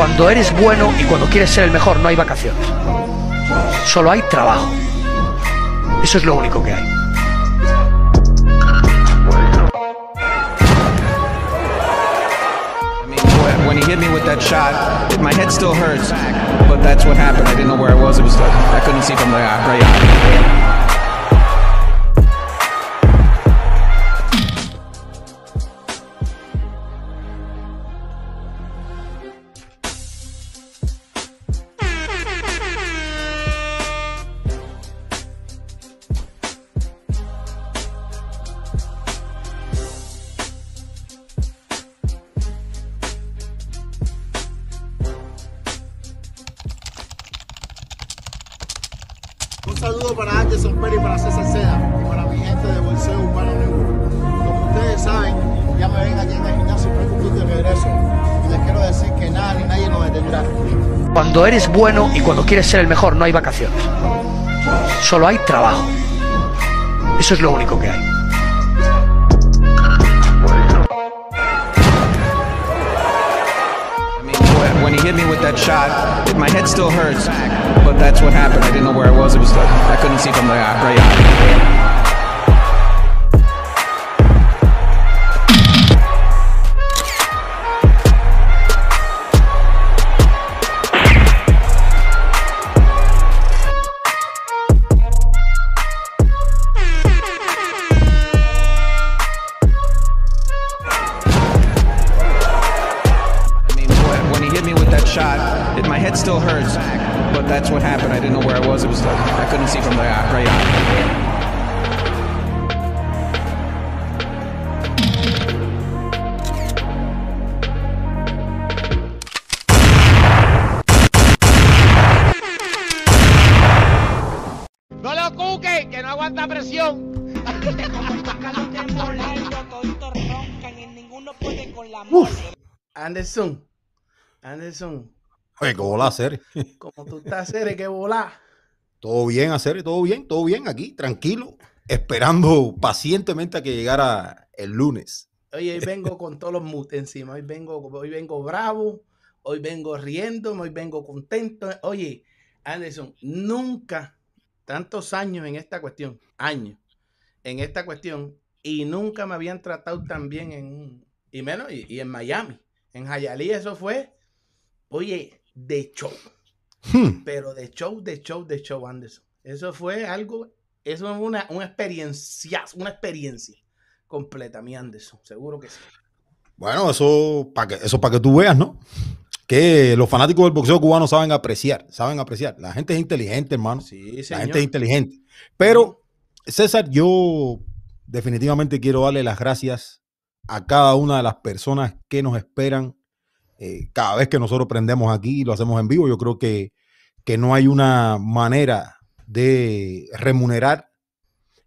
Cuando eres bueno y cuando quieres ser el mejor no hay vacaciones. Solo hay trabajo. Eso es lo único que hay. When he hit me with that shot, my head still hurts, but that's what happened. I didn't know where I was. It was like I couldn't see from the right eye. Y cuando quieres ser el mejor no hay vacaciones. Solo hay trabajo. Eso es lo único que hay. When he hit me with that shot, my head still hurts, but that's what happened. I didn't know where I was. It was like I couldn't see from the eye. Anderson, Oye, ¿qué volá hacer? como tú estás, Cere, que volá. Todo bien, hacer, todo bien, todo bien aquí, tranquilo, esperando pacientemente a que llegara el lunes. Oye, hoy vengo con todos los moods encima. Hoy vengo, hoy vengo bravo, hoy vengo riendo, hoy vengo contento. Oye, Anderson, nunca, tantos años en esta cuestión, años, en esta cuestión, y nunca me habían tratado tan bien en, un- y menos, y, y en Miami. En Hialeah eso fue, oye, de show. Hmm, Pero de show, de show, de show, Anderson. Eso fue algo, eso fue una, una experiencia, una experiencia completa, mi Anderson. Seguro que sí. Bueno, eso para que, eso para que tú veas, ¿no? Que los fanáticos del boxeo cubano saben apreciar, saben apreciar. La gente es inteligente, hermano. Sí, La señor. gente es inteligente. Pero, César, yo definitivamente quiero darle las gracias a cada una de las personas que nos esperan eh, cada vez que nosotros prendemos aquí y lo hacemos en vivo. Yo creo que, que no hay una manera de remunerar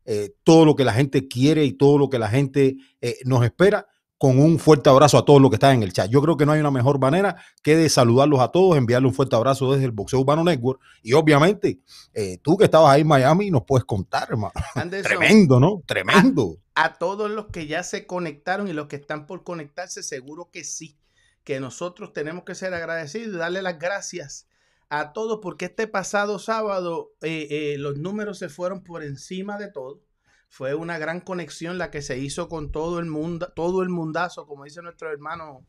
eh, todo lo que la gente quiere y todo lo que la gente eh, nos espera con un fuerte abrazo a todos los que están en el chat. Yo creo que no hay una mejor manera que de saludarlos a todos, enviarle un fuerte abrazo desde el Boxeo Urbano Network y obviamente eh, tú que estabas ahí en Miami nos puedes contar, hermano. Anderson, Tremendo, ¿no? Tremendo. a todos los que ya se conectaron y los que están por conectarse, seguro que sí, que nosotros tenemos que ser agradecidos y darle las gracias a todos porque este pasado sábado eh, eh, los números se fueron por encima de todo. Fue una gran conexión la que se hizo con todo el mundo, todo el mundazo, como dice nuestro hermano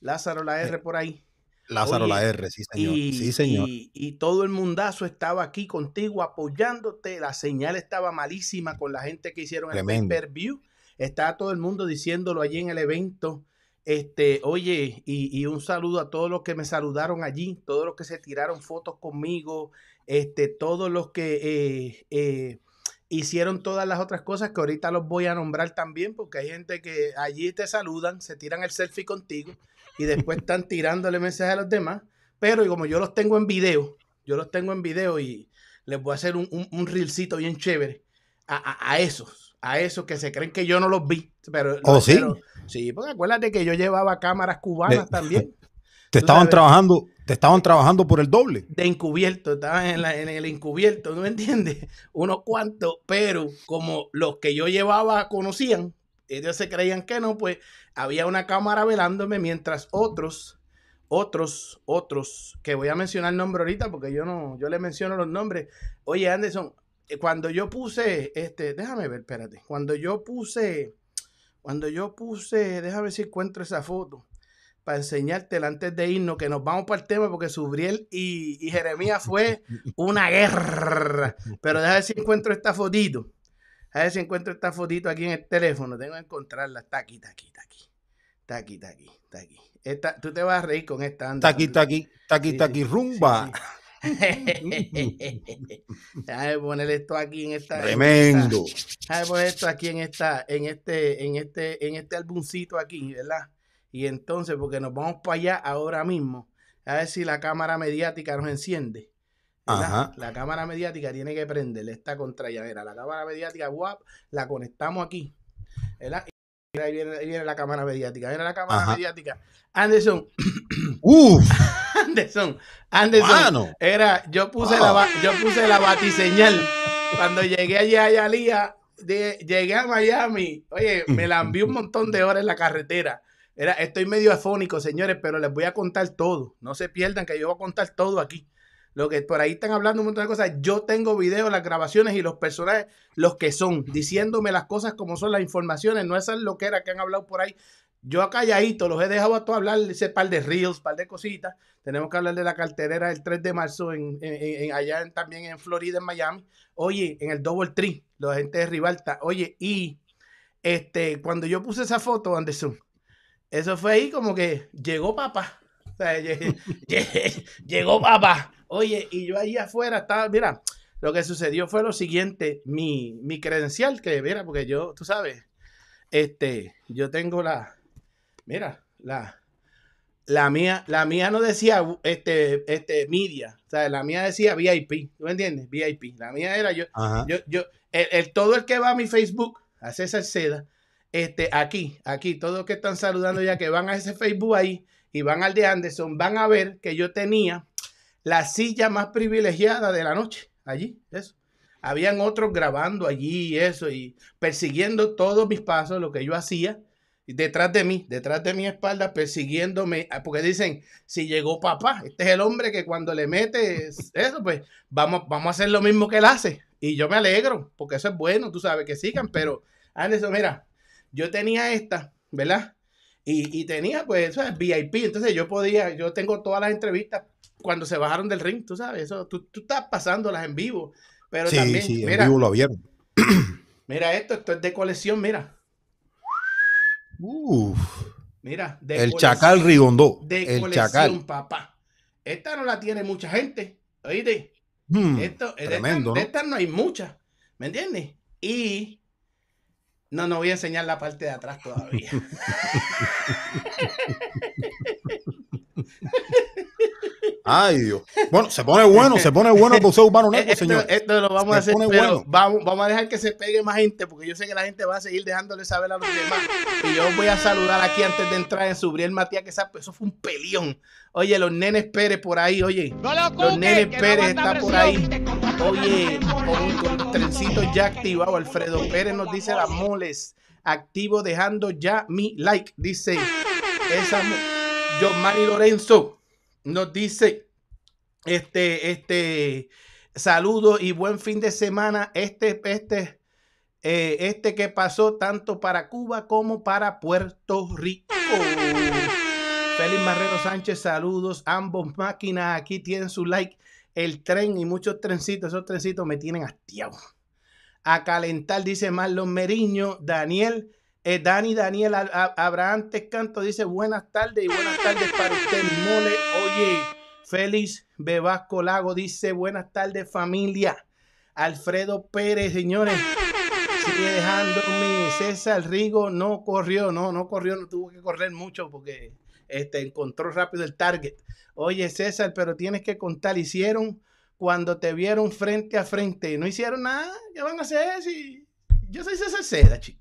Lázaro La R por ahí. Lázaro Oye, la R, sí señor. Y, sí señor. y- y todo el mundazo estaba aquí contigo apoyándote. La señal estaba malísima con la gente que hicieron Tremendo. el pay-per-view. Estaba todo el mundo diciéndolo allí en el evento. Este, oye, y, y un saludo a todos los que me saludaron allí, todos los que se tiraron fotos conmigo, este, todos los que eh, eh, hicieron todas las otras cosas que ahorita los voy a nombrar también, porque hay gente que allí te saludan, se tiran el selfie contigo y después están tirándole mensajes a los demás. Pero y como yo los tengo en video, yo los tengo en video y les voy a hacer un, un, un reelcito bien chévere a, a- a esos, a esos que se creen que yo no los vi. Pero, ¿Oh, sí? pero- sí, porque acuérdate que yo llevaba cámaras cubanas también. Te estaban sabes. trabajando, te estaban trabajando por el doble. de encubierto, estaban en, la- en el encubierto, ¿no me entiendes? Unos cuantos, pero como los que yo llevaba conocían, ellos se creían que no, pues había una cámara velándome mientras otros, otros, otros, que voy a mencionar el nombre ahorita porque yo no, yo le menciono los nombres. Oye, Anderson, cuando yo puse, este, déjame ver, espérate, cuando yo puse, cuando yo puse, déjame ver si encuentro esa foto para enseñártela antes de irnos, que nos vamos para el tema porque Subriel y, y Jeremías fue una guerra. Pero déjame ver si encuentro esta fotito. A ver si encuentro esta fotito aquí en el teléfono. Tengo que encontrarla. Está aquí, está aquí, está aquí. Está aquí, está aquí, está aquí. Esta, tú te vas a reír con esta. Anda, Taqui, taqui, taqui, Sí, taqui, sí, rumba. Déjame poner esto aquí en esta. en Tremendo. Déjame poner esto aquí en esta, en este, en este, en este álbumcito aquí, ¿verdad? Y entonces, porque nos vamos para allá ahora mismo, a ver si la cámara mediática nos enciende. Ajá. La cámara mediática tiene que prender esta contra allá. Mira, la cámara mediática, guap, la conectamos aquí. ¿verdad? Y mira, ahí viene, ahí viene la cámara mediática. Mira la cámara Ajá. mediática. Anderson, Uf, Anderson, Anderson. mano. Era, yo puse Ah. la yo puse la batiseñal. Cuando llegué allá a Yalía, de- llegué a Miami. Oye, me la envié un montón de horas en la carretera. Era, estoy medio afónico, señores, pero les voy a contar todo. No se pierdan que yo voy a contar todo aquí. Lo que por ahí están hablando un montón de cosas. Yo tengo videos, las grabaciones y los personajes, los que son, diciéndome las cosas como son las informaciones, no esas loqueras que han hablado por ahí. Yo acá calladito, los he dejado a todos hablar ese par de reels, par de cositas. Tenemos que hablar de la carterera el 3 de marzo en, allá también en Florida, en Miami. Oye, en el Double Tree, la gente de Rivalta. Oye, y este, cuando yo puse esa foto, Anderson, eso fue ahí como que llegó papá. O sea, lle- lle- llegó papá. Oye, y yo ahí afuera estaba, mira, lo que sucedió fue lo siguiente, mi, mi credencial, que mira, porque yo, tú sabes, este, yo tengo la, mira, la, la mía, la mía no decía este, este media, o sea, la mía decía VIP, ¿tú me entiendes? VIP. La mía era yo, Ajá. yo, yo, el, el- todo el que va a mi Facebook, a César Seda, este, aquí, aquí, todos que están saludando ya que van a ese Facebook ahí y van al de Anderson, van a ver que yo tenía la silla más privilegiada de la noche, allí, eso. Habían otros grabando allí y eso, y persiguiendo todos mis pasos, lo que yo hacía, detrás de mí, detrás de mi espalda, persiguiéndome, ah, porque dicen, si llegó papá, este es el hombre que cuando le mete eso, pues vamos, vamos a hacer lo mismo que él hace. Y yo me alegro, porque eso es bueno, tú sabes, que sigan, pero Anderson, mira, yo tenía esta, ¿verdad? Y, y tenía, pues, eso es VIP, entonces yo podía, yo tengo todas las entrevistas cuando se bajaron del ring, tú sabes, eso, tú, tú estás pasándolas en vivo, pero Sí, también, sí, en mira, vivo lo abrieron. mira esto, esto es de colección, mira, Uf, mira, de el chacal rigondó. de El colección, chacal. papá. Esta no la tiene mucha gente, ¿oíste? Hmm, Esto, de tremendo, estas- de ¿no? estas no hay muchas, ¿me entiendes? Y no, no voy a enseñar la parte de atrás todavía. Ay, Dios. Bueno, se pone bueno, se pone bueno el boxeo urbano negro, esto, señor. esto lo vamos Se a hacer, pone pero bueno. vamos, vamos a dejar que se pegue más gente, porque yo sé que la gente va a seguir dejándole saber a los demás. Y yo voy a saludar aquí antes de entrar en Subriel Matías, que esa- eso fue un pelión. Oye, los nenes Pérez por ahí, oye. No lo Los cuques, nenes no Pérez está por ahí. Oye, con, con los trencitos ya activados. Alfredo Pérez nos dice las moles. Activo dejando ya mi like. Dice esa Giovanni Lorenzo nos dice este, este, saludo y buen fin de semana. Este, este, eh, este que pasó tanto para Cuba como para Puerto Rico. Félix Marrero Sánchez, saludos. Ambos máquinas aquí tienen su like. El tren y muchos trencitos, esos trencitos me tienen hastiado. A calentar, dice Marlon Meriño. Daniel, eh, Dani Daniel A- A- Tescanto dice buenas tardes y buenas tardes para usted, mole. Oye, Félix Bebasco Lago dice buenas tardes, familia. Alfredo Pérez, señores, sigue dejándome. César Rigo no corrió, no, no corrió, no tuvo que correr mucho porque este, encontró rápido el target. Oye, César, pero tienes que contar, hicieron cuando te vieron frente a frente. No hicieron nada. ¿Qué van a hacer si yo soy César Seda, chico?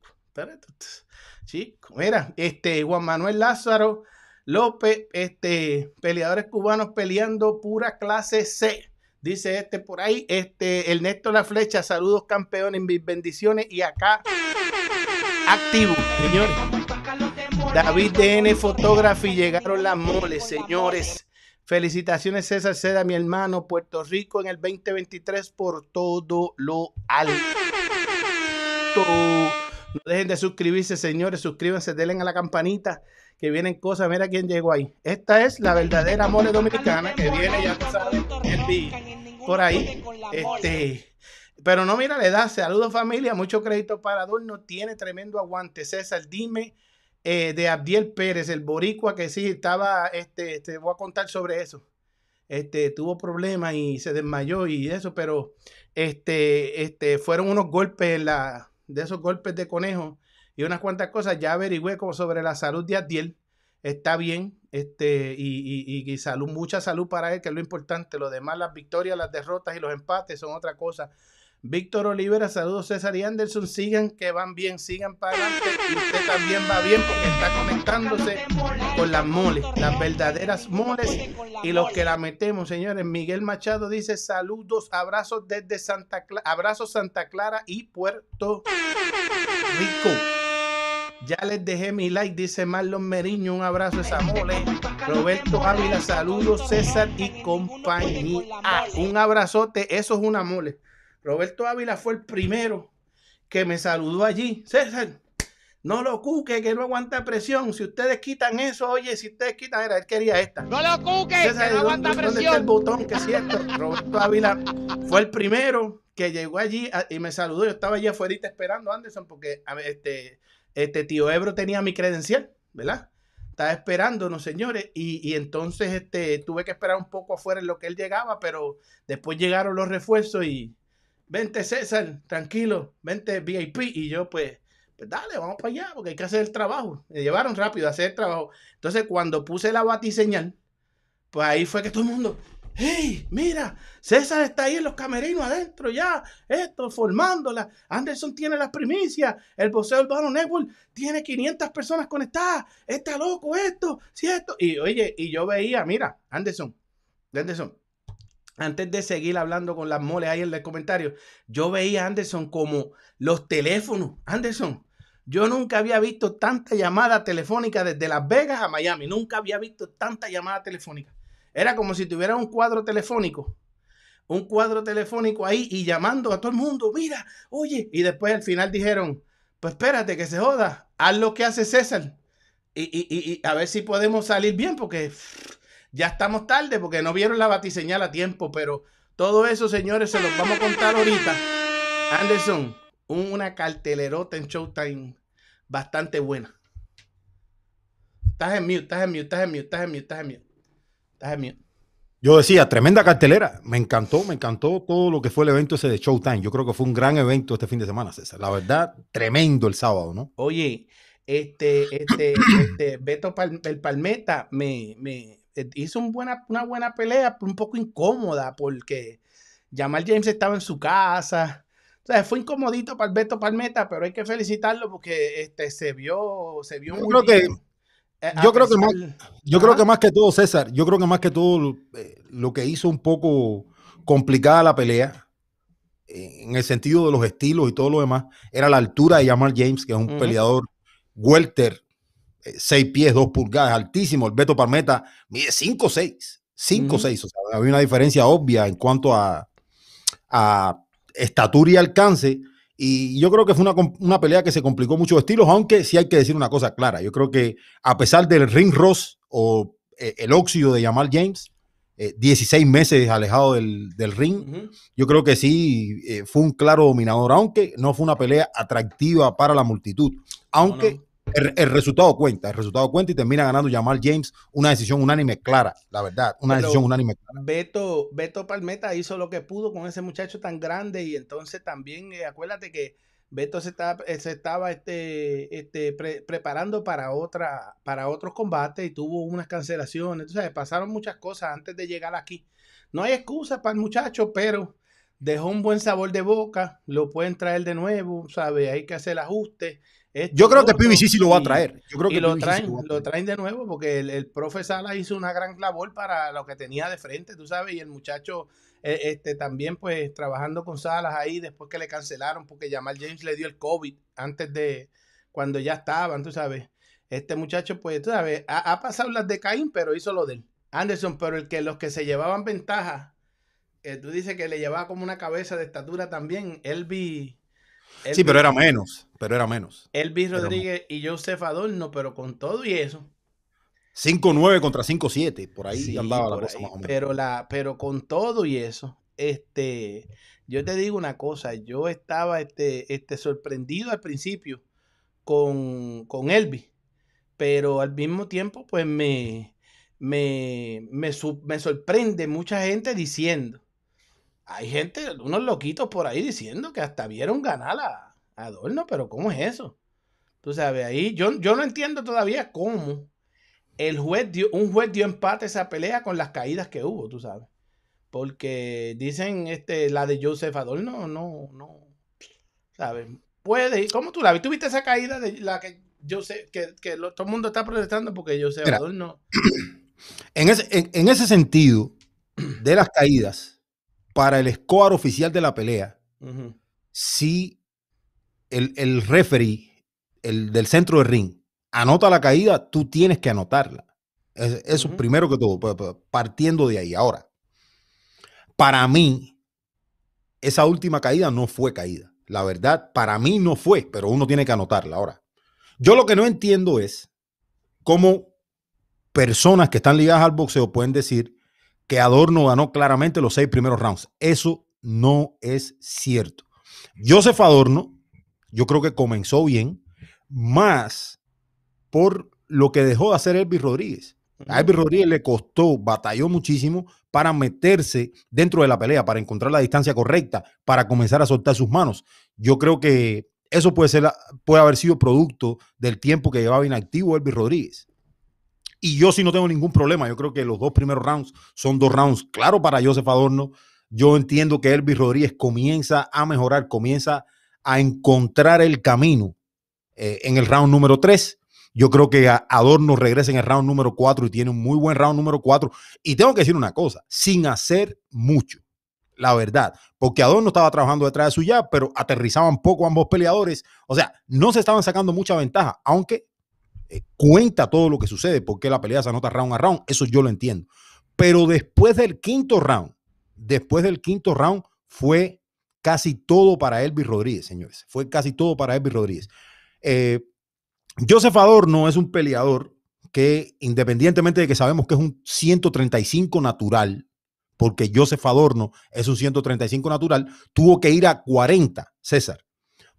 Chico, mira, este Juan Manuel Lázaro López, este peleadores cubanos peleando pura clase C. Dice este por ahí, este Ernesto La Flecha, saludos campeones, mis bendiciones y acá activo, señores. David DN Photography, llegaron las moles, señores. Felicitaciones César Seda, mi hermano, Puerto Rico en el 2023 por todo lo alto. No dejen de suscribirse, señores, suscríbanse, denle a la campanita que vienen cosas. Mira quién llegó ahí. Esta es la verdadera mole dominicana que viene, ya por ahí. Este, pero no, mira, le da saludos familia, mucho crédito para Adorno, tiene tremendo aguante. César, dime eh, de Abdiel Pérez, el boricua que sí estaba, este, te voy a contar sobre eso. Este, tuvo problemas y se desmayó y eso, pero este, este, fueron unos golpes, la, de esos golpes de conejo y unas cuantas cosas. Ya averigüé como sobre la salud de Abdiel. Está bien, este, y, y, y, salud, mucha salud para él, que es lo importante. Lo demás, las victorias, las derrotas y los empates son otra cosa. Víctor Olivera, saludos César y Anderson, sigan que van bien, sigan para adelante y usted también va bien porque está conectándose con las moles, las verdaderas moles y los que la metemos, señores. Miguel Machado dice saludos, abrazos desde Santa Clara, abrazos Santa Clara y Puerto Rico. Ya les dejé mi like, dice Marlon Meriño, un abrazo esa mole. Roberto Ávila, saludos César y compañía. Un abrazote, eso es una mole. Roberto Ávila fue el primero que me saludó allí. César, no lo cuque, que no aguanta presión. Si ustedes quitan eso, oye, si ustedes quitan, era, él quería esta. No lo cuque, que no aguanta presión. ¿Dónde está el botón? Que es cierto. Roberto Ávila fue el primero que llegó allí y me saludó. Yo estaba allí afuera esperando a Anderson porque este, este tío Ebro tenía mi credencial, ¿verdad? Estaba esperándonos, señores, y, y, entonces este, tuve que esperar un poco afuera en lo que él llegaba, pero después llegaron los refuerzos y, vente César, tranquilo, vente VIP. Y yo pues, pues dale, vamos para allá, porque hay que hacer el trabajo. Me llevaron rápido a hacer el trabajo. Entonces cuando puse la batiseñal, pues ahí fue que todo el mundo, hey, mira, César está ahí en los camerinos adentro ya, esto, formándola. Anderson tiene las primicias, el Boxeo Urbano Network tiene 500 personas conectadas, está loco esto, cierto. Y oye, y yo veía, mira, Anderson, Anderson, antes de seguir hablando con las moles ahí en el comentario, yo veía a Anderson como los teléfonos. Anderson, yo nunca había visto tanta llamada telefónica desde Las Vegas a Miami. Nunca había visto tanta llamada telefónica. Era como si tuviera un cuadro telefónico. Un cuadro telefónico ahí y llamando a todo el mundo. Mira, oye. Y después al final dijeron, pues espérate que se joda. Haz lo que hace César. Y, y, y a ver si podemos salir bien porque ya estamos tarde porque no vieron la batiseñal a tiempo, pero todo eso, señores, se los vamos a contar ahorita. Anderson, una cartelerota en Showtime bastante buena. Estás en mute, estás en mute, estás en mute, estás en mute, estás en mute. Estás en mute. Yo decía, tremenda cartelera. Me encantó, me encantó todo lo que fue el evento ese de Showtime. Yo creo que fue un gran evento este fin de semana, César. La verdad, tremendo el sábado, ¿no? Oye, este, este, este, Beto el Palmeta me, me, hizo un buena, una buena pelea, un poco incómoda, porque Jamal James estaba en su casa. O sea, fue incomodito para Alberto Palmeta, pero hay que felicitarlo porque este, se vio, se vio yo creo que eh, yo creo que más, yo creo que más que todo, César, yo creo que más que todo eh, lo que hizo un poco complicada la pelea, en el sentido de los estilos y todo lo demás, era la altura de Jamal James, que es un peleador welter 6 pies, 2 pulgadas, altísimo. El Beto Parmeta mide 5, 6. 5, 6. O sea, había una diferencia obvia en cuanto a, a estatura y alcance. Y yo creo que fue una, una, pelea que se complicó muchos estilos, aunque sí hay que decir una cosa clara. Yo creo que a pesar del ring ross o eh, el óxido de Jamal James, eh, 16 meses alejado del, del ring, uh -huh. yo creo que sí eh, fue un claro dominador, aunque no fue una pelea atractiva para la multitud. Aunque no, no. El, el, resultado cuenta, el resultado cuenta y termina ganando Jamal James una decisión unánime clara, la verdad, una Pero decisión unánime clara. Beto, Beto Palmeta hizo lo que pudo con ese muchacho tan grande y entonces también eh, acuérdate que Beto se estaba, eh, se estaba este, este, pre, preparando para, otra, para otros combates y tuvo unas cancelaciones, entonces pasaron muchas cosas antes de llegar aquí. No hay excusa para el muchacho, pero dejó un buen sabor de boca, lo pueden traer de nuevo, ¿sabe? Hay que hacer el ajuste esto, yo creo que PBC sí lo va a traer. Yo creo y que lo traen, sí lo, lo, traen de nuevo porque el, el, profe Sala hizo una gran labor para lo que tenía de frente, tú sabes, y el muchacho eh, este, también pues trabajando con Salas ahí después que le cancelaron porque Jamal James le dio el COVID antes de cuando ya estaban, tú sabes. Este muchacho, pues, tú sabes, ha, ha pasado las de Caín, pero hizo lo de él. Anderson, pero el que los que se llevaban ventaja, eh, tú dices que le llevaba como una cabeza de estatura también, Elvi. Sí, pero era menos, pero era menos. Elvi Rodríguez y Joseph Adorno, pero con todo y eso. 5-9 contra 5-7, por ahí Sí, andaba la cosa ahí, más o menos. Pero, la, pero con todo y eso, este, yo te digo una cosa, yo estaba este, este, sorprendido al principio con, con Elvi, pero al mismo tiempo, pues me, me, me, su- me sorprende mucha gente diciendo, hay gente, unos loquitos por ahí diciendo que hasta vieron ganar a, a Adorno, pero ¿cómo es eso? Tú sabes, ahí yo, yo no entiendo todavía cómo el juez dio, un juez dio empate esa pelea con las caídas que hubo, tú sabes. Porque dicen este, la de Joseph Adorno, no, no, ¿sabes? Puede, ¿cómo tú la viste? ¿Tú viste esa caída de la que Joseph, que, que lo- todo el mundo está protestando porque Joseph Mira. Adorno, En ese, en, en ese sentido, de las caídas, para el score oficial de la pelea, si el, el referee el del centro de ring anota la caída, tú tienes que anotarla. Es- Eso Ujú. primero que todo, pa- pa- partiendo de ahí. Ahora, para mí, esa última caída no fue caída. La verdad, para mí no fue, pero uno tiene que anotarla. Ahora, yo lo que no entiendo es cómo personas que están ligadas al boxeo pueden decir que Adorno ganó claramente los seis primeros rounds. Eso no es cierto. Joseph Adorno, yo creo que comenzó bien, más por lo que dejó de hacer Elvis Rodríguez. A Elvis Rodríguez le costó, batalló muchísimo para meterse dentro de la pelea, para encontrar la distancia correcta, para comenzar a soltar sus manos. Yo creo que eso puede, ser, puede haber sido producto del tiempo que llevaba inactivo Elvis Rodríguez. Y yo sí no tengo ningún problema. Yo creo que los dos primeros rounds son dos rounds claro para Joseph Adorno. Yo entiendo que Elvis Rodríguez comienza a mejorar, comienza a encontrar el camino eh, en el round número 3. Yo creo que Adorno regresa en el round número 4 y tiene un muy buen round número 4. Y tengo que decir una cosa, sin hacer mucho, la verdad, porque Adorno estaba trabajando detrás de su jab, pero aterrizaban poco ambos peleadores. O sea, no se estaban sacando mucha ventaja, aunque eh, cuenta todo lo que sucede, porque la pelea se anota round a round, eso yo lo entiendo. Pero después del quinto round, después del quinto round, fue casi todo para Elvis Rodríguez, señores. Fue casi todo para Elvis Rodríguez. Eh, Joseph Adorno es un peleador que, independientemente de que sabemos que es un 135 natural, porque Joseph Adorno es un 135 natural, tuvo que ir a 40, César,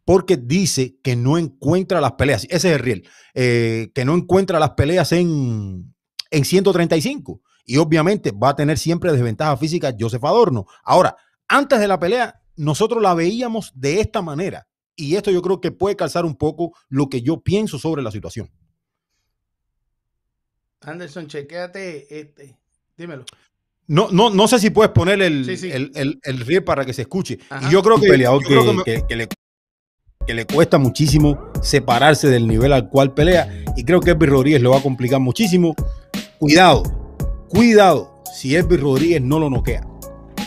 porque dice que no encuentra las peleas. Ese es el riel, eh, que no encuentra las peleas en, en 135. Y obviamente va a tener siempre desventaja física Joseph Adorno. Ahora, antes de la pelea, nosotros la veíamos de esta manera. Y esto yo creo que puede calzar un poco lo que yo pienso sobre la situación. Anderson, chequéate este, dímelo. No, no, no sé si puedes poner el, Sí, sí. el, el, el riel para que se escuche. Ajá. Y yo creo que, peleador yo creo que- que me- que- que le, que le cuesta muchísimo separarse del nivel al cual pelea. Y creo que Elvis Rodríguez lo va a complicar muchísimo. Cuidado, cuidado si Elvis Rodríguez no lo noquea.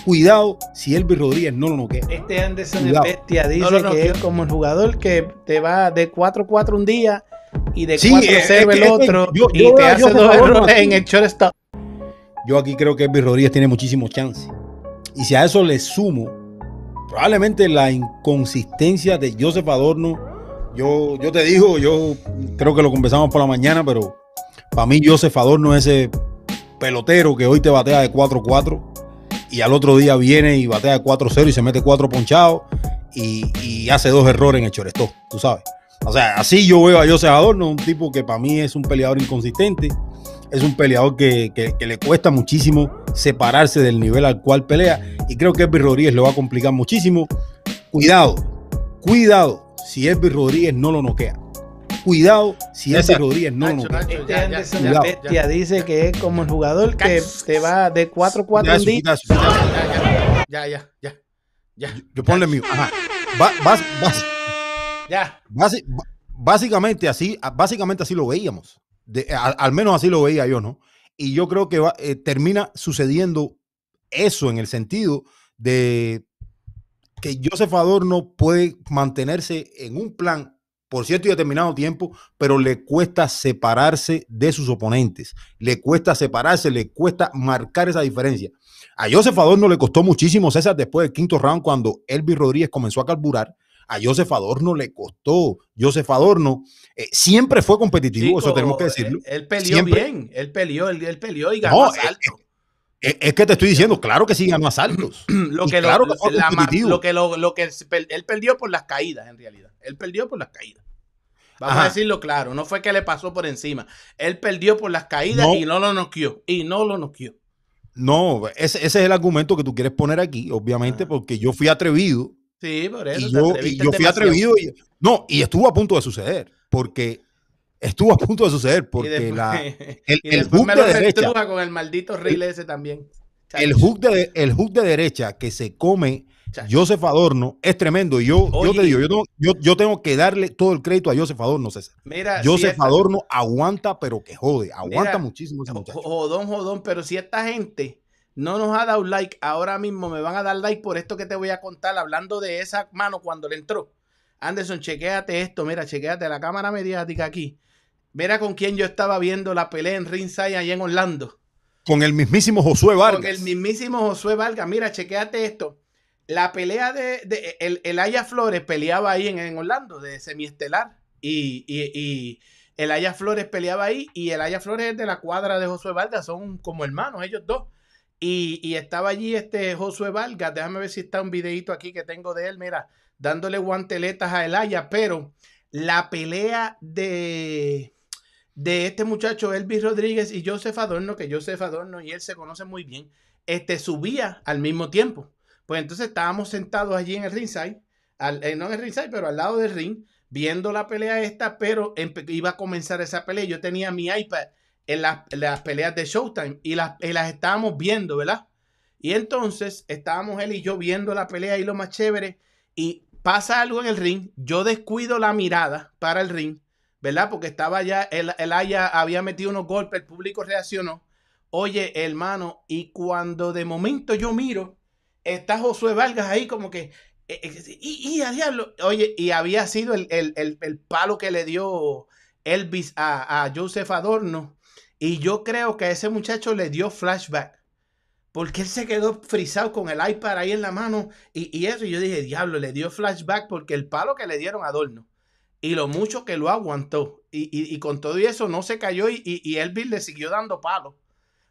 Cuidado si Elvis Rodríguez no lo noquea. Este Anderson Cuidado. es bestia, dice No, no, no, que es como el jugador que te va de 4-4 un día y de Sí, 4-0 es que- el es que otro yo- y yo te hace dos errores en el shortstop. Yo aquí creo que Elvis Rodríguez tiene muchísimo chance. Y si a eso le sumo probablemente la inconsistencia de Joseph Adorno, yo, yo te digo, yo creo que lo conversamos por la mañana, pero para mí Joseph Adorno es ese pelotero que hoy te batea de 4-4 y al otro día viene y batea de 4-0 y se mete 4 ponchados y, hace dos errores en el shortstop, tú sabes. O sea, así yo veo a Joseph Adorno, un tipo que para mí es un peleador inconsistente, es un peleador que, que- que le cuesta muchísimo separarse del nivel al cual pelea y creo que Elvis Rodríguez lo va a complicar muchísimo. Cuidado, cuidado si Elvis Rodríguez no lo noquea. Cuidado si Elvis. Rodríguez no lo noquea. Nacho, Este ya, ya, bestia, ya, dice que es como el jugador que te va de 4-4 Ya. Ya, ya, ya, ya, Yo ponle mío. Ajá. Ba- bas- bas- ya. basi- básicamente así, básicamente así lo veíamos. De- a- al menos así lo veía yo, ¿no? Y yo creo que va- eh, termina sucediendo eso en el sentido de que Joseph Adorno puede mantenerse en un plan por cierto y determinado tiempo, pero le cuesta separarse de sus oponentes, le cuesta separarse, le cuesta marcar esa diferencia. A Joseph Adorno le costó muchísimo, César, después del quinto round, cuando Elvis Rodríguez comenzó a carburar, a Joseph Adorno le costó. Joseph Adorno eh, siempre fue competitivo, eso tenemos que decirlo. Él, peleó bien, él peleó, él, peleó y ganó no, Es, que te estoy diciendo, claro que sí ganó asaltos. lo que, claro lo, lo, que, lo, que él perdió por las caídas, en realidad. Él perdió por las caídas. Vamos a decirlo claro, no fue que le pasó por encima. Él perdió por las caídas y no lo noqueó. Y no lo noqueó. No, ese, es el argumento que tú quieres poner aquí, obviamente, porque yo fui atrevido. Sí, por eso. Y yo, fui atrevido. Y, no, y estuvo a punto de suceder, porque estuvo a punto de suceder, porque la, el, el hook de derecha. con el maldito reel ese también. El hook, de, el hook de derecha que se come Joseph Adorno es tremendo. Y yo, yo te digo, yo tengo, yo, tengo, que darle todo el crédito a Joseph Adorno, César. Mira, Joseph Adorno aguanta, pero que jode. Aguanta muchísimo ese muchacho. Jodón, jodón, pero si esta gente no nos ha dado like, ahora mismo me van a dar like por esto que te voy a contar, hablando de esa mano cuando le entró. Anderson, chequéate esto, mira, chequéate la cámara mediática aquí. Mira con quién yo estaba viendo la pelea en ringside allá en Orlando. Con el mismísimo Josué Vargas. Con el mismísimo Josué Vargas. Mira, chequéate esto la pelea de, el, el, Aya Flores peleaba ahí en, Orlando, de semiestelar. Y, y, y el Aya Flores peleaba ahí. Y el Aya Flores es de la cuadra de Josué Vargas, son como hermanos, ellos dos. Y, estaba allí este Josué Vargas. Déjame ver si está un videito aquí que tengo de él. Mira, dándole guanteletas a el Aya. Pero la pelea de, de este muchacho, Elvis Rodríguez y Joseph Adorno, que Joseph Adorno y él se conocen muy bien, este subía al mismo tiempo. Pues entonces estábamos sentados allí en el ringside, eh, no en el ringside, pero al lado del ring, viendo la pelea esta, pero iba a comenzar esa pelea. Yo tenía mi iPad en, las peleas de Showtime y las, las estábamos viendo, ¿verdad? Y entonces estábamos él y yo viendo la pelea y lo más chévere. Y pasa algo en el ring, yo descuido la mirada para el ring, ¿verdad? Porque estaba ya, el, el Aya había metido unos golpes, el público reaccionó. Oye, hermano, y cuando de momento yo miro, está Josué Vargas ahí como que, eh, eh, y, a diablo, oye, y había sido el, palo que le dio Elvis a, a, Joseph Adorno. Y yo creo que a ese muchacho le dio flashback. Porque él se quedó frisado con el iPad ahí en la mano. Y, y eso, yo dije, diablo, le dio flashback porque el palo que le dieron a Adorno. Y lo mucho que lo aguantó. Y, y, con todo eso no se cayó y, y Elvis le siguió dando palos.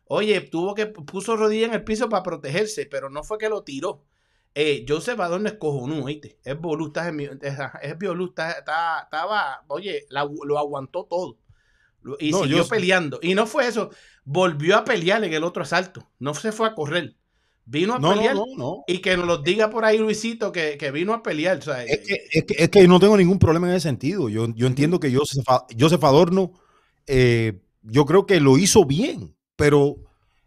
Oye, tuvo que puso rodilla en el piso para protegerse, pero no fue que lo tiró. Eh, Joseph Adorno es cojonudo, ¿oíste? Es volusta, es, es violusta, está, estaba, oye, lo aguantó todo. Y siguió peleando. Y no fue eso, volvió a pelear en el otro asalto. No se fue a correr. Vino a pelear. y que nos lo diga por ahí Luisito que, vino a pelear. es, que, es, que, es, que, no tengo ningún problema en ese sentido. Yo, yo entiendo que Joseph, Joseph Adorno, eh, yo creo que lo hizo bien pero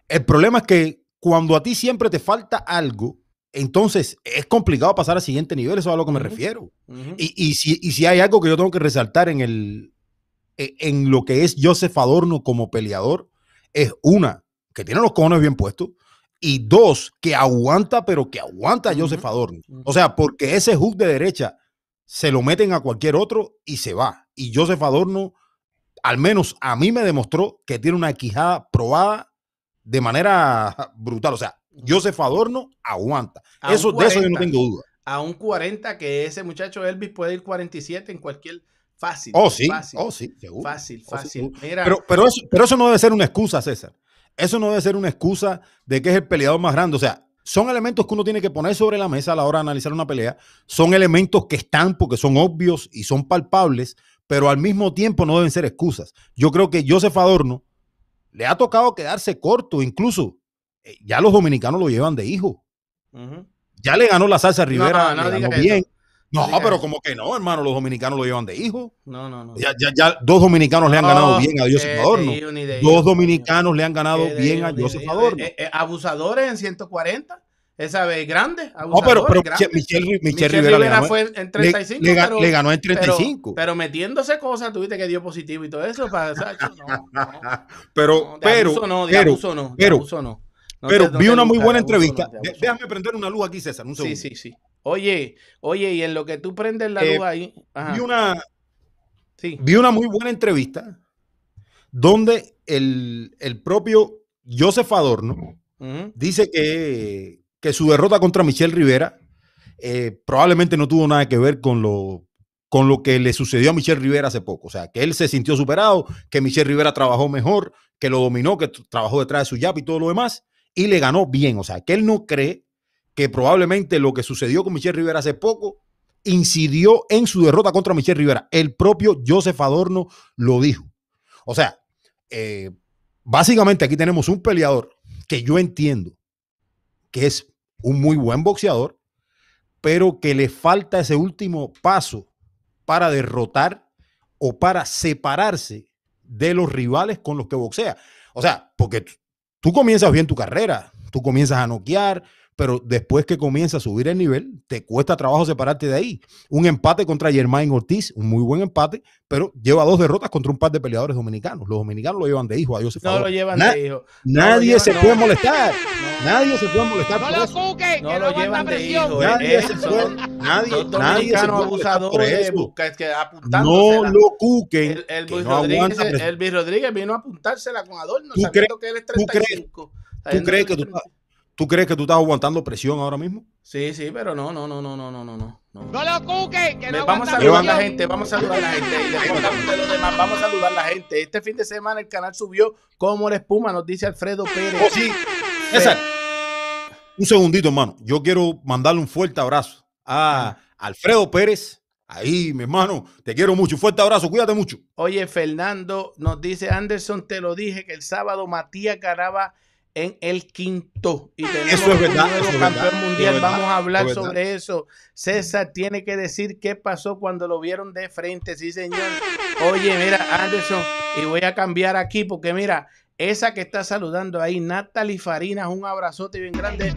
el problema es que cuando a ti siempre te falta algo, entonces es complicado pasar al siguiente nivel, eso es a lo que me refiero. y, si, si, hay algo que yo tengo que resaltar en, el, en lo que es Joseph Adorno como peleador, es una, que tiene los cojones bien puestos, y dos, que aguanta, pero que aguanta a Joseph Adorno. O sea, porque ese hook de derecha se lo meten a cualquier otro y se va. Y Joseph Adorno al menos a mí me demostró que tiene una quijada probada de manera brutal. O sea, Joseph Adorno aguanta. Eso, de eso yo no tengo duda. A un 40 que ese muchacho Elvis puede ir 47 en cualquier fácil. Oh, sí. Fácil, oh, sí, seguro. Fácil, oh, fácil. pero, pero, eso, pero eso no debe ser una excusa, César. Eso no debe ser una excusa de que es el peleador más grande. O sea, son elementos que uno tiene que poner sobre la mesa a la hora de analizar una pelea. Son elementos que están porque son obvios y son palpables, pero al mismo tiempo no deben ser excusas. Yo creo que Joseph Adorno le ha tocado quedarse corto, incluso eh, ya los dominicanos lo llevan de hijo. Ya le ganó la salsa Rivera, no, no, bien. No, pero como que no, hermano, los dominicanos lo llevan de hijo. No, no, no. Ya, ya, ya dos dominicanos le han ganado bien a Joseph Adorno. Dos dominicanos le han ganado bien a Joseph Adorno. Eh, eh, abusadores en 140. Esa vez grande. No, pero, pero Michelle, Michelle, Rivera, le ganó, fue en 35. Le, pero, le ganó en 35. Pero, pero, metiéndose cosas, tuviste que dio positivo y todo eso. Para, no, no, pero, pero, no, pero, abuso no. pero vi una muy buena entrevista. Déjame prender una luz aquí, César. Un segundo. Sí, sí, sí. Oye, oye, y en lo que tú prendes la eh, luz ahí. Ajá. Vi una, Sí. vi una muy buena entrevista donde el, el propio Joseph Adorno dice que, que su derrota contra Michelle Rivera eh, probablemente no tuvo nada que ver con lo, con lo que le sucedió a Michelle Rivera hace poco. O sea, que él se sintió superado, que Michelle Rivera trabajó mejor, que lo dominó, que trabajó detrás de su jab y todo lo demás, y le ganó bien. O sea, que él no cree que probablemente lo que sucedió con Michelle Rivera hace poco incidió en su derrota contra Michelle Rivera. El propio Joseph Adorno lo dijo. O sea, eh, básicamente aquí tenemos un peleador que yo entiendo que es un muy buen boxeador, pero que le falta ese último paso para derrotar o para separarse de los rivales con los que boxea. O sea, porque tú comienzas bien tu carrera, tú comienzas a noquear, pero después que comienzas a subir el nivel, te cuesta trabajo separarte de ahí. Un empate contra Germain Ortiz, un muy buen empate, pero lleva dos derrotas contra un par de peleadores dominicanos. Los dominicanos lo llevan de hijo a Joseph No lo llevan Na- de hijo. Nadie llevan- se no. puede molestar. No. Nadie se puede molestar No por lo eso. cuque, que No no, lo llevan de presión. hijo, Nadie eh, se son- puede, nadie, nadie se puede abusadores, busca- que No lo cuquen. El, el que Luis no Rodríguez, el, Luis Rodríguez vino a apuntársela con Adorno, ¿Tú sabiendo que él es tú crees- 35. ¿Tú crees que tú, es estás- tú crees que tú estás aguantando presión ahora mismo? Sí, sí, pero no, no, no, no, no, no, no, no. No lo cuque, que no vamos a saludar a la gente, vamos a saludar a la gente. Y después hablamos de los demás, vamos a saludar a la gente. Este fin de semana el canal subió como la espuma, nos dice Alfredo Pérez. Oh, sí. César, un segundito, hermano. Yo quiero mandarle un fuerte abrazo a Alfredo Pérez. Ahí, mi hermano, te quiero mucho. Un fuerte abrazo, cuídate mucho. Oye, Fernando nos dice Anderson, te lo dije que el sábado Matías ganaba en el quinto y tenemos Eso es verdad, eso es campeón verdad, mundial. eso es verdad, Vamos a hablar eso es verdad. sobre eso. César tiene que decir qué pasó cuando lo vieron de frente, sí señor. Oye, mira, Anderson, y voy a cambiar aquí porque mira, esa que está saludando ahí, Natalie Farinas, un abrazote bien grande,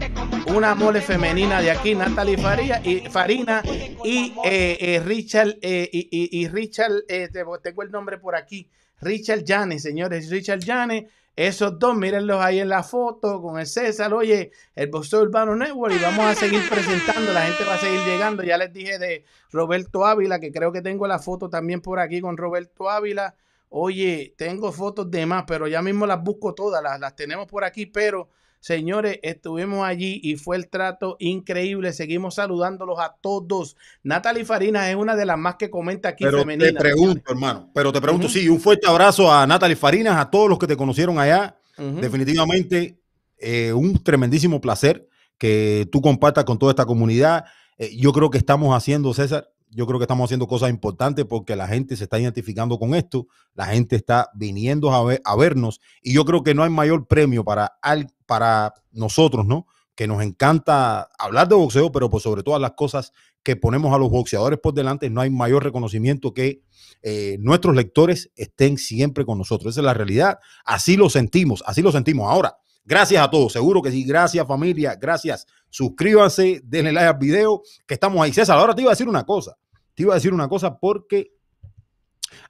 una mole femenina de aquí, Natalie Faria, y Farina y eh, eh, Richard, eh, y, y- y Richard, eh, te- tengo el nombre por aquí, Richard Janes, señores, Richard Janes, esos dos, mírenlos ahí en la foto con el César, oye, el Boxeo Urbano Network, y vamos a seguir presentando, la gente va a seguir llegando, ya les dije de Roberto Ávila, que creo que tengo la foto también por aquí con Roberto Ávila, Oye, tengo fotos de más, pero ya mismo las busco todas, las, las tenemos por aquí, pero señores, estuvimos allí y fue el trato increíble. Seguimos saludándolos a todos. Natalie Farinas es una de las más que comenta aquí Pero femenina. te pregunto, hermano. Pero te pregunto, sí, un fuerte abrazo a Natalie Farinas, a todos los que te conocieron allá. Definitivamente, eh, un tremendísimo placer que tú compartas con toda esta comunidad. Eh, yo creo que estamos haciendo, César, yo creo que estamos haciendo cosas importantes porque la gente se está identificando con esto, la gente está viniendo a, ver- a vernos y yo creo que no hay mayor premio para, al- para nosotros, ¿no? Que nos encanta hablar de boxeo, pero por sobre todas las cosas que ponemos a los boxeadores por delante, no hay mayor reconocimiento que eh, nuestros lectores estén siempre con nosotros. Esa es la realidad. Así lo sentimos, así lo sentimos. Ahora, gracias a todos, seguro que sí. Gracias familia, gracias. Suscríbanse, denle like al video, que estamos ahí. César, ahora te iba a decir una cosa. Te iba a decir una cosa porque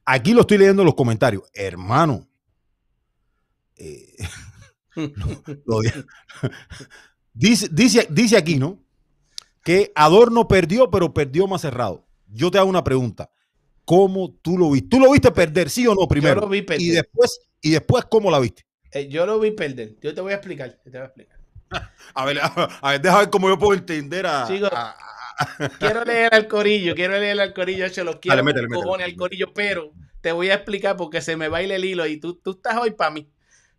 aquí lo estoy leyendo en los comentarios. Hermano, eh, lo dice, dice, dice aquí, ¿no? Que Adorno perdió, pero perdió más cerrado. Yo te hago una pregunta. ¿Cómo tú lo viste? ¿Tú lo viste perder, sí o no, primero? lo vi perder. Y después, y después, ¿cómo la viste? Eh, yo lo vi perder. Yo te voy a explicar. Te voy a explicar. A ver, a ver, deja ver cómo yo puedo entender a. Sigo. a- Quiero leer al corillo, quiero leer al corillo, yo lo quiero Dale, al corillo, pero te voy a explicar porque se me baila el hilo y tú, tú estás hoy para mí.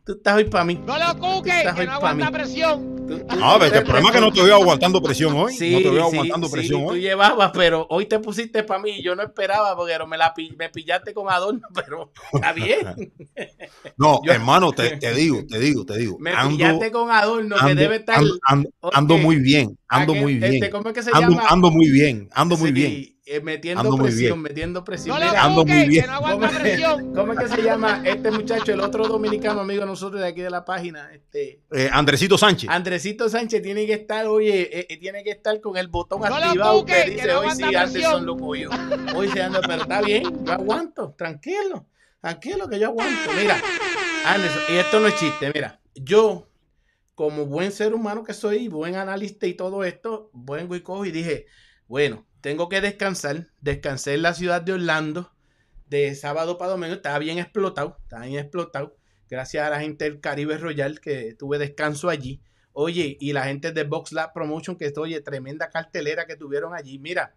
Tú estás hoy para mí. No lo cuque, Estás que hoy no pa' aguanta mí. presión. Tú- tú- No, tú- el problema es que no te veo aguantando presión hoy. Sí, no te veo sí, aguantando sí, presión tú hoy. llevabas, pero hoy te pusiste para mí y yo no esperaba porque me, la, me pillaste con Adorno, pero está bien. No, Yo- hermano, te, te digo, te digo, te digo. Me ando, pillaste con Adorno que ando, debe estar. ando- ando- ando muy bien, ando muy bien. este, ¿Cómo es que se Ando, llama? ando muy bien, ando muy Sí, bien. Eh, metiendo Ando presión, bien. metiendo presión. No lo Mira, ando muy bien. que no ¿Cómo, aguanta presión. cómo es que se llama este muchacho, el otro dominicano amigo de nosotros de aquí de la página? Este, Eh, Andresito Sánchez. Andresito Sánchez tiene que estar, oye, eh, eh, tiene que estar con el botón No activado que que dice no hoy sí Anderson presión". lo cogió. Hoy se anda, pero está bien, yo aguanto, tranquilo, tranquilo que yo aguanto. Mira, Anderson, y esto no es chiste, mira, yo como buen ser humano que soy, buen analista y todo esto, vengo y cojo y dije, bueno, tengo que descansar, descansé en la ciudad de Orlando, de sábado para domingo, estaba bien explotado, estaba bien explotado. Gracias a la gente del Caribe Royal que tuve descanso allí. Oye, y la gente de Box Lab Promotion, que oye, tremenda cartelera que tuvieron allí. Mira,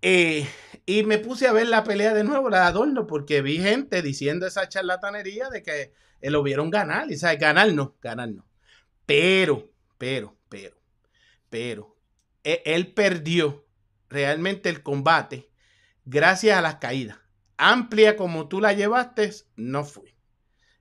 eh, y me puse a ver la pelea de nuevo, la de Adorno, porque vi gente diciendo esa charlatanería de que eh, lo vieron ganar. Y sabes, ganar no, ganar no. Pero, pero, pero, pero, e, él perdió realmente el combate gracias a las caídas. Amplia como tú la llevaste, no fue.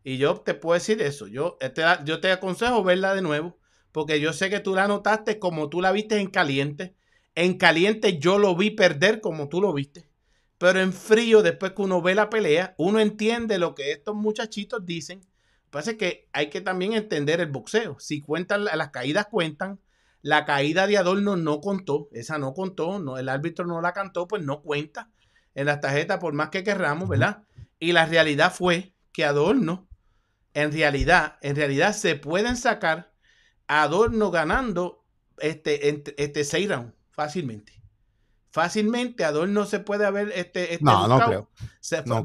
Y yo te puedo decir eso. Yo te, yo te aconsejo verla de nuevo, porque yo sé que tú la notaste como tú la viste en caliente en caliente yo lo vi perder como tú lo viste. Pero en frío, después que uno ve la pelea, uno entiende lo que estos muchachitos dicen. Lo pasa es que hay que también entender el boxeo. Si cuentan, las caídas cuentan. La caída de Adorno no contó. Esa no contó. No, el árbitro no la cantó, pues no cuenta en las tarjetas por más que querramos, ¿verdad? Y la realidad fue que Adorno, en realidad, en realidad se pueden sacar a Adorno ganando este, este seis rounds fácilmente. Fácilmente, Adorno se puede haber este, este no, no creo.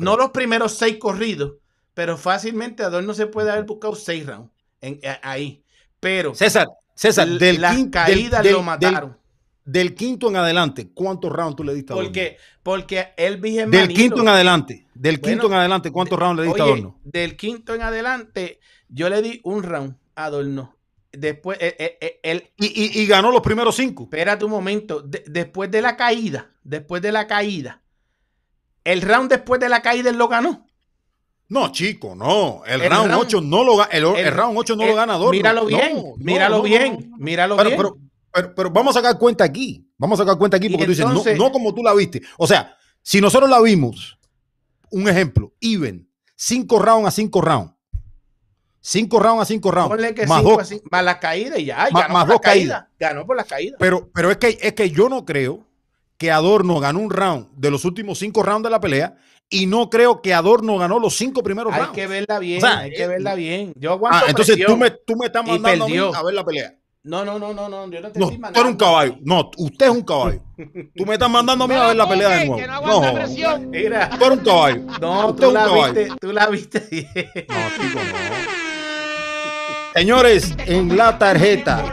no, los primeros seis corridos, pero fácilmente Adorno se puede haber buscado seis rounds en, ahí. Pero César, César, del las caídas lo mataron. Del, quinto en adelante, ¿cuántos rounds tú le diste a Adorno? Porque, porque él Del quinto en adelante, del quinto en adelante, ¿cuántos rounds le diste a Adorno? Del quinto en adelante, yo le di un round a Adorno después eh, eh, eh, y, ganó los primeros cinco. Espérate un momento. después de la caída, después de la caída, el round después de la caída él lo ganó. No, chico, no. El, round, 8 no lo el, el, round 8 no lo gana Míralo bien, míralo bien, míralo bien. Pero, pero, vamos a sacar cuenta aquí. Vamos a sacar cuenta aquí porque tú dices, no, como tú la viste. O sea, si nosotros la vimos, un ejemplo, even, cinco rounds a cinco rounds Cinco rounds a cinco rounds. más, dos, más la caída y ya. Más, ganó dos caídas. Ganó por la caída. Pero, pero es, que, es que yo no creo que Adorno ganó un round de los últimos cinco rounds de la pelea y no creo que Adorno ganó los cinco primeros rounds. Hay que verla bien, hay que verla bien. Yo aguanto ah, entonces tú me, tú me estás mandando a, ver la pelea. No, no, no, no, no, yo no te no, estoy mandando. Tú eres un caballo. No, usted es un caballo. Tú me estás mandando a mí a ver la pelea de nuevo. no, no Mira. Tú eres un caballo. No, tú, la viste, tú la viste bien. No, chico, no. Señores, en la tarjeta.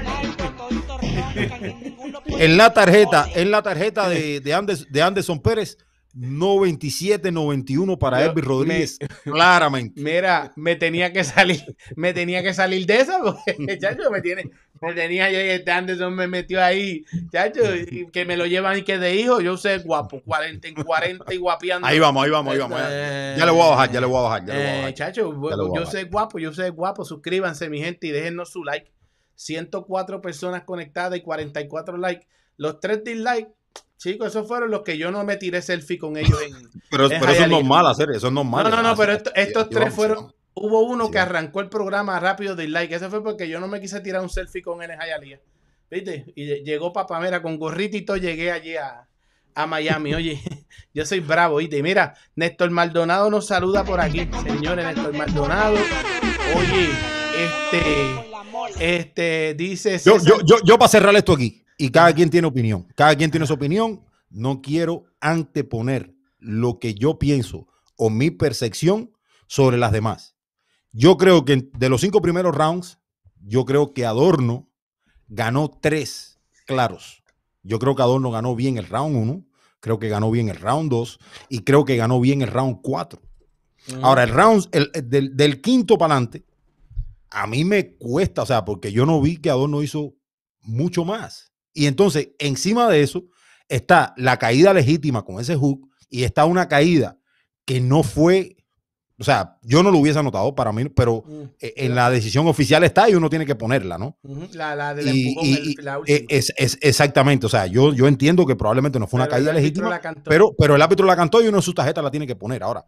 En la tarjeta, en la tarjeta de, de, Anderson Pérez, 97-91 para Elvis Rodríguez, claramente. Mira, me tenía que salir, me tenía que salir de eso, porque, chacho, me tiene, me tenía yo este Anderson me metió ahí, chacho, y que me lo llevan y que de hijo, yo sé guapo, 40 en 40 y guapiando. Ahí vamos, ahí vamos, ahí vamos. ya le voy a bajar, ya le voy a bajar. Ya le voy a bajar. Eh, chacho, yo sé guapo, yo sé guapo, suscríbanse mi gente y déjennos su like. 104 personas conectadas y 44 likes. Los 3 dislikes Chicos, esos fueron los que yo no me tiré selfie con ellos en. pero, pero eso es normal hacer, eso es normal. No, no, no, pero estos tres fueron. Hubo uno que arrancó el programa rápido de like. Ese fue porque yo no me quise tirar un selfie con él en Hialeah. ¿Viste? Y llegó Papamera con gorrito y todo. Llegué allí a, a Miami. Oye, yo soy bravo, ¿viste? Mira, Néstor Maldonado nos saluda por aquí. Señores, Néstor Maldonado. Oye, este. Este dice. Yo, yo, yo, yo para cerrar esto aquí y cada quien tiene opinión. Cada quien tiene su opinión. No quiero anteponer lo que yo pienso o mi percepción sobre las demás. Yo creo que de los cinco primeros rounds, yo creo que Adorno ganó tres claros. Yo creo que Adorno ganó bien el round uno, creo que ganó bien el round dos y creo que ganó bien el round cuatro. Mm. Ahora, el round el, del, del, quinto para adelante, a mí me cuesta, o sea, porque yo no vi que Adorno hizo mucho más. Y entonces, encima de eso, está la caída legítima con ese hook y está una caída que no fue, o sea, yo no lo hubiese anotado para mí, pero mm, e, en la decisión oficial está y uno tiene que ponerla, ¿no? La, la del y, e, es, es, exactamente, o sea, yo, yo entiendo que probablemente no fue una caída legítima, pero, pero el árbitro la cantó y uno en su tarjeta la tiene que poner. Ahora,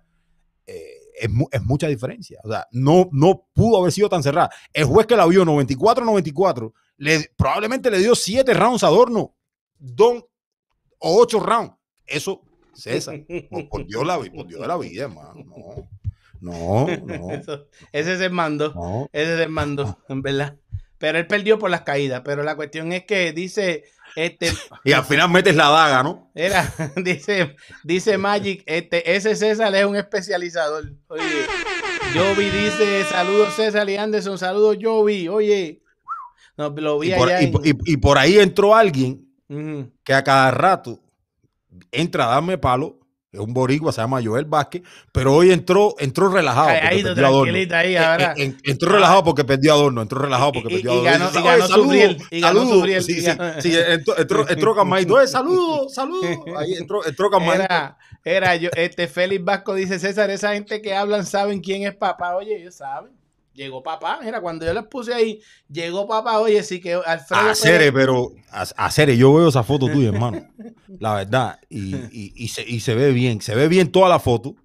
eh, es, es, mucha diferencia. O sea, no, no pudo haber sido tan cerrada. El juez que la vio 94-94 probablemente le dio siete rounds a Adorno, don, o ocho rounds. Eso, César, por, Dios, la, por Dios de la vida, hermano. No, no, no. ese es el mando. Ese es el mando, en verdad. pero él perdió por las caídas. Pero la cuestión es que dice, este, Y al final metes la daga, ¿no? era, dice, dice Magic, este, ese César es un especializador. Oye, Jovi dice, saludos César y Anderson, saludos Jovi, oye. No, lo vi Y por, allá y en- y- y por ahí entró alguien Ujú. que a cada rato entra a darme palo. Es un boricua, se llama Joel Vázquez, pero hoy entró, entró relajado. Ahí, ahí, tranquilita Eh, ahora. eh, en- entró relajado porque perdió Adorno, entró relajado porque perdió Adorno. y ganó "Oye, saludos, saludos". Sí, sí, sí, entró, entró, entró calmadito. "Oye, saludos, saludos. Ahí entró, entró. Era, era yo, este Félix Vasco dice, César, esa gente que hablan saben quién es papá. Oye, ellos saben. Llegó papá. Mira, cuando yo les puse ahí, llegó papá. Oye, sí que Alfredo. A Cere, pero a, a Cere, yo veo esa foto tuya, hermano. La verdad. Y, y- y se, y se ve bien. Se ve bien toda la foto.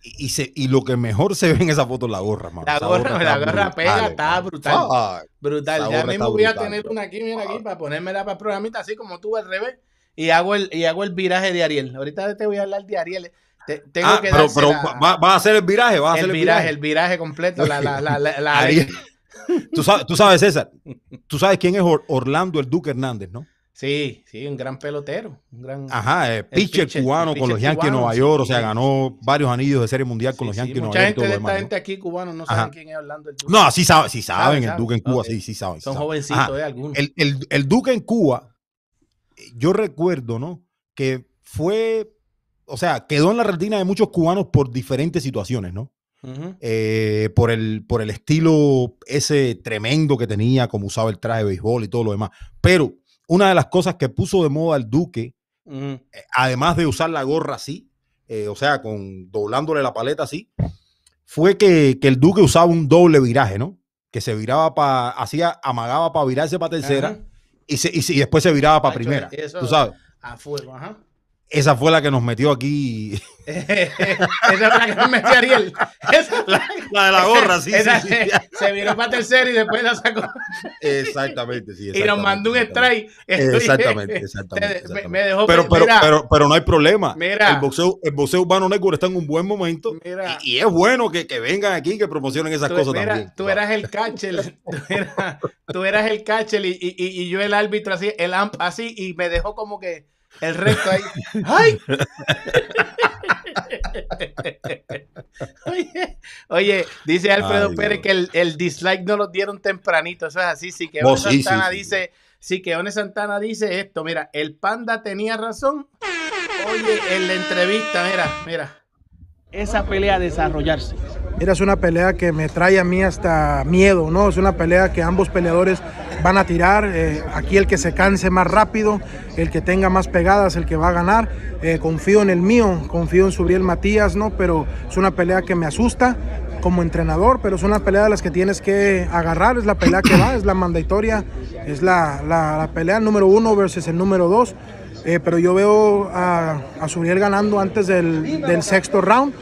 Y, se, y lo que mejor se ve en esa foto es la gorra, hermano. La gorra, la gorra brutal, pega, está brutal. Ah, Brutal. Ya mismo voy a tener una aquí, mira aquí, para ponérmela para el programita, así como tú al revés. Y hago el, y hago el viraje de Ariel. Ahorita te voy a hablar de Ariel. Te- tengo Ah, que pero, pero va, va a hacer el viraje, va a hacer el el viraje, viraje. el viraje completo. La, la, la, la, la- Ariel, tú, sabes, tú sabes, César, tú sabes quién es Or- Orlando el Duque Hernández, ¿no? Sí, sí, un gran pelotero. Un gran, Ajá, eh, pitcher, pitcher, cubano el con los Yankees de Nueva York, o sea, ganó varios anillos de serie mundial con Sí, los Yankees de Nueva Mucha York. y gente esta demás, ¿no? gente aquí cubano no saben quién es Orlando el Duque. No, sí saben, sí saben, Saben, el. Duque en Cuba, sí, sí saben. Son saben. jovencitos, Ajá. eh, algunos. El, el- el Duque en Cuba, yo recuerdo, ¿no? Que fue, o sea, quedó en la retina de muchos cubanos por diferentes situaciones, ¿no? Eh, por, el, por el estilo ese tremendo que tenía, como usaba el traje de béisbol y todo lo demás. Pero una de las cosas que puso de moda el Duque, eh, además de usar la gorra así, eh, o sea, con doblándole la paleta así, fue que, que el Duque usaba un doble viraje, ¿no? Que se viraba para, hacía, amagaba para virarse para tercera y, se- y se- y después se viraba para primera. eso- Tú sabes, A fuego, ajá. Esa fue la que nos metió aquí. Esa es la que me metió Ariel. Esa, La de la gorra, sí, esa sí, sí. se- viró para tercera y después la sacó. Exactamente, sí. Y nos mandó un strike. Exactamente, exactamente, te- me- exactamente. Me dejó Pero, pe- pero, mira, pero, pero no hay problema. Mira. El boxeo, el boxeo urbano network está en un buen momento. Mira. Y, y es bueno que, que vengan aquí y que promocionen esas tú, cosas mira, también. tú eras el catcher. Tú eras, tú eras el catcher y- y- y yo el árbitro así, el amp así, y me dejó como que el resto ahí. ¡Ay! Oye, oye, dice Alfredo Ay, Pérez Dios. que el, el dislike no lo dieron tempranito. Eso es así. Sí que Oh, sí, Santana sí. dice, sí que One Santana dice esto. Mira, el panda tenía razón. Oye, en la entrevista, mira, mira. Esa pelea a desarrollarse. Mira, es una pelea que me trae a mí hasta miedo, ¿no? Es una pelea que ambos peleadores van a tirar. eh, aquí el que se canse más rápido, el que tenga más pegadas, el que va a ganar. Eh, confío en el mío, confío en Subriel Matías, ¿no? Pero es una pelea que me asusta como entrenador, pero es una pelea de las que tienes que agarrar, es la pelea que va, es la mandatoria, es la, la- la pelea número uno versus el número dos. Eh, pero yo veo a, a Subriel ganando antes del, del sexto round.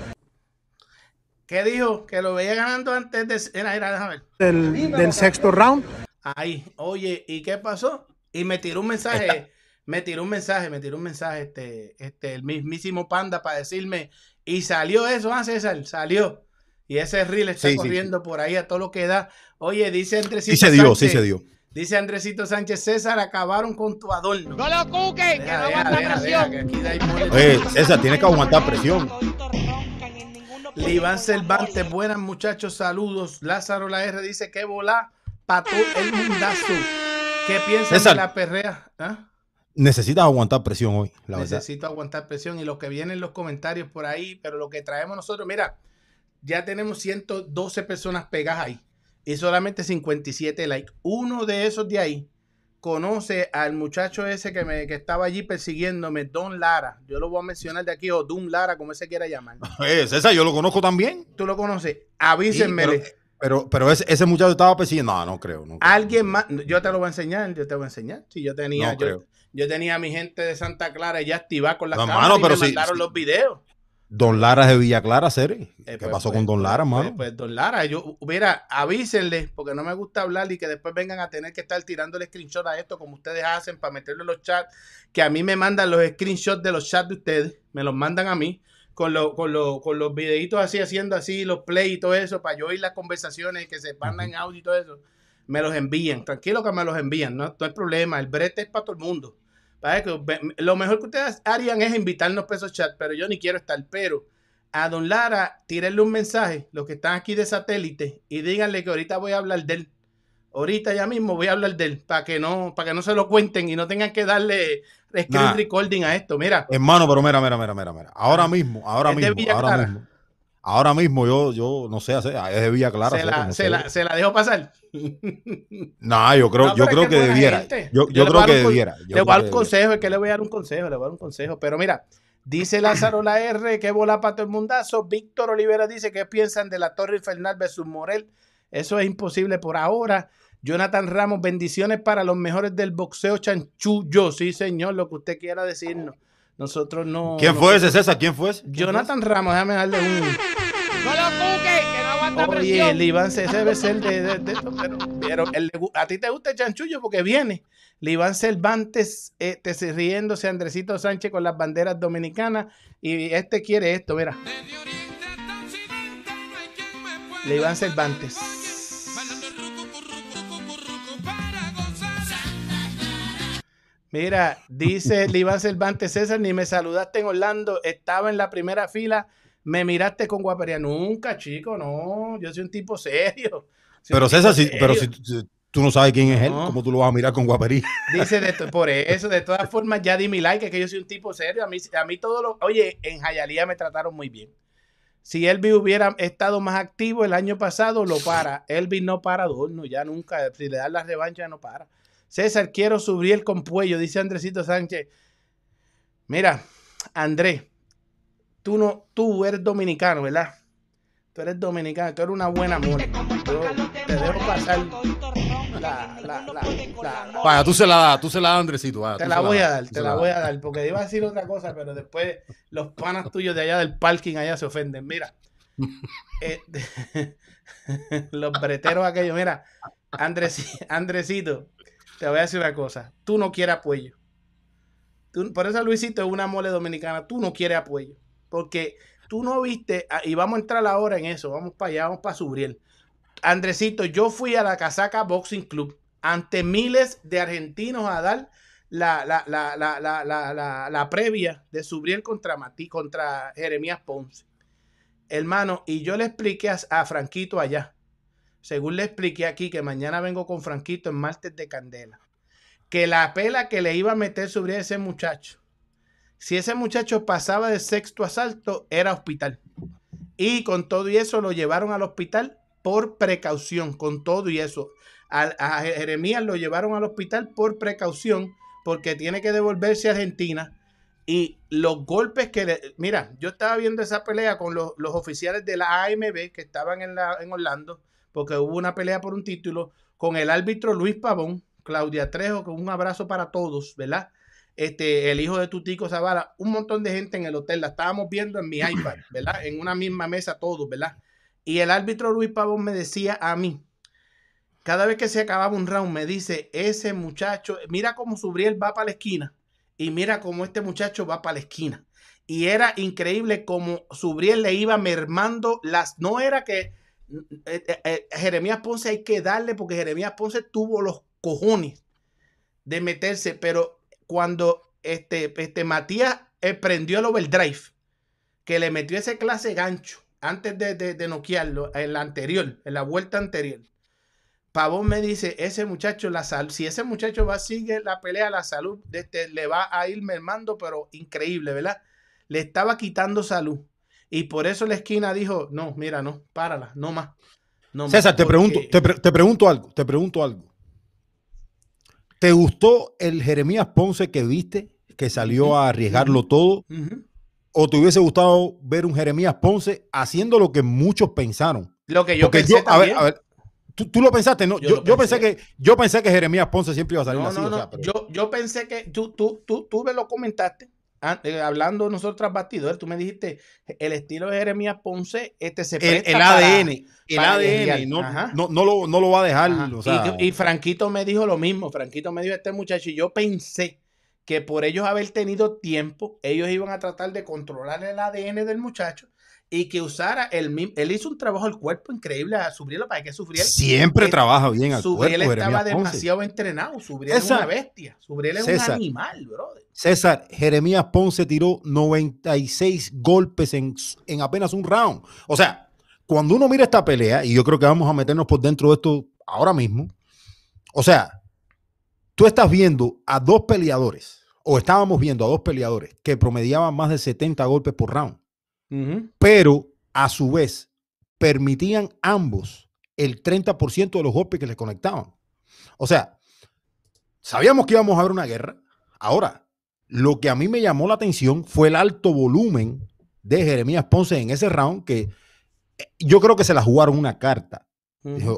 ¿Qué dijo? Que lo veía ganando antes de. Era, era, déjame ver. del, del sexto round. Ahí, oye, ¿y qué pasó? Y me tiró un mensaje, me tiró un mensaje, me tiró un mensaje, este, este, el mismísimo panda para decirme, y salió eso, ah, César, salió. Y ese reel está Sí, sí, corriendo por ahí a todo lo que da. Oye, dice Andresito Sí se dio, sí se dio. Dice Andresito Sánchez, César, acabaron con tu adorno. No lo cuquen, que no aguanta presión. deja, que aquí hay mole- Oye, César, tienes que aguantar presión. Liván Cervantes, buenas muchachos, saludos. Lázaro La R dice que volá para todo el mundazo. ¿Qué piensan César. de la perrea? ¿Ah? Necesitas aguantar presión hoy, la verdad. Necesito aguantar presión y lo que viene en los comentarios por ahí, pero lo que traemos nosotros, mira, ya tenemos 112 personas pegadas ahí y solamente 57 likes. Uno de esos de ahí conoce al muchacho ese que, me, que estaba allí persiguiéndome, Don Lara. Yo lo voy a mencionar de aquí, o Don Lara, como se quiera llamar. Oye, César, yo lo conozco también. ¿Tú lo conoces? Sí, Avísenmele. pero, pero, pero ese, ese muchacho estaba persiguiendo. No, no creo. No creo. Alguien más, yo te lo voy a enseñar, yo te voy a enseñar. Si yo tenía, No yo, tenía a mi gente de Santa Clara ya activada con las No, cámaras mano, y pero me sí, mandaron los videos. Don Lara de Villa Clara, Cere. Eh, ¿Qué pues, pasó pues, con Don Lara, pues, mano? Pues, Don Lara, yo, mira, avísenle, porque no me gusta hablar y que después vengan a tener que estar tirando el screenshot a esto, como ustedes hacen, para meterlo en los chats, que a mí me mandan los screenshots de los chats de ustedes, me los mandan a mí, con, lo- con, lo- con los videitos así, haciendo así, los play y todo eso, para yo oír las conversaciones que se mandan en audio y todo eso. me los envían. Tranquilo que me los envían, no, no hay problema. El brete es para todo el mundo. Para que, lo mejor que ustedes harían es invitarnos a esos chat, pero yo ni quiero estar. Pero a Don Lara, tírenle un mensaje, los que están aquí de satélite, y díganle que ahorita voy a hablar de él. Ahorita ya mismo voy a hablar de él, para que no, para que no se lo cuenten y no tengan que darle screen recording a esto. Mira. Hermano, pero mira, mira, mira, mira, mira. Ahora mismo, ahora mismo, ahora mismo. Ahora mismo yo, yo no sé es de Villa Clara. Se, la, se, la, se la, dejo pasar. no, yo creo, yo creo que, debiera. Yo, yo creo que debiera. le voy a dar un consejo, es que le voy a dar un consejo, le voy a dar un consejo. Pero mira, dice Lázaro La R que bola para todo el mundazo. Víctor Olivera dice que piensan de la Torre Infernal versus Morel. Eso es imposible por ahora. Jonathan Ramos, bendiciones para los mejores del boxeo chanchullo. Sí, señor, lo que usted quiera decirnos. Nosotros no. ¿Quién fue ese, César? ¿Quién fue ese? Jonathan Ramos, déjame darle un. No lo cuque, que no aguanta Oye, presión. el Iván César debe ser de, de, de esto, pero, pero el, a ti te gusta el chanchullo porque viene. Iván Cervantes eh, te riéndose Andresito Sánchez con las banderas dominicanas y este quiere esto, mira. Iván Cervantes. Mira, dice Iván Cervantes César, ni me saludaste en Orlando, estaba en la primera fila, me miraste con guapería. Nunca, chico, no, yo soy un tipo serio. Pero César, si, pero si, tú no sabes quién es él, ¿cómo tú lo vas a mirar con guapería? Dice, de por eso, de todas formas, ya di mi like, que yo soy un tipo serio. A mí, a mí todo lo... Oye, en Jayalía me trataron muy bien. Si Elvis hubiera estado más activo el año pasado, lo para. Elvis no para adorno, ya nunca. Si le dan la revancha, no para. César, quiero subir el compuello, dice Andresito Sánchez. Mira, Andrés, tú no, tú eres dominicano, ¿verdad? Tú eres dominicano, tú eres una buena mole. Yo te dejo pasar la, la, la, la, Vaya, tú se la das, tú se la das, Andresito. Vaya, te la voy a dar, te la voy a dar, porque iba a decir otra cosa, pero después los panas tuyos de allá del parking allá se ofenden. Mira, eh, los breteros aquellos, mira, Andresito, te voy a decir una cosa. Tú no quieres apoyo. Por eso Luisito es una mole dominicana. Tú no quieres apoyo. Porque tú no viste, y vamos a entrar ahora en eso. Vamos para allá, vamos para Subriel. Andresito, yo fui a la Casaca Boxing Club ante miles de argentinos a dar la, la, la, la, previa de Subriel contra, Mati, contra Jeremías Ponce. Hermano, y yo le expliqué a Franquito allá según le expliqué aquí, que mañana vengo con Franquito en martes de Candela, que la pela que le iba a meter sobre ese muchacho, si ese muchacho pasaba de sexto asalto, era hospital. Y con todo y eso lo llevaron al hospital por precaución, con todo y eso. A, Jeremías lo llevaron al hospital por precaución, porque tiene que devolverse a Argentina. Y los golpes que le... Mira, yo estaba viendo esa pelea con los, los oficiales de la AMB que estaban en, la, en Orlando porque hubo una pelea por un título con el árbitro Luis Pavón, Claudia Trejo, con un abrazo para todos, ¿verdad? Este, el hijo de Tutico Zavala, un montón de gente en el hotel, la estábamos viendo en mi iPad, ¿verdad? En una misma mesa todos, ¿verdad? Y el árbitro Luis Pavón me decía a mí, cada vez que se acababa un round, me dice, ese muchacho, mira cómo Subriel va para la esquina y mira cómo este muchacho va para la esquina. Y era increíble como Subriel le iba mermando las, no era que Jeremías Ponce hay que darle porque Jeremías Ponce tuvo los cojones de meterse, pero cuando este, este Matías prendió el overdrive, que le metió ese clase gancho antes de, de, de noquearlo, en la anterior, en la vuelta anterior. Pavón me dice, ese muchacho, la sal, si ese muchacho va la pelea, la salud este, le va a ir mermando, pero increíble, ¿verdad? Le estaba quitando salud. Y por eso la esquina dijo, no, mira, no, párala, no más. No César, más, te, pregunto, te, pre te, pregunto algo, te pregunto algo. ¿Te gustó el Jeremías Ponce que viste, que salió uh -huh, a arriesgarlo uh -huh, todo? Uh -huh. ¿O te hubiese gustado ver un Jeremías Ponce haciendo lo que muchos pensaron? Lo que yo Porque pensé yo, a ver, a ver, ¿tú, tú, lo pensaste, ¿no? Yo, yo, yo pensé. pensé. que yo pensé que Jeremías Ponce siempre iba a salir no, así. No, no, o sea, pero... yo, yo pensé que tú, tú, tú, tú me lo comentaste hablando nosotros bastidores, tú me dijiste el estilo de Jeremías Ponce este se el, el ADN, el para ADN no, no, no, lo, no lo va a dejar. O sea, y, y, Franquito me dijo lo mismo. Franquito me dijo este muchacho, y yo pensé que por ellos haber tenido tiempo, ellos iban a tratar de controlar el ADN del muchacho y que usara el mismo. Él hizo un trabajo al cuerpo increíble a Subriel para que Subriel. Siempre eh, trabaja bien al Subriel cuerpo. estaba Jeremías Ponce. demasiado entrenado. Subriel es una bestia. Subriel es César. un animal, brother. César, Jeremías Ponce tiró 96 golpes en, en apenas un round. O sea, cuando uno mira esta pelea, y yo creo que vamos a meternos por dentro de esto ahora mismo, o sea, tú estás viendo a dos peleadores, o estábamos viendo a dos peleadores que promediaban más de 70 golpes por round, pero a su vez permitían ambos el 30% de los golpes que les conectaban. O sea, sabíamos que íbamos a ver una guerra. Ahora, lo que a mí me llamó la atención fue el alto volumen de Jeremías Ponce en ese round que eh, yo creo que se la jugaron una carta.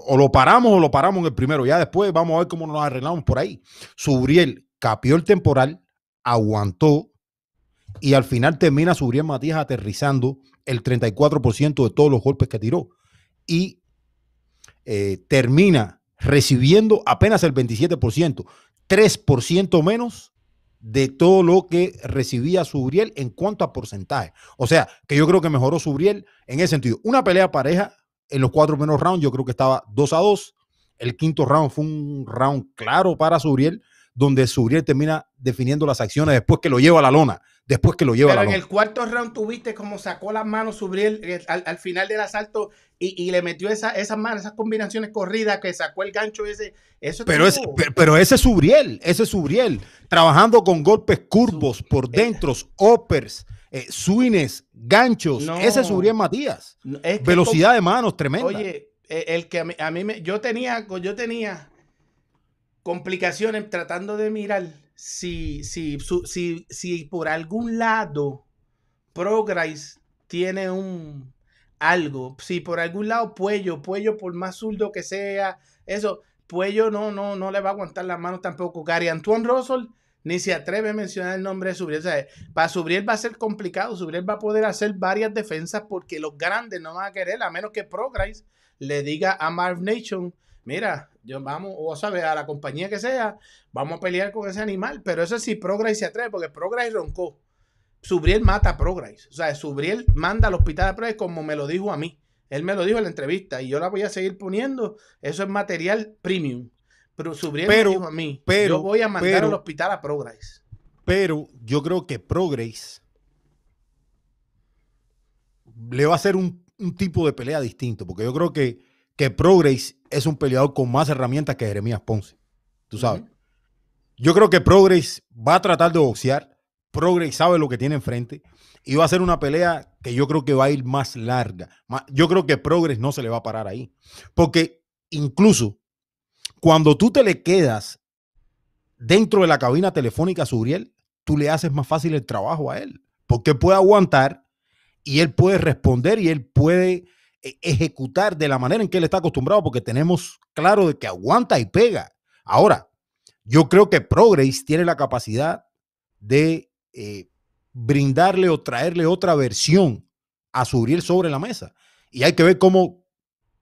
O lo paramos o lo paramos en el primero. Ya después vamos a ver cómo nos arreglamos por ahí. Subriel capió el temporal, aguantó y al final termina Subriel Matías aterrizando el 34% de todos los golpes que tiró. Y eh, termina recibiendo apenas el 27%, 3% menos de todo lo que recibía Subriel en cuanto a porcentaje. O sea, que yo creo que mejoró Subriel en ese sentido. Una pelea pareja en los cuatro primeros rounds, yo creo que estaba 2 a 2. El quinto round fue un round claro para Subriel, donde Subriel termina definiendo las acciones después que lo lleva a la lona. Después que lo lleva Pero a en la el lona. cuarto round tuviste como sacó las manos Subriel eh, al, al final del asalto y, y le metió esa, esas manos, esas combinaciones corridas que sacó el gancho ese. Eso Pero, ese es Subriel, ese es Subriel, trabajando con golpes curvos, por eh. dentros, uppers, eh, swings, ganchos. No. Ese es Subriel Matías. No, es que Velocidad de manos tremenda. Oye, eh, el que a mí, a mí me, yo tenía, yo tenía complicaciones tratando de mirar si, si, si, si por algún lado Progress tiene un algo, si por algún lado Puello, Puello por más zurdo que sea, eso, Puello no, no, no le va a aguantar las manos tampoco. Gary Antoine Russell ni se atreve a mencionar el nombre de Subriel. Para Subriel va a ser complicado. Subriel va a poder hacer varias defensas porque los grandes no van a querer, a menos que Progress le diga a Marv Nation, mira, yo vamos, o sabe, a la compañía que sea, vamos a pelear con ese animal. Pero eso sí, Progress se atreve, porque Progress roncó. Subriel mata a Progress. O sea, Subriel manda al hospital de Progress como me lo dijo a mí. Él me lo dijo en la entrevista y yo la voy a seguir poniendo. Eso es material premium. Pero Subriel Pero- me dijo a mí, pero- yo voy a mandar pero- al hospital a Progress. Pero yo creo que Progress le va a hacer un, un tipo de pelea distinto, porque yo creo que, que Progress es un peleador con más herramientas que Jeremías Ponce. Tú sabes. Yo creo que Progress va a tratar de boxear. Progress sabe lo que tiene enfrente. Y va a ser una pelea que yo creo que va a ir más larga. Yo creo que Progress no se le va a parar ahí. Porque incluso cuando tú te le quedas dentro de la cabina telefónica a Suriel, tú le haces más fácil el trabajo a él. Porque puede aguantar y él puede responder y él puede ejecutar de la manera en que él está acostumbrado, porque tenemos claro de que aguanta y pega. Ahora, yo creo que Progress tiene la capacidad de eh, brindarle o traerle otra versión a Suriel sobre la mesa. Y hay que ver cómo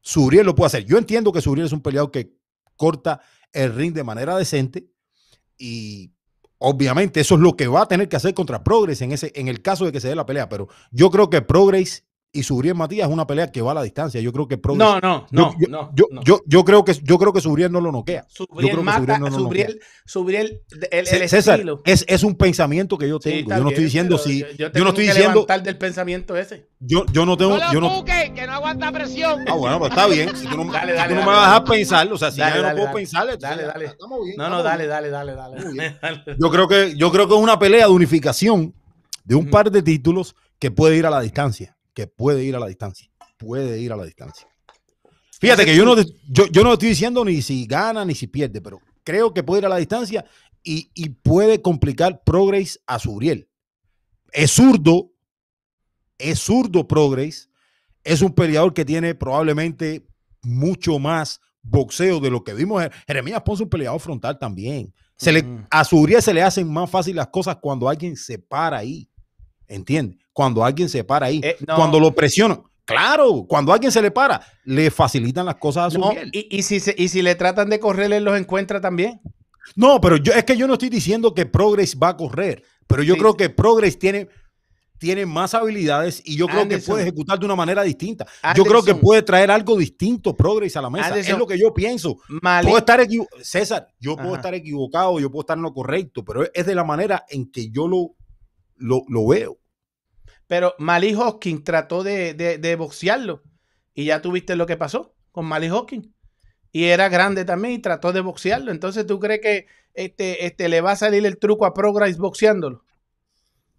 Suriel lo puede hacer. Yo entiendo que Suriel es un peleador que corta el ring de manera decente y obviamente eso es lo que va a tener que hacer contra Progress en, ese, en el caso de que se dé la pelea. Pero yo creo que Progress y Suriel Matías es una pelea que va a la distancia. Yo creo que Progress No, no, no, yo, yo- no, yo, no. yo- yo creo que yo creo que Subriel no lo noquea. Yo Subriel que mata, Subriel no lo Subriel, Subriel, el, César, estilo. es, es un pensamiento que yo Sí, tengo. está yo no estoy diciendo si yo, yo, yo no estoy que diciendo del pensamiento ese. yo, yo no tengo No yo no busques, que no aguanta presión. Ah, bueno, pues está bien. Si tú no, Dale, si dale, tú no dale, me vas a dejar pensar, o sea, si Dale, ya yo no puedo dale. pensar, Dale, dale. estamos bien. No, no, dale, dale, dale, dale. Yo creo que yo creo que es una pelea de unificación de un par de títulos que puede ir a la distancia, que puede ir a la distancia, puede ir a la distancia. Fíjate que yo no, yo, yo no estoy diciendo ni si gana ni si pierde, pero creo que puede ir a la distancia y, y puede complicar Progress a Suriel. Es zurdo, es zurdo Progress, es un peleador que tiene probablemente mucho más boxeo de lo que vimos. Jeremías Ponce es un peleador frontal también. Se le, a Suriel se le hacen más fácil las cosas cuando alguien se para ahí. ¿Entiendes? Cuando alguien se para ahí. Eh, no. Cuando lo presionan. Claro, cuando alguien se le para, le facilitan las cosas a No, Suriel. y, y si se- y si le tratan de correr, él los encuentra también. No, pero yo es que yo no estoy diciendo que Progress va a correr, pero yo Sí. creo que Progress tiene tiene más habilidades y yo creo que puede ejecutar de una manera distinta. Yo creo que puede traer algo distinto, Progress a la mesa. Anderson. Es lo que yo pienso. Puedo estar César, yo puedo estar equivocado, yo puedo estar en lo correcto, pero es de la manera en que yo lo, lo, lo veo. Pero Malik Hopkins trató de, de- de boxearlo. Y ya tuviste lo que pasó con Malik Hopkins. Y era grande también y trató de boxearlo. Entonces, ¿tú crees que este, este, le va a salir el truco a Progress boxeándolo?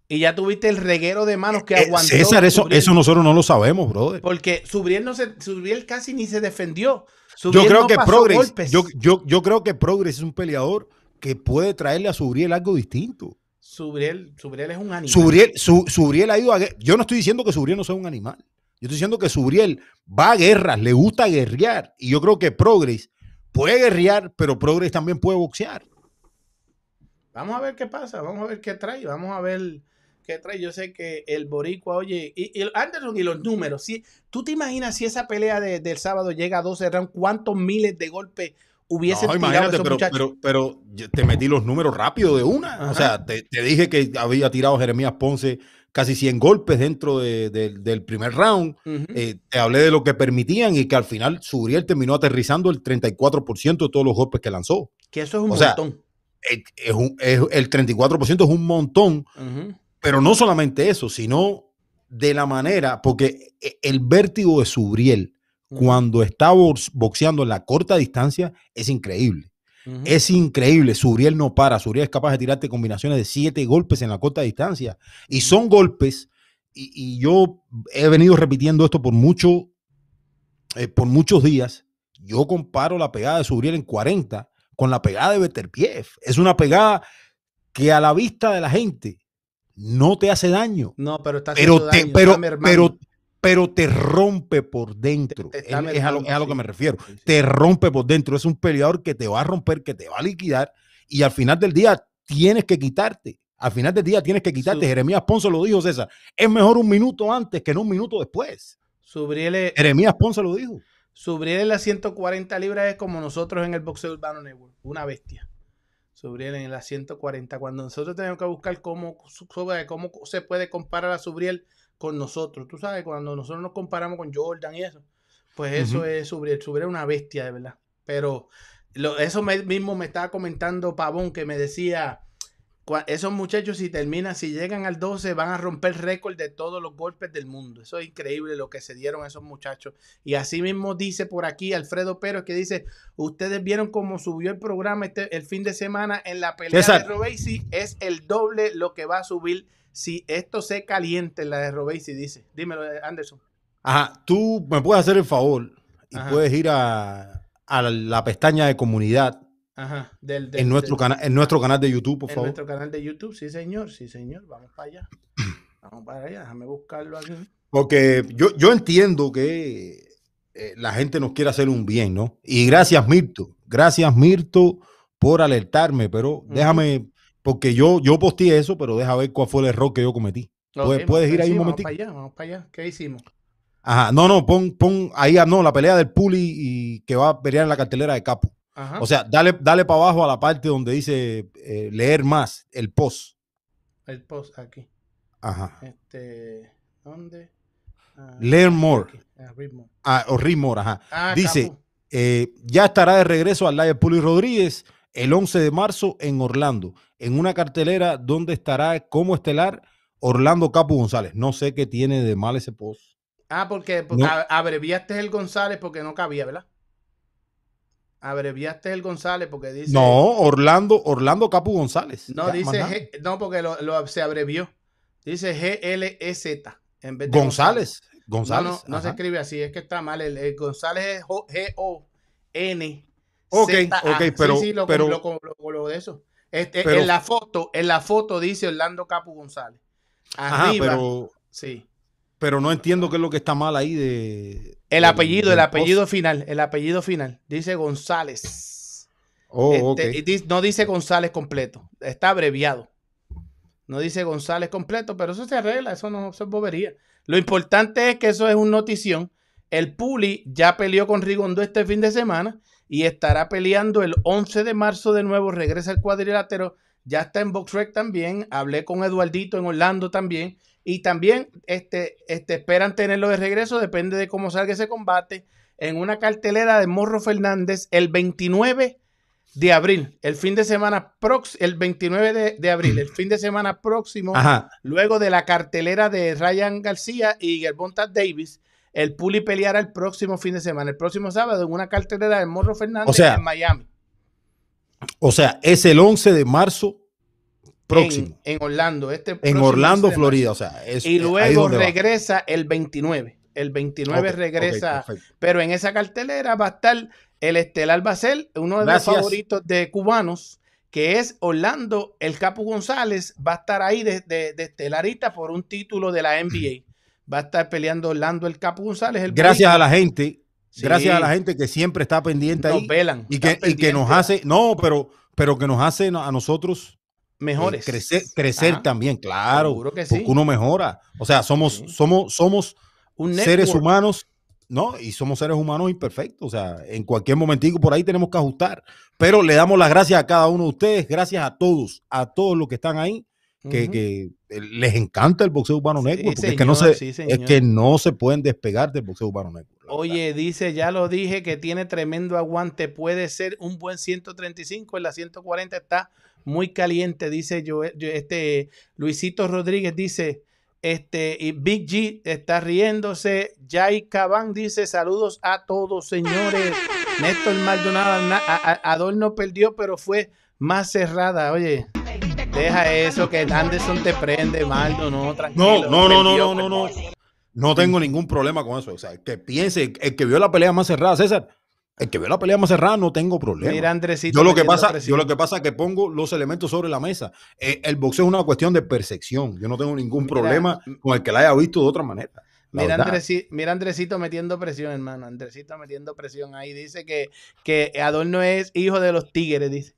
Y ya tuviste el reguero de manos que Eh, aguantó. César, eso, eso nosotros no lo sabemos, brother. Porque Subriel, no se, Subriel casi ni se defendió. Yo creo no que Progress, golpes. yo, yo, yo creo que Progress es un peleador que puede traerle a Subriel algo distinto. Subriel, Subriel es un animal. Subriel, su, Subriel ha ido a Yo no estoy diciendo que Subriel no sea un animal. Yo estoy diciendo que Subriel va a guerras, le gusta guerrear. Y yo creo que Progress puede guerrear, pero Progress también puede boxear. Vamos a ver qué pasa, vamos a ver qué trae, vamos a ver qué trae. Yo sé que el Boricua, oye, y, y Anderson y los números, si, ¿tú te imaginas si esa pelea de- del sábado llega a 12 rounds, cuántos miles de golpes hubiesen No, tirado imagínate, esos pero, pero, te metí los números rápido de una. Ajá. O sea, te, te dije que había tirado Jeremías Ponce casi 100 golpes dentro de- de- del primer round. Eh, te hablé de lo que permitían y que al final Subriel terminó aterrizando el 34% de todos los golpes que lanzó. que eso es un o sea, montón. Es- es un- es- el 34% es un montón, pero no solamente eso, sino de la manera, porque e- el vértigo de Subriel Ujú. Cuando está box- boxeando en la corta distancia es increíble. Es increíble. Subriel no para. Subriel es capaz de tirarte combinaciones de siete golpes en la corta distancia. Y son golpes, y, y yo he venido repitiendo esto por, mucho, eh, por muchos días. Yo comparo la pegada de Subriel en 40 con la pegada de Beterbiev. Es una pegada que a la vista de la gente no te hace daño, No, pero está pero te, daño, pero, pero, pero te rompe por dentro. Te- Es- es, a lo, mermando, es a lo que me refiero Sí, sí. te rompe por dentro. Es un peleador que te va a romper, que te va a liquidar y al final del día tienes que quitarte. Al final del día tienes que quitarte. Su- Jeremías Ponce lo dijo, César. Es mejor un minuto antes que no un minuto después. Subriel es- Jeremías Ponce lo dijo. Subriel en las 140 libras es como nosotros en el boxeo urbano network, una bestia. Subriel en las 140. Cuando nosotros tenemos que buscar cómo, cómo se puede comparar a Subriel con nosotros. Tú sabes, cuando nosotros nos comparamos con Jordan y eso, pues eso es. Subriel es una bestia, de verdad. Pero lo- eso me- mismo me estaba comentando Pavón, que me decía, esos muchachos si terminan, si llegan al 12, van a romper récord de todos los golpes del mundo. Eso es increíble lo que se dieron esos muchachos. Y así mismo dice por aquí Alfredo Pérez que dice, ustedes vieron cómo subió el programa este, el fin de semana en la pelea de Robesi, es el doble lo que va a subir si esto se caliente en la de Robesi, dice. Dímelo, Anderson. Ajá, tú me puedes hacer el favor y Ajá. puedes ir a, a la, la pestaña de comunidad Ajá, del, del- en, nuestro del- cana- en nuestro canal de YouTube, por en favor. nuestro canal de YouTube, sí señor, sí señor, vamos para allá. Vamos para allá, déjame buscarlo aquí. Porque yo, yo entiendo que eh, la gente nos quiere hacer un bien, ¿no? Y gracias, Mirto. Gracias, Mirto, por alertarme, pero déjame, porque yo, yo posteé eso, pero deja ver cuál fue el error que yo cometí. Puedes- ir ahí un vamos momentito. para allá, vamos para allá. ¿Qué hicimos? Ajá, no, no, pon, pon ahí, ah, no, la pelea del Puli y que va a pelear en la cartelera de Capo. Ajá. O sea, dale, dale para abajo a la parte donde dice eh, leer más, el post. el post aquí. Ajá. Este, ¿dónde? Ah, Learn more. ah, read more. Ah, o read more, ajá. Ah, Dice, eh, ya estará de regreso al Live Puli Rodríguez el 11 de marzo en Orlando, en una cartelera donde estará como estelar Orlando Capu González. No sé qué tiene de mal ese post. Ah, porque, porque No. a- abreviaste el González porque no cabía, ¿verdad? Abreviaste el González porque dice. No, Orlando, Orlando Capu González. No, Ya, dice. G- no, porque lo, lo- se abrevió. Dice G-L-E-Z. En vez de González. No, González. no, no se escribe así, es que está mal. El, el González es G-O-N. Ok, ok, pero- Sí, sí, lo, pero- lo- lo- lo- lo de eso. Este, pero- en la foto, en la foto dice Orlando Capu González. Ajá, Arriba, pero, sí. pero no entiendo qué es lo que está mal ahí de. El apellido, el apellido post. final, el apellido final. Dice González. Oh, Este, ok. y no dice González completo, está abreviado. No dice González completo, pero eso se arregla, eso no eso es bobería. Lo importante es que eso es una notición. El Puli ya peleó con Rigondo este fin de semana y estará peleando el 11 de marzo de nuevo. Regresa al cuadrilátero, ya está en BoxRec también. Hablé con Eduardito en Orlando también Y también este, este, esperan tenerlo de regreso, depende de cómo salga ese combate, en una cartelera de Morro Fernández el 29 de abril, el fin de semana próximo, el 29 de, abril, el fin de semana próximo, luego de la cartelera de Ryan García y Gervonta Davis, el Puli peleará el próximo fin de semana, el próximo sábado, en una cartelera de Morro Fernández en Miami. O sea, es el 11 de marzo próximo. En, Orlando. Este en Orlando, Florida. O sea, y luego regresa el 29. El 29 regresa. pero en esa cartelera va a estar el estelar va a ser uno de los favoritos de cubanos, que es Orlando. El Capo González va a estar ahí de, de, estelarista por un título de la NBA. Va a estar peleando Orlando el Capo González. El Gracias a la gente Gracias a la gente que siempre está pendiente ahí. y, que, que, nos hace, no, pero, pero que nos hace a nosotros eh, mejores. crecer crecer también, claro. Porque uno mejora. O sea, somos, somos, somos seres humanos, ¿no? Y somos seres humanos imperfectos. O sea, en cualquier momentico por ahí tenemos que ajustar. Pero le damos las gracias a cada uno de ustedes, gracias a todos, a todos los que están ahí que, les encanta el boxeo urbano negro, porque es, que no se, es que no se pueden despegar del boxeo urbano negro. Oye, dice, ya lo dije, que tiene tremendo aguante, puede ser un buen 135, en la 140 está muy caliente, dice yo, este Luisito Rodríguez dice, este, y Big G está riéndose. Jai Cabán dice: Saludos a todos, señores. Néstor Maldonado, Adorno perdió, pero fue más cerrada. Oye, Deja eso, que Anderson te prende, Maldo, no, tranquilo. No, no, no, no, no, no, no. tengo ningún problema con eso. O sea, el que piense, el que vio la pelea más cerrada, César, el que vio la pelea más cerrada no tengo problema. Mira, Andresito. Yo lo que pasa, yo lo que pasa es que pongo los elementos sobre la mesa. Eh, el boxeo es una cuestión de percepción. Yo no tengo ningún problema con el que la haya visto de otra manera. Mira, Andresito, mira Andresito metiendo presión, hermano. Andresito metiendo presión ahí. Dice que, que Adorno es hijo de los tigres, dice.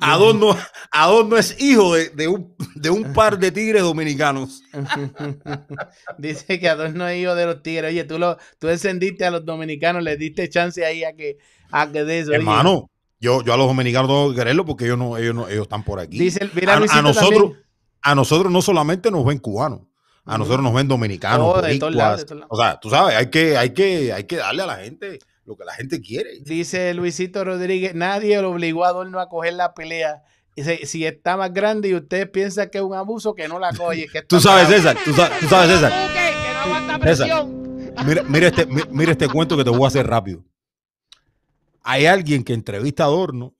Adorno, Adorno es hijo de, un, de, un, par de tigres dominicanos. Dice que Adorno es hijo de los tigres. Oye, tú, lo, tú encendiste a los dominicanos, les diste chance ahí a que, a que de eso. Hermano, yo, yo a los dominicanos tengo que quererlo porque ellos no, ellos no, ellos están por aquí. Dice, mira, a, nosotros, a nosotros no solamente nos ven cubanos, a nosotros nos ven dominicanos. O sea, tú sabes, hay que, hay que, hay que darle a la gente lo que la gente quiere. Dice Luisito Rodríguez, nadie lo obligó a Adorno a coger la pelea. Dice, si está más grande y usted piensa que es un abuso, que no la coge. tú sabes, César, tú, sabes, César. mira, mira, este, mira este cuento que te voy a hacer rápido. Hay alguien que entrevista a Adorno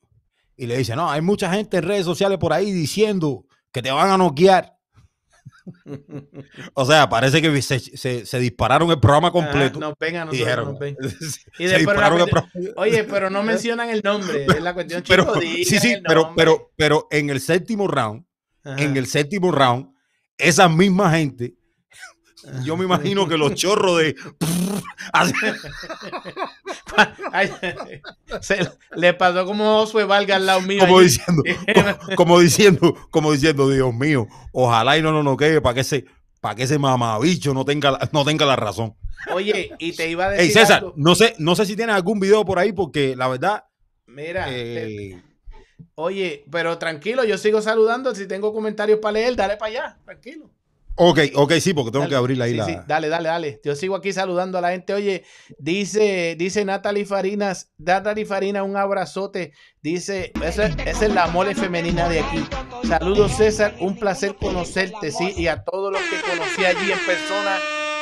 y le dice, no, hay mucha gente en redes sociales por ahí diciendo que te van a noquear. o sea, parece que se, dispararon el programa completo. no vengan, no, dijeron, y después Oye, pero no mencionan el nombre, es la cuestión pero, Sí, sí, pero, pero, pero en el séptimo round, en el séptimo round, esa misma gente yo me imagino que los chorros de. le pasó como Josué Valga al lado mío. Como diciendo, como, diciendo, como diciendo, Dios mío, ojalá y no nos no, quede para que ese, para que ese mamabicho no tenga, no tenga la razón. Oye, y te iba a decir. César, no sé, no sé si tienes algún video por ahí, porque la verdad. Mira. Eh, oye, pero tranquilo, yo sigo saludando. Si tengo comentarios para leer, dale para allá, tranquilo. Ok, ok, sí, porque tengo que abrir la isla. Sí, dale, dale, dale. Yo sigo aquí saludando a la gente. Oye, dice, dice Natalie Farinas, Natalie Farina, un abrazote. Dice, esa, esa, es la mole femenina de aquí. Saludos, César, un placer conocerte, sí, y a todos los que conocí allí en persona,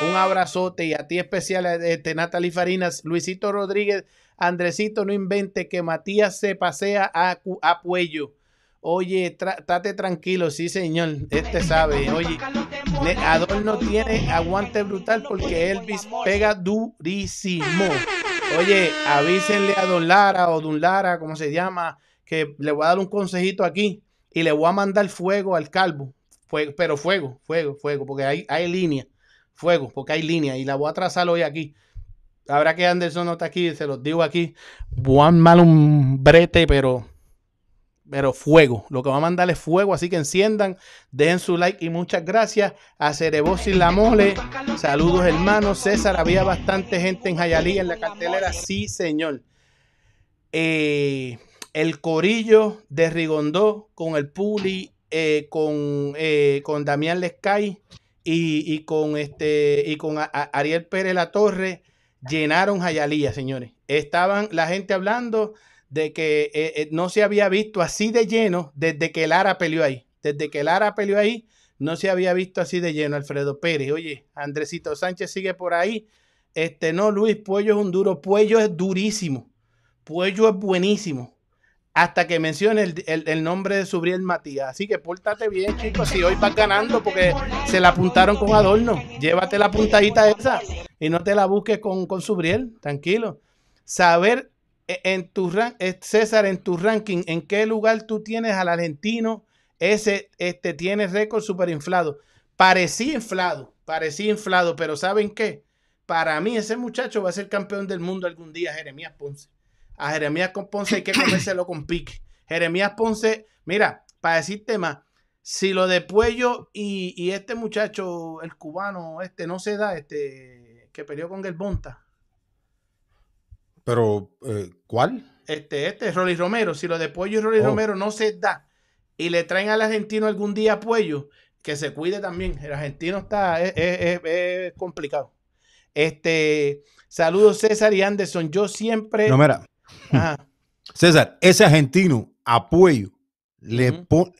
un abrazote. Y a ti especial, este, Natalie Farinas, Luisito Rodríguez, Andresito, no invente que Matías se pasea a, a Puello. Oye, trate tranquilo, sí señor, este sabe. Oye, Adorno tiene aguante brutal porque Elvis pega durísimo. Oye, avísenle a Don Lara o Don Lara, como se llama, que le voy a dar un consejito aquí y le voy a mandar fuego al calvo. pero fuego, fuego, fuego, porque hay, hay línea. Fuego, porque hay línea y la voy a trazar hoy aquí. Habrá que Anderson no está aquí, se los digo aquí. A mal un brete, pero pero fuego. Lo que va a mandar es fuego, así que enciendan, dejen su like y muchas gracias a Cerebosis La Mole. Saludos hermanos. César, había bastante gente en Jayalí en la cartelera. Sí, señor. Eh, el Corillo de Rigondó con el Puli, eh, con, eh, con Damián Lescay y, y con este y con Ariel Pérez La Torre llenaron Jayalía, señores. Estaban la gente hablando de que eh, eh, no se había visto así de lleno desde que Lara peleó ahí. Desde que Lara peleó ahí, no se había visto así de lleno Alfredo Pérez. Oye, Andresito Sánchez sigue por ahí. Este, no, Luis, Puello es un duro. Puello es durísimo. Puello es buenísimo. Hasta que mencione el, el- nombre de Subriel Matías. Así que pórtate bien, chicos. Si hoy vas ganando porque se la apuntaron con adorno, llévate la puntadita esa y no te la busques con, con Subriel. Tranquilo. Saber en tu eh, César, en tu ranking, en qué lugar tú tienes al argentino, ese este, tiene récord super inflado. Parecía inflado, parecía inflado, pero ¿saben qué? Para mí ese muchacho va a ser campeón del mundo algún día, Jeremías Ponce. A Jeremías Ponce hay que comérselo con pique. Jeremías Ponce, mira, para decirte más, si lo de Puello y, este muchacho, el cubano, este no se da, este que peleó con el Bonta, Pero, eh, ¿cuál? este, este, Rolly Romero, si lo de Puello y Rolly Oh. Romero no se da y le traen al argentino algún día a Puello, que se cuide también. El argentino está, es, es- es- es complicado. Este, saludos César y Anderson. Yo siempre. No, mira, Ajá. César, ese argentino, Apoyo, le Ujú. pone.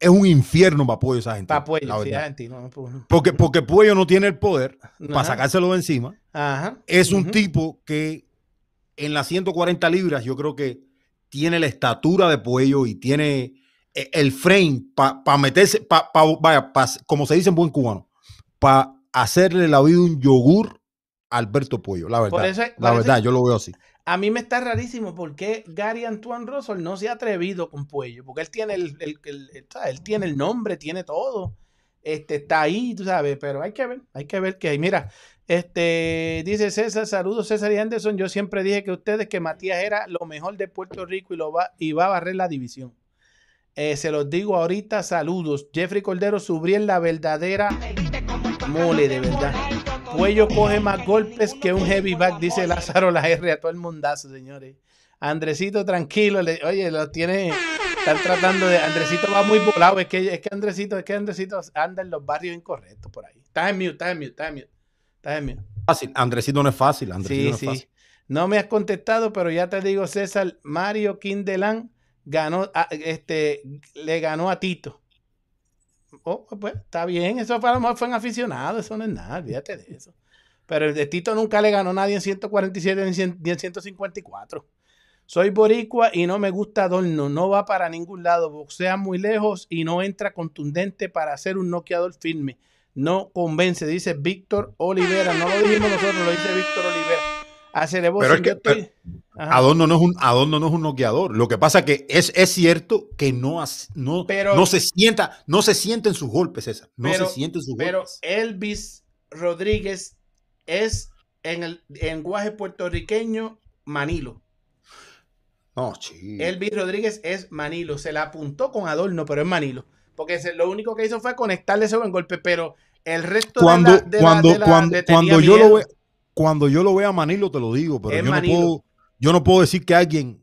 Es un infierno para Apoyo esa argentino. Pa' Puello, la sí, argentino. pues, Porque, porque Puello no tiene el poder para Ajá. sacárselo de encima. Ajá. Es un tipo que en las 140 libras yo creo que tiene la estatura de Puello y tiene eh, el frame para meterse, pa, pa- vaya, pa- como se dice en buen cubano, para hacerle la vida un yogur a Alberto Puello, la verdad. Por eso- la verdad, yo lo veo así. A mí me está rarísimo porque Gary Antoine Russell no se ha atrevido con Puello, porque él tiene el, el- el- el- ¿sabes? él tiene el nombre, tiene todo, este, está ahí, tú sabes, pero hay que ver, hay que ver que hay. Mira, este, dice César, saludos César y Anderson, yo siempre dije que ustedes que Matías era lo mejor de Puerto Rico y, lo va, y va a barrer la división. Eh, se los digo ahorita, saludos. Jeffrey Cordero Subriel, la verdadera mole, de verdad. Puello coge más golpes que un heavy back, dice Lázaro la R a todo el mundazo, señores. Andresito, tranquilo, oye, lo tiene, están tratando de, Andresito va muy volado, es que, es que Andresito, es que Andresito anda en los barrios incorrectos por ahí. Estás en mute, estás en mute, estás en mute, Fácil. Andresito no es fácil. Andresito Sí, no es sí. fácil. No me has contestado, pero ya te digo, César, Mario Kindelan ganó, a- este, le ganó a Tito. Oh, pues está bien, eso fue, a lo mejor fue un aficionado, eso no es nada, olvídate de eso. Pero el de Tito nunca le ganó a nadie en 147 ni ni en 154. Soy boricua y no me gusta Adorno, no va para ningún lado, boxea muy lejos y no entra contundente para hacer un noqueador firme. No convence, dice Víctor Olivera. No lo dijimos nosotros, lo dice Víctor Olivera. Hace Pero es que- Ajá. Adorno no es un Adorno no es un noqueador. Lo que pasa es que es, es cierto que no, no, Pero- no se sienta, no se sienten sus golpes, César. No Pero- se sienten sus Pero golpes. Elvis Rodríguez es en el lenguaje puertorriqueño Manilo. No, chico. Elvis Rodríguez es Manilo. Se la apuntó con Adorno, pero es Manilo. Porque se- lo único que hizo fue conectarle ese buen golpe, pero el resto cuando, de la, de la- cuando, de la- cuando, cuando yo miedo. lo vea, cuando yo lo vea a Manilo, te lo digo, pero yo no, puedo, yo no puedo decir que a alguien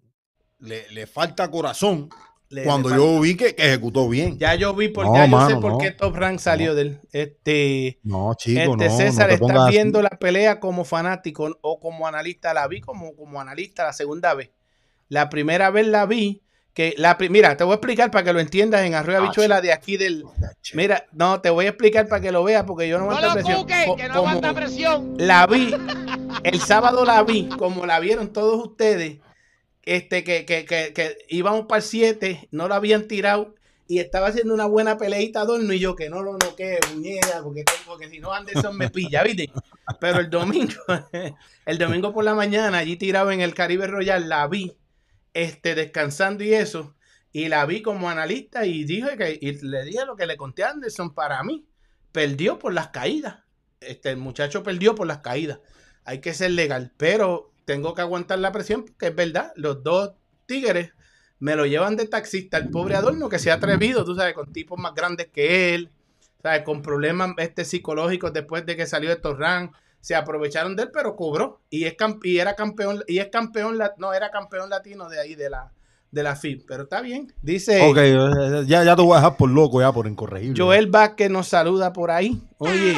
le, le falta corazón Le- cuando le yo vi que, que ejecutó bien. Ya yo vi, por, No, ya yo sé por no. qué Top Rank salió del. Este, No, chico, este. César, así. viendo la pelea como fanático o como analista. La vi como, como analista la segunda vez. La primera vez la vi. Que la, mira, te voy a explicar para que lo entiendas en Arroyo Ah, Habichuela de aquí del. Mira, no, te voy a explicar para que lo veas porque yo no No aguanto lo presión. cuque, que no como- aguanta presión. la vi, el sábado la vi, como la vieron todos ustedes, este, que, que, que, que íbamos para el 7, no lo habían tirado y estaba haciendo una buena peleita Adorno y yo que no lo noqué, muñeca, porque, porque si no Anderson me pilla, ¿viste? Pero el domingo, el domingo por la mañana, allí tirado en el Caribe Royal, la vi, este, descansando y eso, y la vi como analista y dije que, le dije lo que le conté a Anderson para mí, perdió por las caídas. Este, el muchacho perdió por las caídas. Hay que ser legal, pero tengo que aguantar la presión porque es verdad, los dos tigres me lo llevan de taxista, el pobre Adorno que se ha atrevido, tú sabes, con tipos más grandes que él, sabes, con problemas este, psicológicos después de que salió de Torran, se aprovecharon de él, pero cobró y es camp- y era campeón y es campeón no era campeón latino de ahí de la de la FIB, pero está bien. Dice Ok, eh, ya, ya te voy a dejar por loco, ya por incorregible. Joel Vázquez nos saluda por ahí. Oye,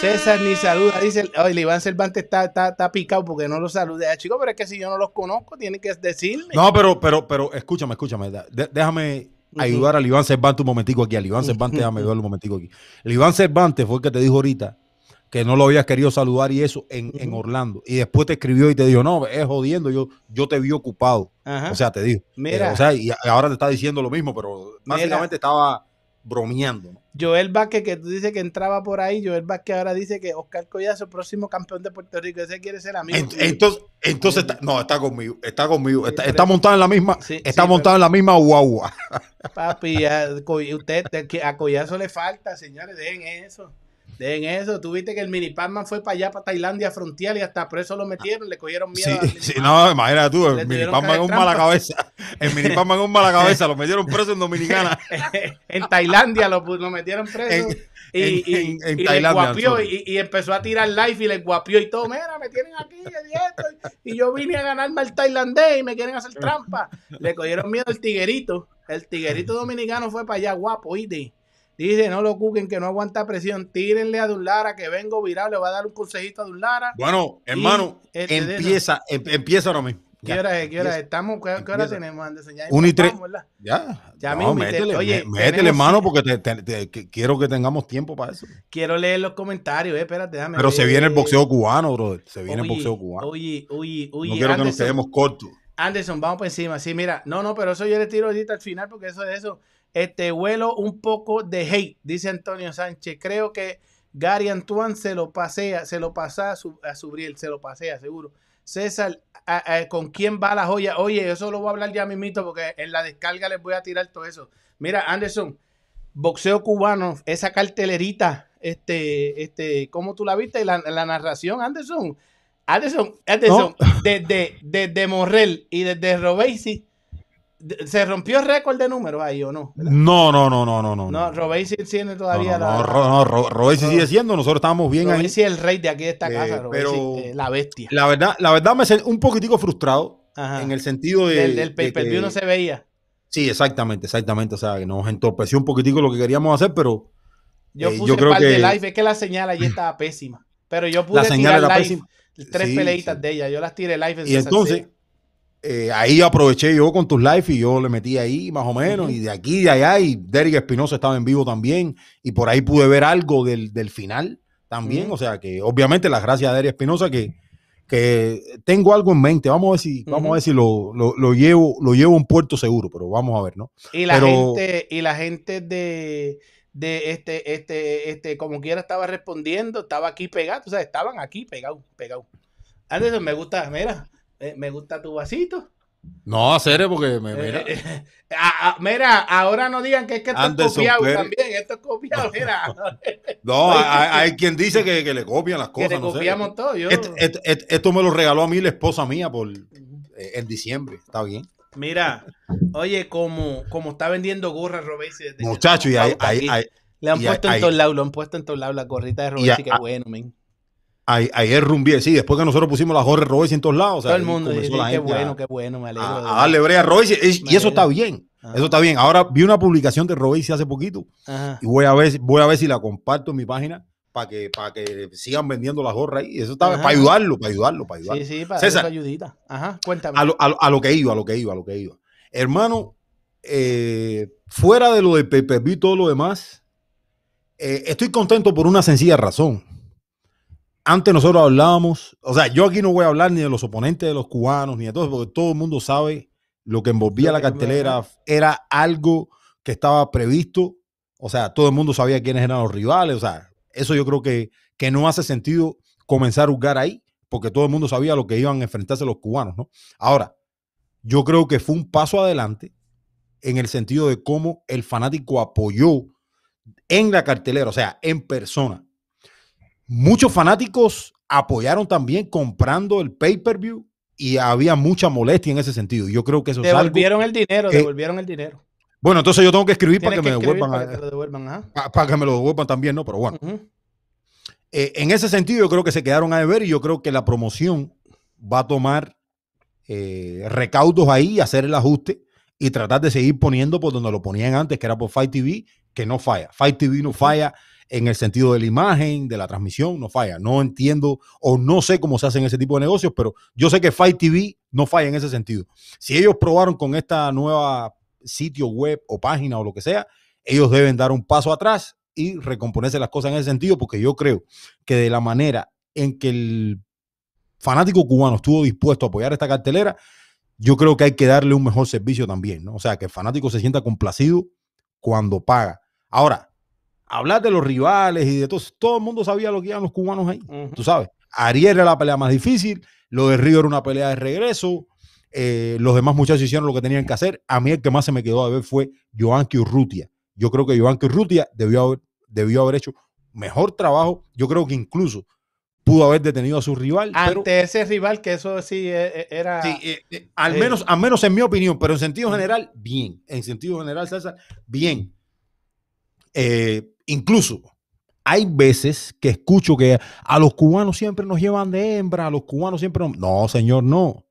César ni saluda. Dice, oye, Iván Cervantes está, está, está picado porque no lo salude. Ah, chico, pero es que si yo no los conozco, tienen que decirme. No, pero, pero, pero, escúchame, escúchame. de- déjame ayudar al Iván Cervantes un momentico aquí. Al Iván Cervantes, déjame ayudarle un momentico aquí. El Iván Cervantes fue el que te dijo ahorita que no lo habías querido saludar y eso en, en. Orlando. Y después te escribió y te dijo, no, es jodiendo, yo, yo te vi ocupado. Ajá. O sea, te dijo. Mira. Eh, o sea, y ahora te está diciendo lo mismo, pero Mira. básicamente estaba bromeando. ¿no? Joel Vázquez, que tú dices que entraba por ahí. Joel Vázquez ahora dice que Oscar Collazo, próximo campeón de Puerto Rico. Ese quiere ser amigo. Ent-. Entonces, entonces está- no, está conmigo, está conmigo, está, está montado en la misma, Sí, está sí, montado en la misma guagua. Papi, a, usted, a Collazo le falta, señores, dejen eso. Dejen eso. Tú viste que el mini Pac-Man fue para allá, para Tailandia, frontear, y hasta preso lo metieron, le cogieron miedo. Sí, sí, no, imagínate tú, el mini Pac-Man es un mala cabeza. El mini Pac-Man es un mala cabeza, lo metieron preso en Dominicana. en Tailandia lo, metieron preso. En- y, en- y- en- y Tailandia, guapió y, empezó a tirar live y le guapió y todo. Mira, me tienen aquí y yo vine a ganarme al tailandés y me quieren hacer trampa. Le cogieron miedo al tiguerito. El tiguerito dominicano fue para allá, guapo, oíste. Dice, no lo cuquen, que no aguanta presión. Tírenle a Dunlara, que vengo viral, le va a dar un consejito a Dunlara. Bueno, hermano, este empieza, em- empieza ahora mismo. ¿Qué hora es? ¿Qué hora es? Estamos, ¿qué, hora Empieza. tenemos, Anderson? Ya Un y tres. Ya, Ya no, métele, oye, métele, hermano, porque te- te- te- que- quiero que tengamos tiempo para eso. Quiero leer los comentarios, eh, espérate, déjame Pero se viene el boxeo cubano, brother. Se viene Oye, el boxeo cubano. Oye, oye, oye. no quiero que nos quedemos cortos. Anderson, vamos por encima. Sí, mira, no, no, pero eso yo le tiro ahorita al final porque eso de eso. Este, huelo un poco de hate, dice Antonio Sánchez. Creo que Gary Antoine se lo pasea, se lo pasa a, su, a Subriel, se lo pasea, seguro. César, a- a- ¿con quién va la joya? Oye, eso lo voy a hablar ya mismito porque en la descarga les voy a tirar todo eso. Mira, Anderson, boxeo cubano, esa cartelerita, este, este, ¿cómo tú la viste? La, la narración, Anderson. Anderson, Anderson, desde, desde Morrell y desde Robesi, de- ¿se rompió el récord de números ahí o no? No, no, no, no, no, no. No, Robesi tiene No, todavía no, no, la... No, Ro- Robesi sigue siendo, nosotros estábamos bien ahí. Robesi es el rey de aquí de esta Eh, casa, Robesi, pero- eh, la bestia. La verdad, la verdad me sentí un poquitico frustrado Ajá. en el sentido de. del del de pay-per-view que- no se veía. Sí, exactamente, exactamente. O sea, que nos entorpeció un poquitico lo que queríamos hacer, pero Yo Eh, puse yo creo par de que- live, es que la señal allí estaba pésima. Pero yo pude la señal tirar live pésima. tres Sí, peleitas sí. de ella. Yo las tiré live en Y entonces. Eh, ahí aproveché yo con tus live y yo le metí ahí más o menos, y de aquí y de allá, y Derek Espinosa estaba en vivo también, y por ahí pude ver algo del, del final también. O sea que obviamente las gracias a Derek Espinosa que, que tengo algo en mente. Vamos a ver si, vamos a ver si lo, lo- lo llevo, lo llevo a un puerto seguro, pero vamos a ver, ¿no? Y la Pero- gente, y la gente de, de este, este, este, como quiera estaba respondiendo, estaba aquí pegado, o sea, estaban aquí pegados, pegados. Anderson, me gusta, mira, eh, me gusta tu vasito. No, hacer porque me, Eh, eh, ah, ah, mira, ahora no digan que es que esto Anderson es copiado Pérez. también, esto es copiado, mira, No, hay, hay quien dice que, que le copian las que cosas. sé. todo. Yo, Este- este- este- esto me lo regaló a mí la esposa mía por eh, en diciembre. Está bien. Mira, oye, como, como está vendiendo gorras Robesi que Muchacho, y ahí, le han puesto en todos lados, lo han puesto en todos lados la gorrita de Y Robesi, a- bueno, men. Ahí- ayer rumbié, sí, después que nosotros pusimos las Jorge Royce en todos lados. o sea, Todo el mundo dice, la qué gente a- bueno, qué bueno, me alegro. a, de a darle brea a Royce. Y, y eso está bien. Ajá. Eso está bien. Ahora vi una publicación de Royce hace poquito Ajá. y voy a ver, voy a ver si la comparto en mi página para que, para que sigan vendiendo las gorras ahí. Eso está Ajá. para ayudarlo, para ayudarlo, para ayudarlo. Sí, sí, para César. ayudita. Ajá, cuéntame. a lo, a lo- a lo que iba, a lo que iba, a lo que iba. Hermano, eh, fuera de lo del pay-per-view y todo lo demás, eh, estoy contento por una sencilla razón. Antes nosotros hablábamos, o sea, yo aquí no voy a hablar ni de los oponentes de los cubanos, ni de todo, porque todo el mundo sabe lo que envolvía la cartelera, era algo que estaba previsto, o sea, todo el mundo sabía quiénes eran los rivales, o sea, eso yo creo que, que no hace sentido comenzar a jugar ahí, porque todo el mundo sabía lo que iban a enfrentarse los cubanos, ¿no? Ahora, yo creo que fue un paso adelante en el sentido de cómo el fanático apoyó en la cartelera, o sea, en persona. Muchos fanáticos apoyaron también comprando el pay-per-view y había mucha molestia en ese sentido. Yo creo que eso es algo... devolvieron el dinero, que- devolvieron el dinero. Bueno, entonces yo tengo que escribir para que me devuelvan, para que devuelvan, ajá. a- pa- para que me lo devuelvan también, ¿no? Pero bueno, eh, en ese sentido yo creo que se quedaron a deber y yo creo que la promoción va a tomar eh, recaudos ahí, hacer el ajuste y tratar de seguir poniendo por donde lo ponían antes, que era por Fight TV, que no falla. Fight TV no falla en el sentido de la imagen, de la transmisión, no falla. No entiendo o no sé cómo se hacen ese tipo de negocios, pero yo sé que Fight TV no falla en ese sentido. Si ellos probaron con esta nueva sitio web o página o lo que sea, ellos deben dar un paso atrás y recomponerse las cosas en ese sentido, porque yo creo que de la manera en que el fanático cubano estuvo dispuesto a apoyar esta cartelera, yo creo que hay que darle un mejor servicio también, ¿no? O sea, que el fanático se sienta complacido cuando paga. Ahora, hablar de los rivales y de todo, todo el mundo sabía lo que iban los cubanos ahí, tú sabes. Ariel era la pelea más difícil, lo de Río era una pelea de regreso, eh, los demás muchachos hicieron lo que tenían que hacer. A mí el que más se me quedó a ver fue Joanqui Urrutia. Yo creo que Joanqui Urrutia debió haber, debió haber hecho mejor trabajo. Yo creo que incluso pudo haber detenido a su rival. Ante ese rival, que eso sí eh, eh, era. Sí, al, menos, al menos en mi opinión, pero en sentido general, bien. En sentido general, César, bien. Incluso hay veces que escucho que a los cubanos siempre nos llevan de hembra, a los cubanos siempre No, señor, no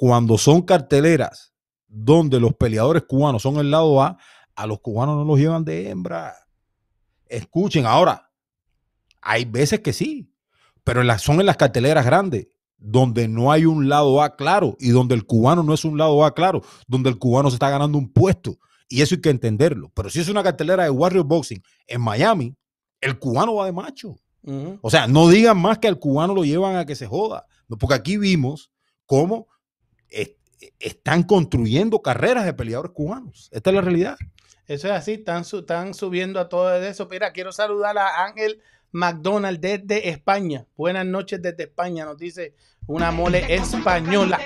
cuando son carteleras donde los peleadores cubanos son el lado A, a los cubanos no los llevan de hembra. Escuchen, ahora, hay veces que sí, pero son en las carteleras grandes, donde no hay un lado A claro y donde el cubano no es un lado A claro, donde el cubano se está ganando un puesto. Y eso hay que entenderlo. Pero si es una cartelera de Warrior Boxing en Miami, el cubano va de macho. O sea, no digan más que al cubano lo llevan a que se joda. Porque aquí vimos cómo están construyendo carreras de peleadores cubanos. Esta es la realidad. Eso es así, están, están subiendo a todo eso. Mira, quiero saludar a Ángel McDonald desde España. Buenas noches desde España, nos dice una mole española.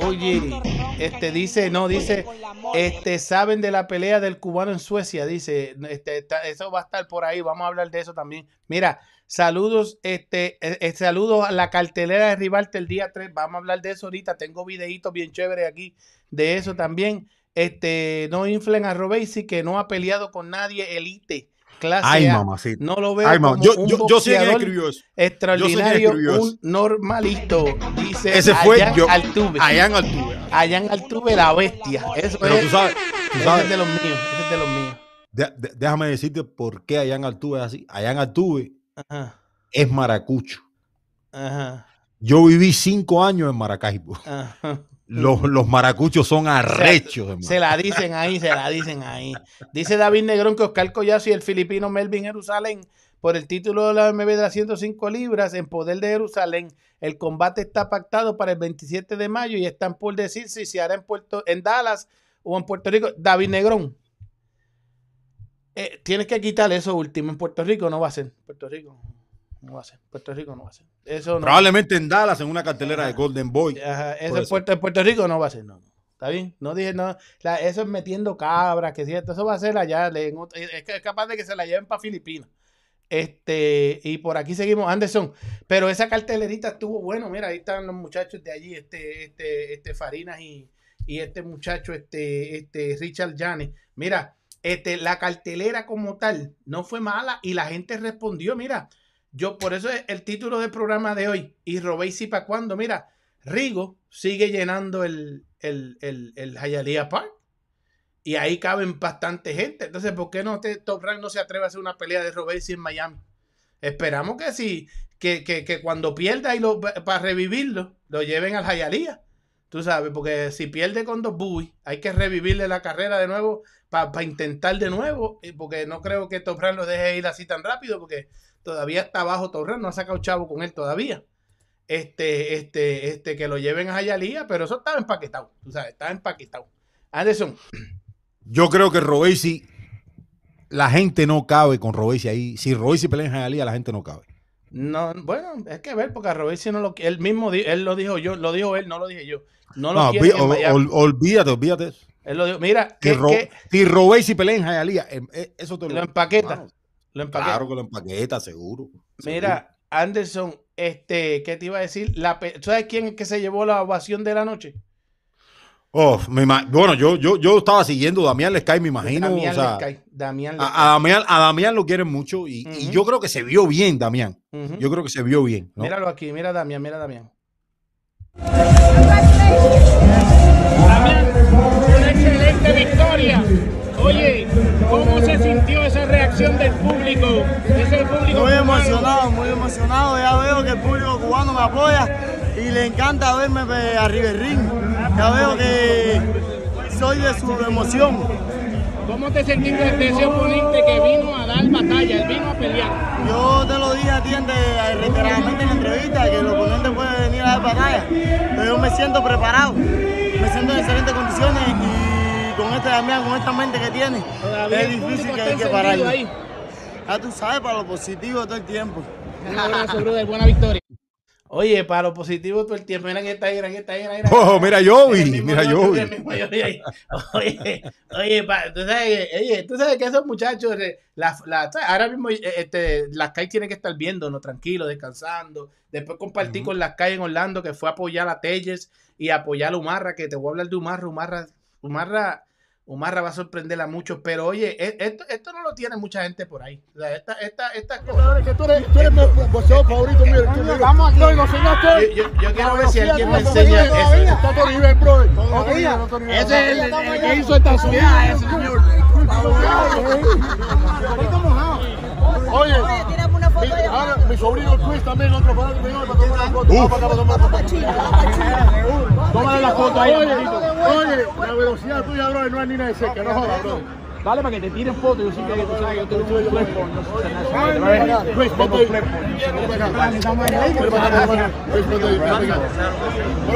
Oye, este dice, no, dice, este, saben de la pelea del cubano en Suecia, dice, este, eso va a estar por ahí, vamos a hablar de eso también. Mira, Saludos, este, eh, eh, saludos a la cartelera de Rivarte el día 3. Vamos a hablar de eso ahorita. Tengo videitos bien chéveres aquí de eso también. Este, no inflen a Robesi que no ha peleado con nadie elite. Clase Ay, A. No lo veo Ay, como yo, un yo, yo sé quién escribió eso. extraordinario, un normalito. Dice Ese fue Allan yo. Altuve. Allan Altuve. Allan Altuve, la bestia. Eso Pero es, tú sabes, tú ese es de los míos. Ese es de los míos. de- de- déjame decirte por qué Allan Altuve es así. Allan Altuve Ajá, es maracucho. ajá, Yo viví cinco años en Maracaibo. ajá. Los, los maracuchos son arrechos, hermano. Se la dicen ahí, se la dicen ahí. Dice David Negrón que Oscar Collazo y el filipino Melvin Jerusalén por el título de la MB de las 105 libras en poder de Jerusalén. El combate está pactado para el 27 de mayo y están por decir si se hará en, Puerto, en Dallas o en Puerto Rico. David Negrón, eh, tienes que quitar eso último. En Puerto Rico no va a ser. Puerto Rico no va a ser. Puerto Rico no va a ser. Eso no. Probablemente en Dallas, en una cartelera de Golden Boy. Ajá, eso en Puerto, en Puerto Rico no va a ser, no. no. ¿Está bien? No dije, no. la- eso es metiendo cabras, que cierto. Eso va a ser allá. le- en es capaz de que se la lleven para Filipinas. Este, y por aquí seguimos, Anderson. Pero esa cartelerita estuvo bueno. Mira, ahí están los muchachos de allí, este, este, este Farinas y, y este muchacho, este, este Richard Janes. Mira, este, la cartelera como tal no fue mala y la gente respondió. Mira, yo por eso es el título del programa de hoy. Y robéis si para cuándo. Mira, Rigo sigue llenando el, el, el, el Park. Y ahí caben bastante gente. Entonces, ¿por qué no te, Top Rank no se atreve a hacer una pelea de Robesi en Miami? Esperamos que sí, que, que, que cuando pierda y lo, para revivirlo, lo lleven al Hialeah. Tú sabes, porque si pierde con dos Bowie, hay que revivirle la carrera de nuevo para intentar de nuevo. y Porque no creo que Top Rank lo deje ir así tan rápido, porque todavía está abajo Rank, no ha sacado chavo con él todavía este, este, este, que lo lleven a Hialeah, pero eso estaba empaquetado, tú sabes, estaba empaquetado. Anderson, Yo creo que Robesi, la gente no cabe con Robesi ahí. Si Robesi pelea en Hialeah, la gente no cabe. no, bueno, es que ver, porque a Robesi no lo él mismo, él lo dijo yo, lo dijo él, no lo dije yo. No lo No, quiere ol- olvídate, olvídate. eso. Él lo dijo, mira, Si, que, Ro- que si Robesi pelea en Hialeah, em, eh, eso te lo empaqueta, Mano, lo empaqueta. Claro que lo empaqueta, seguro. Mira, Anderson, este, ¿qué te iba a decir? La, pe- ¿tú ¿Sabes quién es que se llevó la ovación de la noche? Oh, me bueno, yo, yo, yo estaba siguiendo Damián Lescay, me imagino. Damián o sea, Lescay, Damián a, a Damián, a Damián lo quieren mucho y, yo creo que se vio bien, Damián. Yo creo que se vio bien. ¿no? Míralo aquí, mira a Damián, mira a Damián. Damián, una excelente victoria. Oye, ¿cómo se sintió esa reacción del público? Ese público Muy cubano? emocionado, muy emocionado. Ya veo que el público cubano me apoya y le encanta verme eh, arriba del ring. Ya veo que soy de su emoción. ¿Cómo te sentiste de ese oponente que vino a dar batalla, él vino a pelear? Yo te lo dije a ti reiteradamente en la entrevista que el oponente puede venir a dar batalla, pero yo me siento preparado, me siento en excelentes condiciones y con este Damián, con esta mente que tiene, Todavía es difícil que hay que pararlo. ahí. Ya tú sabes, para lo positivo todo el tiempo. Un abrazo, brother, buena victoria. Oye, para lo positivo todo el tiempo. Mira que está ahí, mira que está ahí. Mira, Oh, mira Joey, mira Joey. Oye, oye, pa, tú sabes, que- oye, tú sabes que esos muchachos, eh, la, la- ahora mismo eh, este, las CAI tienen que estar viendo, ¿no? Tranquilo, descansando. Después compartí con las CAI en Orlando que fue a apoyar a Telles y apoyar a Umarra, que te voy a hablar de Umarra. Umarra, Umarra, Umarra va a sorprender a muchos, pero oye, e- esto, esto no lo tiene mucha gente por ahí. O sea, esta, esta, esta cosa- que tú eres, tú eres mi boxeador favorito mío. Vamos aquí. No, enseñaste. Yo, yo- yo quiero ver si alguien me enseña eso. Está Tony Benn, brother. Todavía. Ese es el, el que hizo esta subida, ese señor. Oye, mi, ahora mi sobrino Chris también, otro fanático mío, para tomar una foto. Vamos para acá, para acá. Tómale la foto ahí. Oye, oye, la velocidad tuya, bro, no es ni nada de cerca, no jodas, bro. Dale para que te tiren fotos. Yo sí que tú sabes que yo tengo un flepo. Chris, vente ahí. Chris, vente ahí,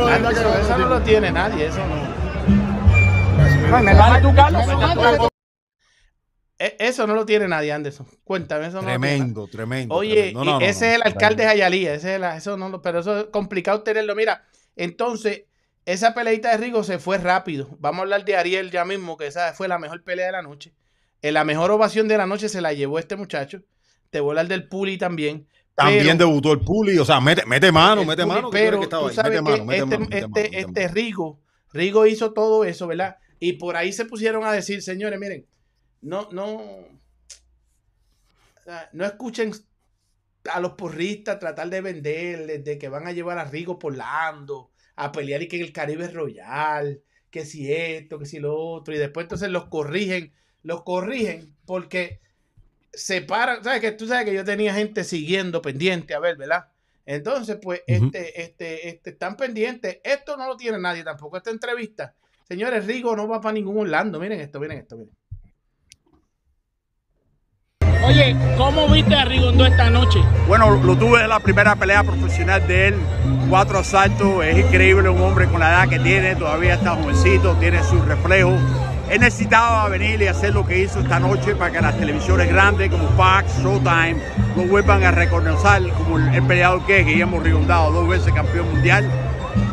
Ah, no, eso, no lo tiene nadie, eso no. Dale tú, Carlos. E- Eso no lo tiene nadie, Anderson. Cuéntame, eso no lo tiene nadie. Tremendo, tremendo. Oye, tremendo. No, no, y no, ese no. es el alcalde de Jayalía, ese es el- eso no, lo- pero eso es complicado tenerlo. Mira, entonces, esa peleita de Rigo se fue rápido. Vamos a hablar de Ariel ya mismo, que esa fue la mejor pelea de la noche. En la mejor ovación de la noche se la llevó este muchacho. Te voy a hablar del Puli también. También pero- debutó el Puli, o sea, mete, mete mano, mete Puli, mano. Pero este, mano, mete este, este. Rigo, Rigo hizo todo eso, ¿verdad? Y por ahí se pusieron a decir, señores, miren, no, no, no escuchen a los porristas tratar de venderles, de que van a llevar a Rigo por Lando, a pelear y que el Caribe es Royal, que si esto, que si lo otro, y después entonces los corrigen, los corrigen porque se paran, sabes que tú sabes que yo tenía gente siguiendo pendiente a ver, ¿verdad? Entonces, pues, este, este, este, están pendientes. Esto no lo tiene nadie tampoco, esta entrevista. Señores, Rigo no va para ningún Orlando. Miren esto, miren esto, miren. Oye, ¿cómo viste a Rigondo esta noche? Bueno, lo tuve en la primera pelea profesional de él, cuatro asaltos, es increíble un hombre con la edad que tiene, todavía está jovencito, tiene sus reflejos. Él necesitaba venir y hacer lo que hizo esta noche para que las televisiones grandes como Fox, Showtime, lo vuelvan a reconocer como el, el peleador que es, Guillermo Rigondado, dos veces campeón mundial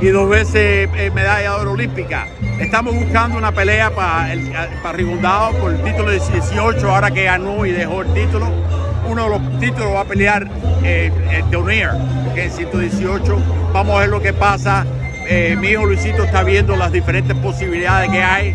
y dos veces eh, medalla de oro olímpica. Estamos buscando una pelea para el- para Rigondado por el título de 18, ahora que ganó y dejó el título. Uno de los títulos va a pelear eh, eh, Donier, que es 118. Vamos a ver lo que pasa. Eh, mi hijo Luisito está viendo las diferentes posibilidades que hay.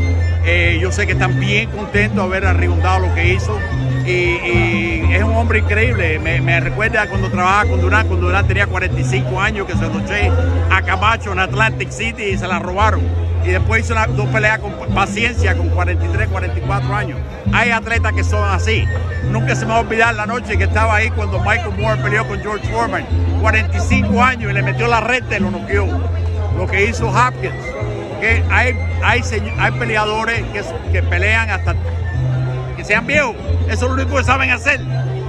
Yo sé que están bien contentos de haber Rigondado lo que hizo. Y, es un hombre increíble. Me, recuerda cuando trabajaba con Durán, cuando Durán tenía 45 años, que se lo eché a Camacho en Atlantic City y se la robaron. Y después hizo una- dos peleas con paciencia, con 43, 44 años. Hay atletas que son así. Nunca se me va a olvidar la noche que estaba ahí cuando Michael Moore peleó con George Foreman. 45 años y le metió la recta y lo noqueó. Lo que hizo Hopkins. Que hay, hay, hay peleadores que, que pelean hasta que sean viejos. Eso es lo único que saben hacer.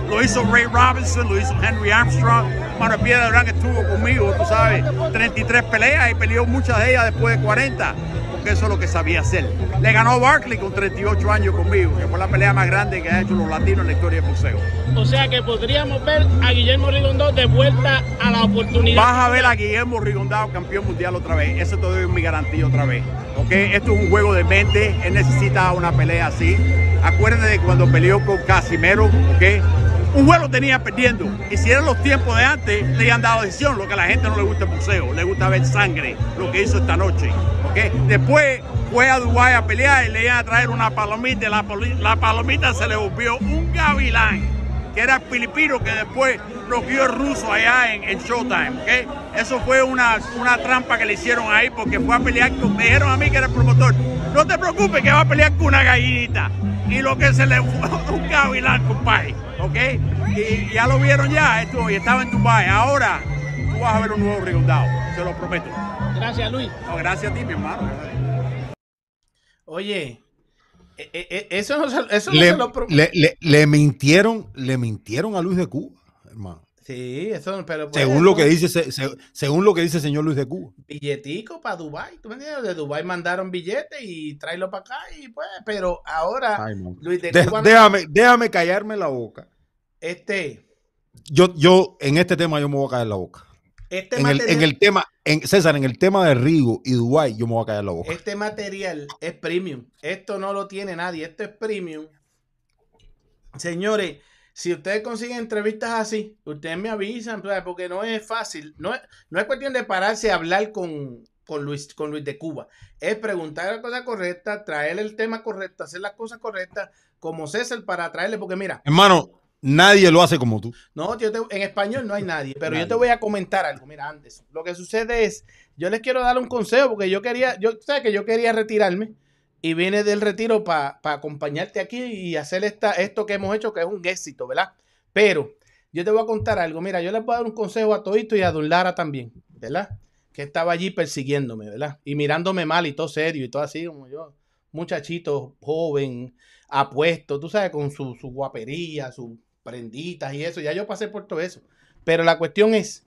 Lo hizo Ray Robinson, lo hizo Henry Armstrong. Mano Piedra Durán estuvo conmigo, tú sabes, 33 peleas y peleó muchas de ellas después de 40, porque eso es lo que sabía hacer. Le ganó Barkley con 38 años conmigo, que fue la pelea más grande que ha hecho los latinos en la historia del boxeo. O sea que podríamos ver a Guillermo Rigondo de vuelta a la oportunidad. Vas a ver a Guillermo Rigondado campeón mundial otra vez. Eso te doy mi garantía otra vez. ¿ok? Esto es un juego de mente. Él necesita una pelea así. Acuérdate de cuando peleó con Casimero. ¿ok? Un juego tenía perdiendo. Y si eran los tiempos de antes, le han dado decisión. Lo que a la gente no le gusta el boxeo. Le gusta ver sangre. Lo que hizo esta noche. ¿ok? Después fue a Dubái a pelear y le iban a traer una palomita. y La, palomita se le volvió un gavilán que era filipino que después bloqueó el ruso allá en, Showtime, ¿ok? Eso fue una, una trampa que le hicieron ahí porque fue a pelear con, me dijeron a mí que era el promotor, no te preocupes que va a pelear con una gallinita. Y lo que se le fue un gavilán, compadre, ¿ok? Y ya lo vieron ya, esto, y estaba en Dubai. Ahora tú vas a ver un nuevo Rigondado, te lo prometo. Gracias, Luis. No, gracias a ti, mi hermano. Oye, e- e- e- eso no se, eso no Le, se lo le- le- le mintieron, le mintieron a Luis de Cuba, hermano. Sí, eso no- pero pues, Según lo que dice, se- se- según lo que dice el señor Luis de Cuba. billetico para Dubai, ¿tú me entiendes? De Dubai mandaron billetes y tráelo para acá y pues, pero ahora Ay. Luis de De- Cuba, déjame, déjame callarme la boca. este, Yo, yo, en este tema, yo me voy a callar la boca. este En el, material, en el tema, en, César, en el tema de Rigo y Dubái, yo me voy a callar la boca. este material es premium. Esto no lo tiene nadie, esto es premium. Señores, si ustedes consiguen entrevistas así, ustedes me avisan, porque no es fácil, no es, no es cuestión de pararse a hablar con, con Luis, con Luis de Cuba. Es preguntar la cosa correcta, traerle el tema correcto, hacer las cosas correctas, como César, para traerle, porque mira, Hermano, nadie lo hace como tú. no, yo te- en español no hay nadie, pero yo te voy a comentar algo. Mira, antes, lo que sucede es, yo les quiero dar un consejo porque yo quería, yo sé que yo quería retirarme y vine del retiro para acompañarte aquí y hacer esta, esto que hemos hecho, que es un éxito, ¿verdad? Pero yo te voy a contar algo. Mira, yo les voy a dar un consejo a Todito y a Don Lara también, ¿verdad? Que estaba allí persiguiéndome, ¿verdad? Y mirándome mal y todo serio y todo así como yo. Muchachito joven, apuesto, tú sabes, con su, su guapería, sus prenditas y eso. Ya yo pasé por todo eso. Pero la cuestión es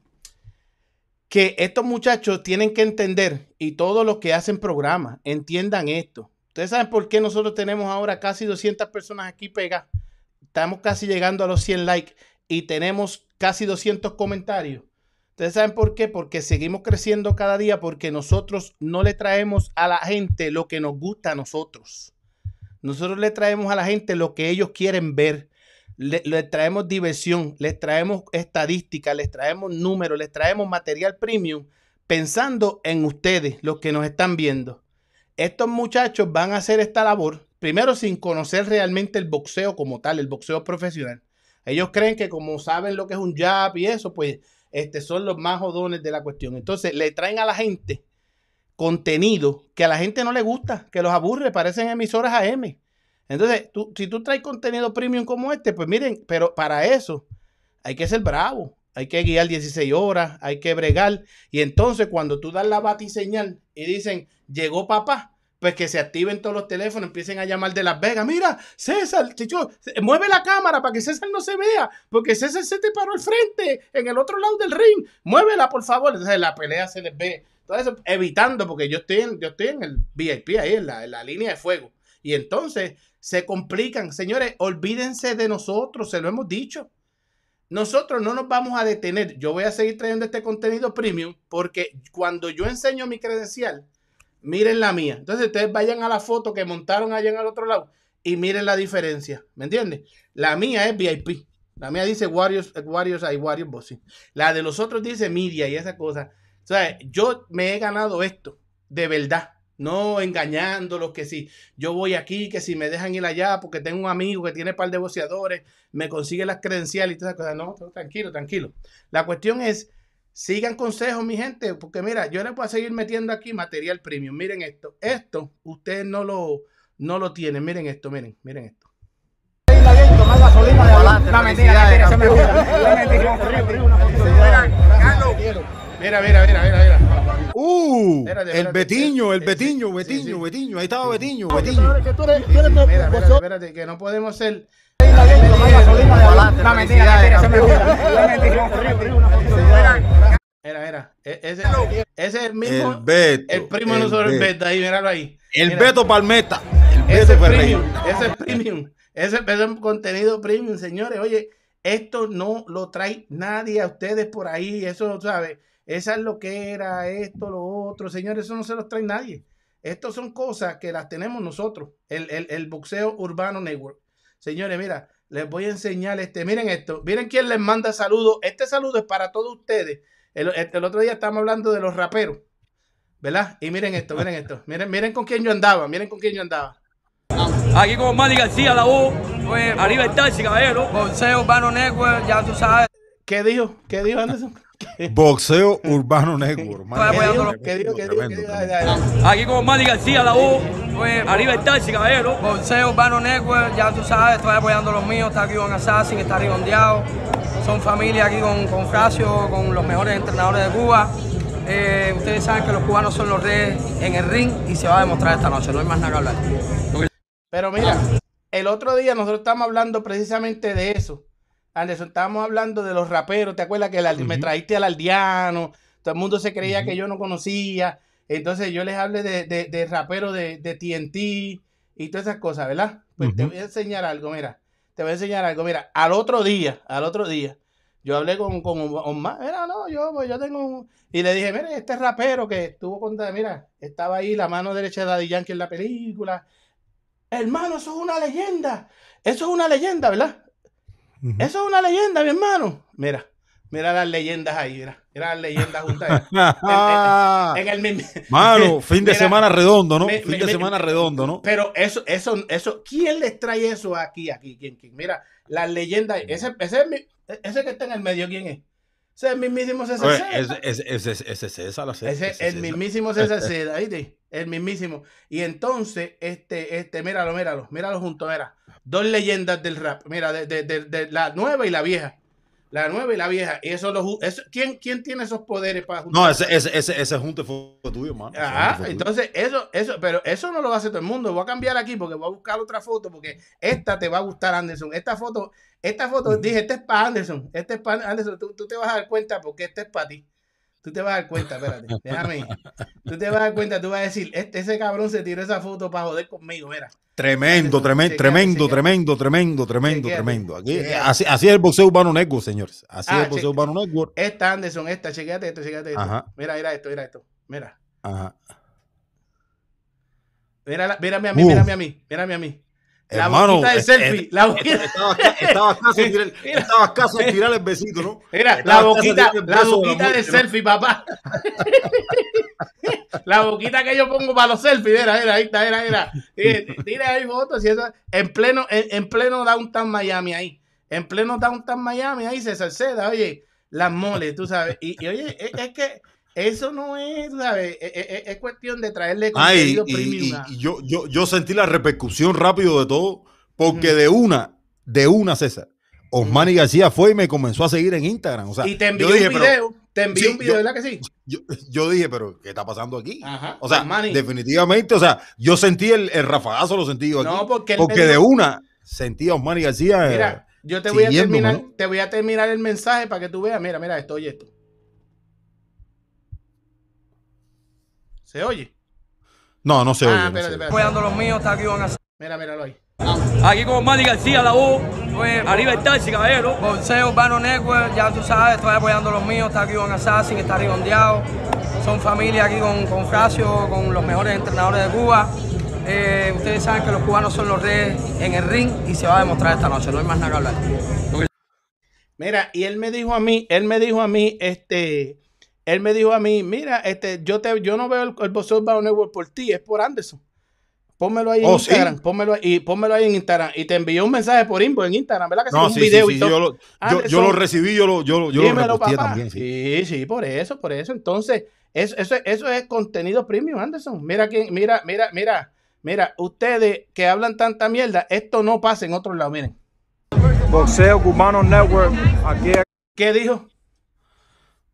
que estos muchachos tienen que entender, y todos los que hacen programas, entiendan esto. Ustedes saben por qué nosotros tenemos ahora casi 200 personas aquí pegadas. Estamos casi llegando a los 100 likes y tenemos casi 200 comentarios. Ustedes saben por qué, porque seguimos creciendo cada día, porque nosotros no le traemos a la gente lo que nos gusta a nosotros. Nosotros le traemos a la gente lo que ellos quieren ver. Le, le traemos diversión, les traemos estadísticas, les traemos números, les traemos material premium, pensando en ustedes, los que nos están viendo. Estos muchachos van a hacer esta labor, primero sin conocer realmente el boxeo como tal, el boxeo profesional. Ellos creen que como saben lo que es un jab y eso, pues este, son los más jodones de la cuestión. Entonces le traen a la gente contenido que a la gente no le gusta, que los aburre, parecen emisoras AM. Entonces, tú, si tú traes contenido premium como este, pues miren, pero para eso hay que ser bravo, hay que guiar 16 horas, hay que bregar. Y entonces cuando tú das la batiseñal y dicen, llegó papá, pues que se activen todos los teléfonos, empiecen a llamar de Las Vegas. Mira, César, chicho, mueve la cámara para que César no se vea, porque César se te paró al frente, en el otro lado del ring. Muévela, por favor. Entonces la pelea se les ve. Todo eso evitando, porque yo estoy en, yo estoy en el VIP ahí, en la, en la línea de fuego. Y entonces se complican. Señores, olvídense de nosotros, se lo hemos dicho. Nosotros no nos vamos a detener. Yo voy a seguir trayendo este contenido premium porque cuando yo enseño mi credencial, miren la mía. Entonces ustedes vayan a la foto que montaron allá en el otro lado y miren la diferencia. ¿Me entiendes? La mía es VIP. La mía dice Warriors, Warriors hay Warriors Boxing. La de los otros dice Media y esa cosa. O sea, yo me he ganado esto, de verdad. No engañándolos que si yo voy aquí, que si me dejan ir allá porque tengo un amigo que tiene un par de boxeadores, me consigue las credenciales y todas esas cosas. No, tranquilo, tranquilo. La cuestión es, sigan consejos, mi gente, porque mira, yo les voy a seguir metiendo aquí material premium. Miren esto. Esto, ustedes no lo, no lo tienen. Miren esto, miren, miren esto. Mira, mira, mira, mira. Uh, Espérate, el espérate. Betiño, el Sí, Betiño, sí, Betiño, sí, sí. Betiño. Ahí estaba Betiño, Betiño. Espérate, que no podemos ser. La mentira, mentira, eso me gusta. La mentira. Mira, mira. e- Ese, ese es el mismo. El Beto. el primo de nosotros, el Beto. Ahí, míralo ahí. El. Beto Palmeta. El Ese Beto es Ferreira. premium, ese es premium. Ese, ese es contenido premium, señores. Oye, esto no lo trae nadie a ustedes por ahí. Eso, ¿sabes? Esa es lo que era, esto, lo otro. Señores, eso no se los trae nadie. Estos son cosas que las tenemos nosotros. El, el, el boxeo urbano network. Señores, mira, les voy a enseñar este. Miren esto. Miren quién les manda saludos. Este saludo es para todos ustedes. El, el- el otro día estábamos hablando de los raperos. ¿Verdad? Y miren esto, miren esto. Miren, miren con quién yo andaba. Miren con quién yo andaba. Aquí con Manny García, la voz. arriba el taxi, caballero. Boxeo Urbano Network, ya tú sabes. ¿Qué dijo? ¿Qué dijo Anderson? Boxeo Urbano Network. Aquí con Manny García, la voz. Arriba el taxi, caballero. Boxeo Urbano Network, ya tú sabes, estoy apoyando a los míos. Está aquí con Assassin, está redondeado. Son familia aquí con, con Fracio, con los mejores entrenadores de Cuba. Eh, ustedes saben que los cubanos son los reyes en el ring y se va a demostrar esta noche. No hay más nada que hablar. Pero mira, el otro día nosotros estábamos hablando precisamente de eso. Anderson, estábamos hablando de los raperos. ¿Te acuerdas que el- me trajiste al aldeano? Todo el mundo se creía que yo no conocía. Entonces yo les hablé de, de, de rapero de, de TNT y todas esas cosas, ¿verdad? Pues te voy a enseñar algo, mira. Te voy a enseñar algo. Mira, al otro día, al otro día, yo hablé con, con Omar. Mira, no, yo, pues, yo tengo un... Y le dije, mira, este rapero que estuvo con... Mira, estaba ahí la mano derecha de Daddy Yankee en la película. Hermano, eso es una leyenda. Eso es una leyenda, ¿verdad? Eso es una leyenda, mi hermano. Mira, mira las leyendas ahí, mira. Mira las leyendas juntas. ahí. en, en- en el mismo- Mano, fin de Mira, semana redondo, ¿no? me- fin me- de me- semana redondo, ¿no? Pero eso, eso, eso, ¿quién les trae eso aquí, aquí? ¿Quién, quién? Mira, las leyendas, ese, ese, es mi- ese que está en el medio, ¿quién es? Ese es el mismísimo César Seda. Ese ese- ese- ese es César, la César, Ese es el mismísimo César Seda, ¿viste? El mismísimo. Y entonces, este, este, míralo, míralo, míralo junto, mira. Dos leyendas del rap, mira, de, de- de- de la nueva y la vieja. La nueva y la vieja. Y eso lo eso- ¿quién, ¿Quién tiene esos poderes para juntar? No, ese, ese, ese, ese junte fue tuyo, mano. Ajá, tuyo. entonces eso, eso, pero eso no lo hacer todo el mundo. Voy a cambiar aquí porque voy a buscar otra foto porque esta te va a gustar, Anderson. Esta foto, esta foto, dije, este es para Anderson. Este es para Anderson. Tú, tú te vas a dar cuenta porque este es para ti. Tú te vas a dar cuenta, espérate, déjame. Tú te vas a dar cuenta, tú vas a decir, este, ese cabrón se tiró esa foto para joder conmigo, mira. Tremendo, tremendo, tremendo, tremendo, tremendo, tremendo, tremendo. Aquí, así, así es el boxeo urbano network, señores. Así Ah, es el boxeo urbano network. Esta Anderson, esta, chequéate esto, chequéate esto. Ajá. Mira, mira esto, mira esto. Mira. Ajá. Mira, la- mírame a mí, Uf. mírame a mí, mírame a mí. La Hermano, boquita de selfie, eh, la boquita. Estaba, ca- estaba casi tirar, estaba casi a tirar el besito, ¿no? Mira, la boquita, la de boquita de selfie, papá. la boquita que yo pongo para los selfies, mira, mira, ahí está, mira. Eh, Tira ahí fotos y eso, en pleno, en, en pleno downtown Miami ahí. En pleno downtown Miami, ahí se Seda, oye, las moles, tú sabes. Y, y, oye, es, es que eso no es, sabes, es, es- es cuestión de traerle Ay, contenido y, premium. y- y yo, yo, yo sentí la repercusión rápido de todo, porque de una, de una, César, Osmani García fue y me comenzó a seguir en Instagram. O sea, y te envió un pero- video, te envió Sí, un video, yo- ¿verdad que sí? yo, yo dije, pero ¿qué está pasando aquí? Ajá, O sea, Osmani. definitivamente, o sea, yo sentí el, el rafagazo, lo sentí yo aquí. No, porque porque de una sentí a Osmani García. eh, Mira, yo te voy a terminar, ¿no? te voy a terminar el mensaje para que tú veas. Mira, mira esto, oye esto. ¿Se oye? No, no se oye. Ah, espérate, oye. espérate. Apoyando a los míos, está aquí con Assassin. Mira, míralo ahí. Aquí con Manny García, la voz. Arriba el taxi, caballero. Boxeo Urbano Network, ya tú sabes, estoy apoyando a los míos, está aquí con Assassin, está redondeado. Son familia aquí con, con Fracio, con los mejores entrenadores de Cuba. Eh, ustedes saben que los cubanos son los reyes en el ring y se va a demostrar esta noche. No hay más nada que hablar. Mira, y él me dijo a mí, él me dijo a mí, este, él me dijo a mí, mira, este, yo te, yo no veo el, el Boxeo Urbano Network por ti, es por Anderson. Pónmelo ahí en Oh, ¿sí? Instagram, pónmelo ahí, y pónmelo ahí en Instagram. Y te envió un mensaje por inbox en Instagram, ¿verdad que sí? No, un sí, video sí, y sí, todo. yo, lo, yo, Anderson, yo lo recibí, yo lo, yo, lo- yo lo Dímelo, papá. también. Sí. Sí, sí, por eso, por eso. Entonces, eso, eso, eso es contenido premium, Anderson. Mira quién, mira, mira, mira, mira, ustedes que hablan tanta mierda, esto no pasa en otro lado, miren. Boxeo Cubano Network, aquí ¿Qué dijo?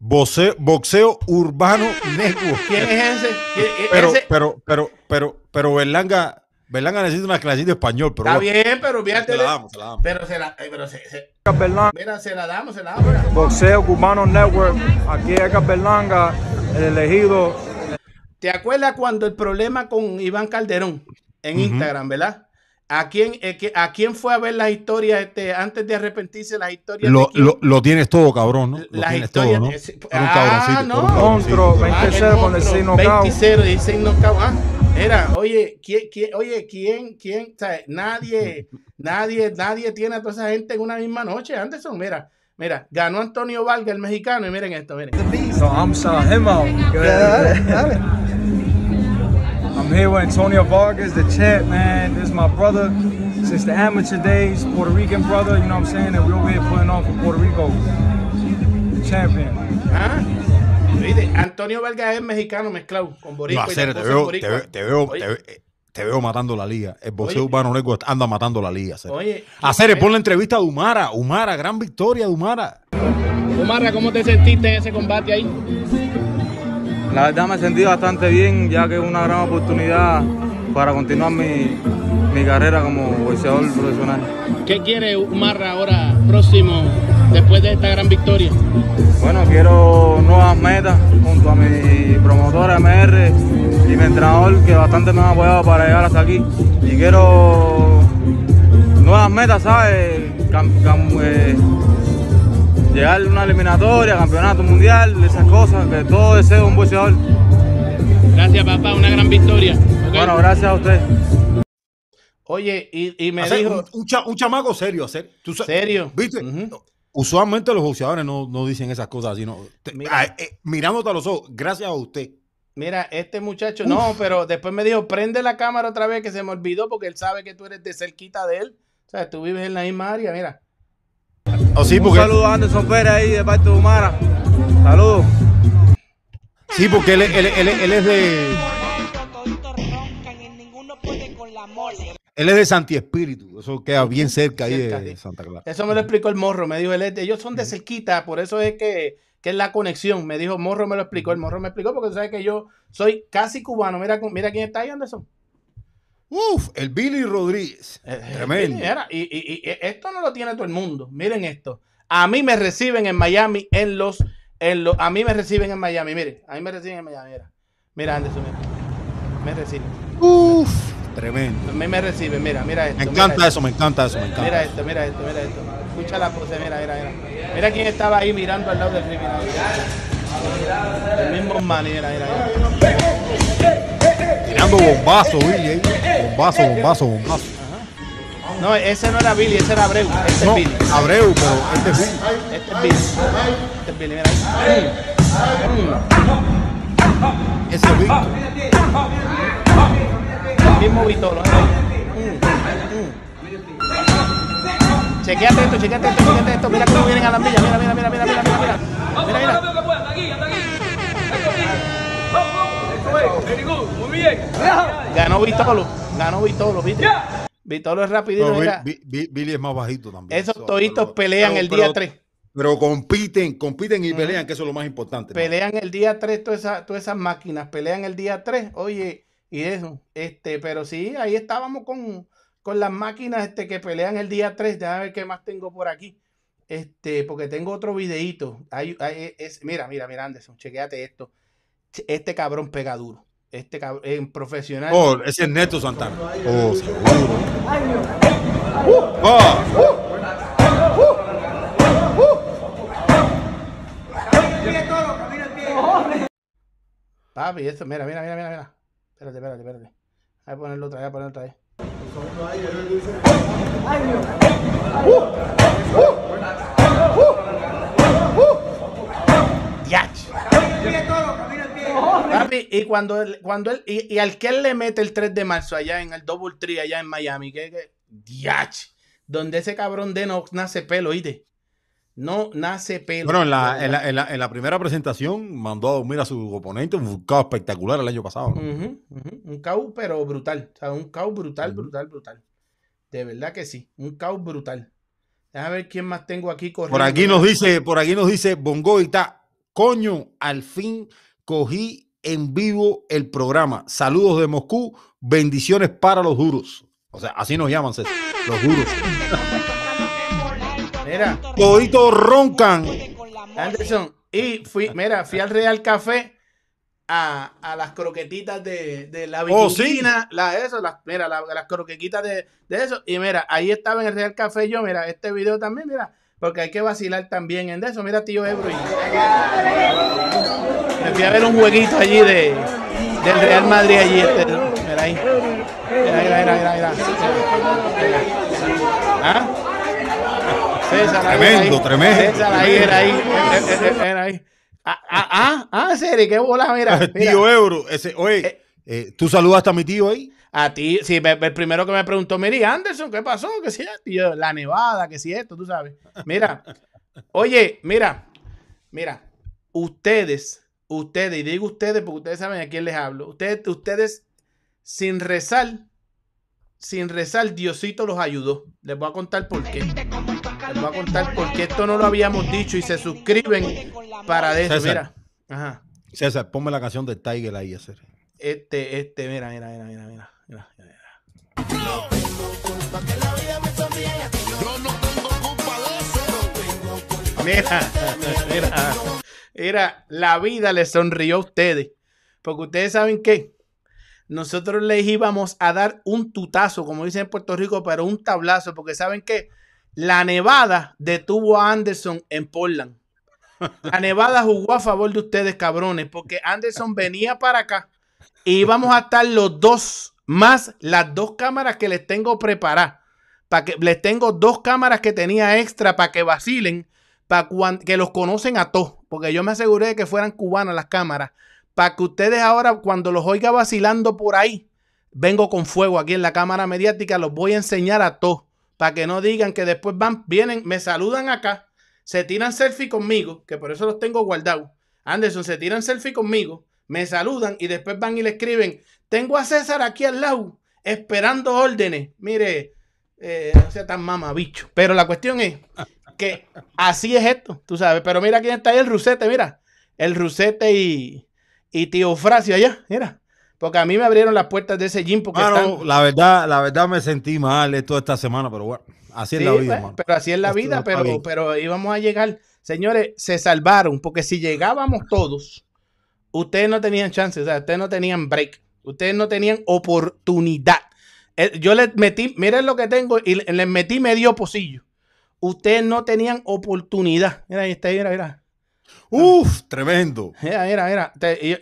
Boxeo, boxeo Urbano Network. ¿Quién es ese? ¿Quién- e- Pero, ese- pero, pero, pero, pero Berlanga, Berlanga necesita una clasita de español, pero Está bueno, bien, pero fíjate. Se la damos, se la damos. Pero se la, eh, pero se, se- mira, se la damos, se la damos. Boxeo Cubano Network, aquí Edgar Berlanga, el elegido. ¿Te acuerdas cuando el problema con Iván Calderón en. Instagram, verdad? ¿A quién, eh, ¿A quién fue a ver las historias este, antes de arrepentirse las historias? lo, lo, lo tienes todo, cabrón, ¿no? Lo Las tienes historias todo, ¿no? un ah, no. Monstruo, Ah, el 20-0 con el monstruo, 6 knockout. 20-0, 16 knockout. Ah, era, oye, ¿quién, quién, oye, ¿quién, quién? O sea, nadie, nadie, nadie tiene a toda esa gente en una misma noche, Anderson. Mira, mira, ganó Antonio Valga, el mexicano, y miren esto, miren. So I'm uh, him out. Dale, dale. I'm here with Antonio Vargas, the champ, man. This is my brother since the amateur days, Puerto Rican brother, you know what I'm saying? And we over here putting on for Puerto Rico. The champion. ¿Ah? Viste, Antonio Vargas es mexicano mezclado con No, boricua. y hacer, te veo, te veo, te veo, te veo- te veo matando la liga. El boxeo urbano negro anda matando la liga. Hacer. Oye, Hacer, pon la entrevista a Humara. Humara, gran victoria de Humara. Umarra, ¿cómo te sentiste en ese combate ahí? La verdad me sentí bastante bien, ya que es una gran oportunidad para continuar mi, mi carrera como boxeador profesional. ¿Qué quiere Umarra ahora próximo después de esta gran victoria? Bueno, quiero nuevas metas junto a mi promotora MR y mi entrenador que bastante me han apoyado para llegar hasta aquí. Y quiero nuevas metas, ¿sabes? Cam- cam- eh, llegar a una eliminatoria, campeonato mundial, esas cosas que todo deseo un boxeador. Gracias, papá, una gran victoria. Bueno, gracias a usted. Oye, y, y me Hacer, dijo, un, un cha- un chamaco serio, hacer. Tú sa- serio. ¿Viste? Usualmente los boxeadores no, no dicen esas cosas así. No. Te- Mira. ah, eh, mirándote a los ojos, gracias a usted. Mira, este muchacho, no, pero después me dijo, prende la cámara otra vez que se me olvidó porque él sabe que tú eres de cerquita de él. O sea, tú vives en la misma área, mira. Oh, sí, un porque, saludo a Anderson Pérez ahí de parte de Humara. Saludos. sí, porque él, él- él- él es de. Él es de Santi Espíritu. Eso queda bien cerca ahí de. Santa Clara. Eso me lo explicó el morro, me dijo él, ellos son de cerquita, por eso es que, que es la conexión. Me dijo, morro me lo explicó, el morro me explicó porque tú sabes que yo soy casi cubano. Mira, mira quién está ahí, Anderson. Uf, el Billy Rodríguez. Eh, eh, Tremendo. mira, y, y- y esto no lo tiene todo el mundo. Miren esto. A mí me reciben en Miami en los, en los, a mí me reciben en Miami. Miren, a mí me reciben en Miami. Mira, mira Anderson, mira. me reciben. Uf, tremendo. A mí me reciben, mira, mira esto. Me encanta esto. eso, me encanta eso, me encanta. Mira esto, mira esto, mira esto. Escucha la pose, mira, mira, mira. Mira quién estaba ahí mirando al lado del mira. El mismo man, mira, mira, mira. Tirando bombazo, Billy. ahí. Bombazo, bombazo, bombazo. No, ese no era Billy, ese era Abreu. Este No, es Billy. Abreu, pero este es Billy. Este es Billy. Este es Billy, mira ahí. Ese es Billy. El mismo Vitolo. Mm, mm. Chequéate esto, chequéate esto, chequéate esto. Mira cómo vienen a la milla. Mira, mira, mira, mira, mira, mira, mira. Mira, mira. Ganó Vitolo. Ganó Vitolo, ¿viste? Vitolo es rapidito. Billy es más bajito también. Esos Eso, toditos pero- pelean pero- el día pero- 3. Pero compiten, compiten y pelean, que eso es lo más importante. ¿no? Pelean el día 3 todas esas, todas esas máquinas. Pelean el día 3. Oye, y eso. Este, pero sí, ahí estábamos con, con las máquinas este, que pelean el día 3. Déjame ver qué más tengo por aquí. Este, porque tengo otro videíto. Hay, hay- es, mira, mira, mira, Anderson, chequéate esto. Este cabrón pega duro. Este cabrón, en profesional. Oh, ese es Neto Santana. Oh, seguro. Oh, Papi, eso, mira, mira, mira, mira, mira. Espérate, espérate, espérate. Voy a ponerlo otra vez, voy a ponerlo otra vez. Diach. Papi, y cuando él, cuando él, y, y al que él le mete el 3 de marzo allá en el Double Tree, allá en Miami, que, que diach, donde ese cabrón de no nace pelo, ¿oíste? No nace pelo. Bueno, en la, en, la, en, la, en la primera presentación mandó a dormir a su oponente, un caos espectacular el año pasado. Un caos, pero brutal. O sea, un caos brutal, brutal, brutal. De verdad que sí. Un caos brutal. Déjame ver quién más tengo aquí corriendo. Por aquí nos dice, por aquí nos dice Bongoita, coño, al fin cogí en vivo el programa. Saludos de Moscú, bendiciones para los duros. O sea, así nos llaman, César, los duros. Mira, Toditos roncan. Anderson. Y fui, mira, fui al Real Café a, a las croquetitas de, de la Oh, sí. la, eso, las, mira, la- las croquetitas de, de eso. Y mira, ahí estaba en el Real Café yo, mira, este video también, mira. Porque hay que vacilar también en eso. Mira, tío Ebro. y- Me fui a ver un jueguito allí de, del Real Madrid allí. Este, mira ahí. Mira, mira, mira, mira, mira. ¿Ah? César, ahí, Tremendo, ahí. tremendo, César, ahí, era ahí. eh, eh, eh, Era ahí. Ah, ah, ah, ah, serio, qué bola, mira. mira. Tío ese, oye, Eh. Eh, ¿Tú saludaste a mi tío ahí? A ti, sí, el primero que me preguntó, Miri Anderson, ¿qué pasó? ¿Qué si esto? Y yo, la nevada, que si esto, tú sabes. Mira, oye, mira, mira, ustedes, ustedes, y digo ustedes porque ustedes saben a quién les hablo, ustedes, ustedes, sin rezar, sin rezar, Diosito los ayudó. Les voy a contar por qué. Les voy a contar por qué esto no lo habíamos dicho y se suscriben para eso. César. Mira, ajá. César, ponme la canción de Tiger ahí, hacer. Este, este, mira, mira, mira, mira, mira, mira, mira. Mira, la vida le sonrió a ustedes. Porque ustedes saben que nosotros les íbamos a dar un tutazo, como dicen en Puerto Rico, pero un tablazo, porque saben que la Nevada detuvo a Anderson en Portland. La Nevada jugó a favor de ustedes, cabrones, porque Anderson venía para acá y íbamos a estar los dos, más las dos cámaras que les tengo preparadas. Para que les tengo dos cámaras que tenía extra para que vacilen, para que los conocen a todos, porque yo me aseguré de que fueran cubanas las cámaras, para que ustedes ahora, cuando los oiga vacilando por ahí, vengo con fuego aquí en la cámara mediática, los voy a enseñar a todos, para que no digan que después van, vienen, me saludan acá, se tiran selfie conmigo, que por eso los tengo guardados. Anderson, se tiran selfie conmigo, me saludan y después van y le escriben, tengo a César aquí al lado, esperando órdenes. Mire, eh, no sea tan mamabicho. Pero la cuestión es que así es esto, tú sabes. Pero mira quién está ahí, el Rusete, mira. El Rusete y, y Tío Fracio allá, mira. Porque a mí me abrieron las puertas de ese gym porque Mano, están- la verdad, la verdad me sentí mal esto esta semana, pero bueno, así es la vida, pues. Pero así es la Esto vida, pero, bien. pero íbamos a llegar. Señores, se salvaron, porque si llegábamos todos, ustedes no tenían chance, o sea, ustedes no tenían break, ustedes no tenían oportunidad. Eh, Yo les metí, miren lo que tengo, y le- les metí medio pocillo. Ustedes no tenían oportunidad. Mira, ahí está, mira, mira. Uf, tremendo. Mira, mira, mira.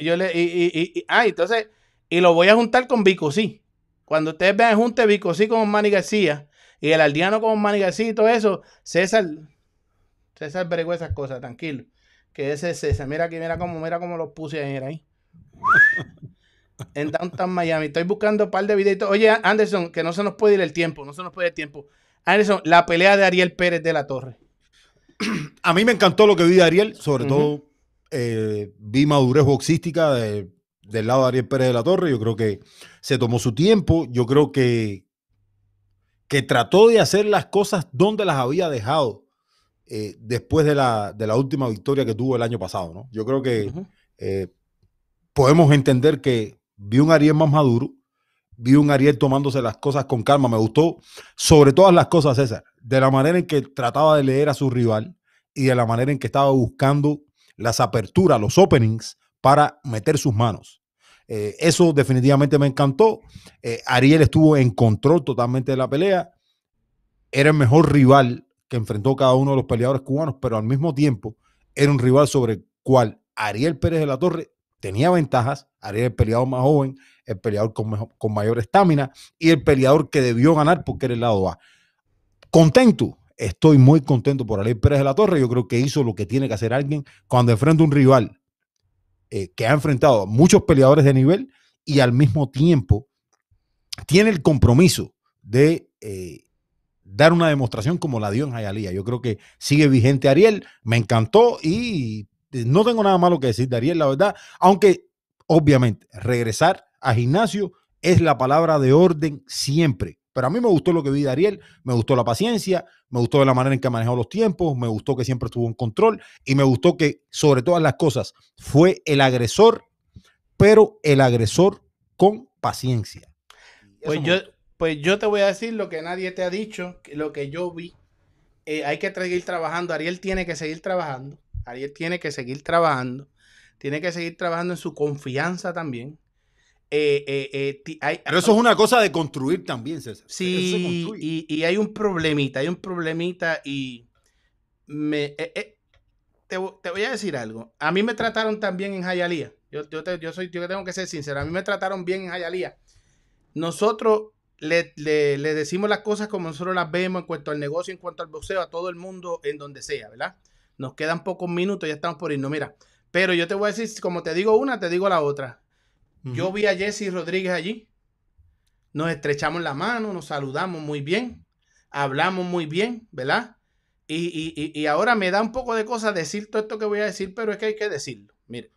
Yo le, y, y- y- y- ah, entonces, y lo voy a juntar con Vico sí. Cuando ustedes vean junte Vico sí con Manny García y el aldeano con Manny García y todo eso, César, César bregó esas cosas, tranquilo. Que ese es César. Mira aquí, mira cómo, mira cómo los puse ahí, mira ahí. En Downtown Miami. Estoy buscando un par de videitos. Oye, Anderson, que no se nos puede ir el tiempo, no se nos puede ir el tiempo. Anderson, la pelea de Ariel Pérez de la Torre. A mí me encantó lo que vi de Ariel, sobre todo eh, vi madurez boxística de- del lado de Ariel Pérez de la Torre. Yo creo que se tomó su tiempo. Yo creo que, que trató de hacer las cosas donde las había dejado eh, después de la, de la última victoria que tuvo el año pasado. ¿no? Yo creo que eh, podemos entender que vi un Ariel más maduro, vi un Ariel tomándose las cosas con calma. Me gustó sobre todas las cosas, César, de la manera en que trataba de leer a su rival y de la manera en que estaba buscando las aperturas, los openings para meter sus manos. Eh, eso definitivamente me encantó. Eh, Ariel estuvo en control totalmente de la pelea. Era el mejor rival que enfrentó cada uno de los peleadores cubanos, pero al mismo tiempo era un rival sobre el cual Ariel Pérez de la Torre tenía ventajas. Ariel el peleador más joven, el peleador con, mejo- con mayor estamina y el peleador que debió ganar porque era el lado A. Contento, estoy muy contento por Ariel Pérez de la Torre. Yo creo que hizo lo que tiene que hacer alguien cuando enfrenta a un rival eh, que ha enfrentado a muchos peleadores de nivel y al mismo tiempo tiene el compromiso de eh, dar una demostración como la dio en Hialeah. Yo creo que sigue vigente Ariel, me encantó y no tengo nada malo que decir de Ariel, la verdad, aunque obviamente regresar a gimnasio es la palabra de orden siempre. Pero a mí me gustó lo que vi de Ariel, me gustó la paciencia, me gustó la manera en que ha manejado los tiempos, me gustó que siempre estuvo en control y me gustó que sobre todas las cosas fue el agresor, pero el agresor con paciencia. Pues yo, pues yo te voy a decir lo que nadie te ha dicho, lo que yo vi. Eh, hay que seguir trabajando. Ariel tiene que seguir trabajando. Ariel tiene que seguir trabajando. Tiene que seguir trabajando en su confianza también. Eh, eh, eh, hay- Pero eso es una cosa de construir también, César. Sí, y, y hay un problemita, hay un problemita y me, te, vo- te voy a decir algo. A mí me trataron también en Hialeah. Yo, yo, te- yo soy, yo tengo que ser sincero. A mí me trataron bien en Hialeah. Nosotros le, le- le decimos las cosas como nosotros las vemos en cuanto al negocio, en cuanto al boxeo, a todo el mundo en donde sea, ¿verdad? Nos quedan pocos minutos, ya estamos por irnos. Mira, pero yo te voy a decir, como te digo una, te digo la otra. Yo vi a Jesse Rodríguez allí. Nos estrechamos la mano, nos saludamos muy bien, hablamos muy bien, ¿verdad? Y, y- y- ahora me da un poco de cosa decir todo esto que voy a decir, pero es que hay que decirlo. Mire,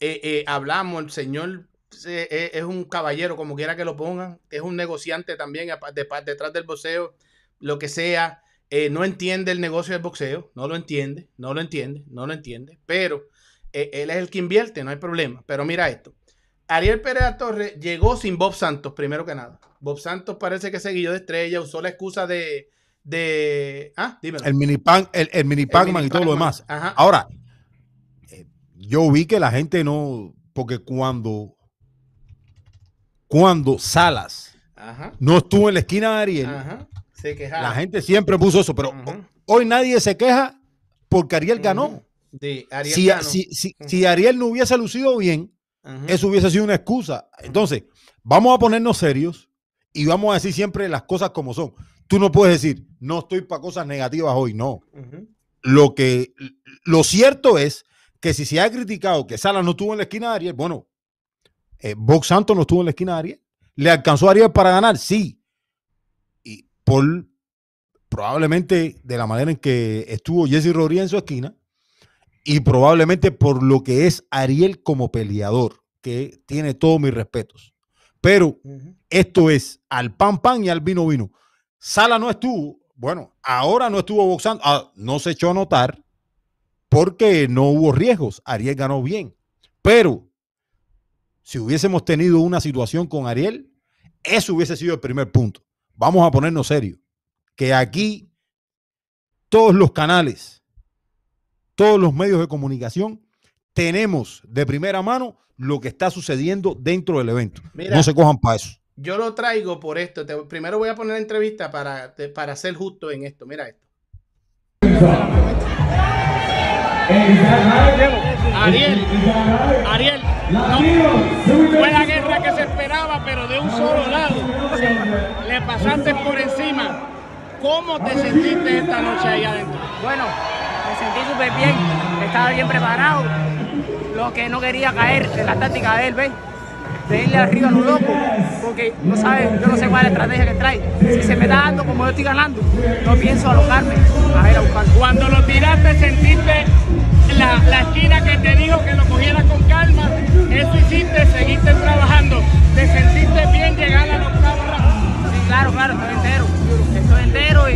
eh, eh, hablamos, el señor eh, es un caballero, como quiera que lo pongan, es un negociante también de- detrás del boxeo, lo que sea. Eh, no entiende el negocio del boxeo, no lo entiende, no lo entiende, no lo entiende, pero eh, él es el que invierte, no hay problema. Pero mira esto. Ariel Pérez Torres llegó sin Bob Santos, primero que nada. Bob Santos parece que se guió de estrella, usó la excusa de. de ah, dímelo. El mini pan, el, el mini Pac-Man y todo lo demás. Ajá. Ahora, eh, yo vi que la gente no, porque cuando, cuando Salas Ajá. no estuvo en la esquina de Ariel, Ajá. Se quejaba. la gente siempre puso eso, pero hoy nadie se queja porque Ariel ganó. Ariel Si, ganó. si- si- si Ariel no hubiese lucido bien, eso hubiese sido una excusa. Entonces, vamos a ponernos serios y vamos a decir siempre las cosas como son. Tú no puedes decir, no estoy para cosas negativas hoy, no. Lo que lo cierto es que si se ha criticado que Sala no estuvo en la esquina de Ariel, bueno, eh, Box Santos no estuvo en la esquina de Ariel. ¿Le alcanzó a Ariel para ganar? Sí. Por probablemente de la manera en que estuvo Jesse Rodríguez en su esquina y probablemente por lo que es Ariel como peleador, que tiene todos mis respetos. Pero esto es al pan pan y al vino vino. Sala no estuvo, bueno, ahora no estuvo boxando, ah, no se echó a notar porque no hubo riesgos. Ariel ganó bien. Pero si hubiésemos tenido una situación con Ariel, eso hubiese sido el primer punto. Vamos a ponernos serios. Que aquí todos los canales, todos los medios de comunicación, tenemos de primera mano lo que está sucediendo dentro del evento. Mira. no se cojan para eso. Yo lo traigo por esto. Te- primero voy a poner la entrevista para, te- para ser justo en esto. Mira esto. Ariel, Ariel, fue la guerra que se esperaba, pero de un solo lado. Le pasaste por encima. ¿Cómo te sentiste esta noche ahí adentro? Bueno, me sentí súper bien, estaba bien preparado. Lo que no quería caer en la táctica de él, ¿ves? De irle arriba a los locos, porque no sabe, yo no sé cuál es la estrategia que trae. Si se me está dando como yo estoy ganando, no pienso alocarme a ir a buscar. Cuando lo tiraste, sentiste la, la esquina que te dijo que lo cogieras con calma. Eso hiciste, seguiste trabajando. Te sentiste bien llegar a round. Sí, claro, claro, estoy entero. Estoy entero y,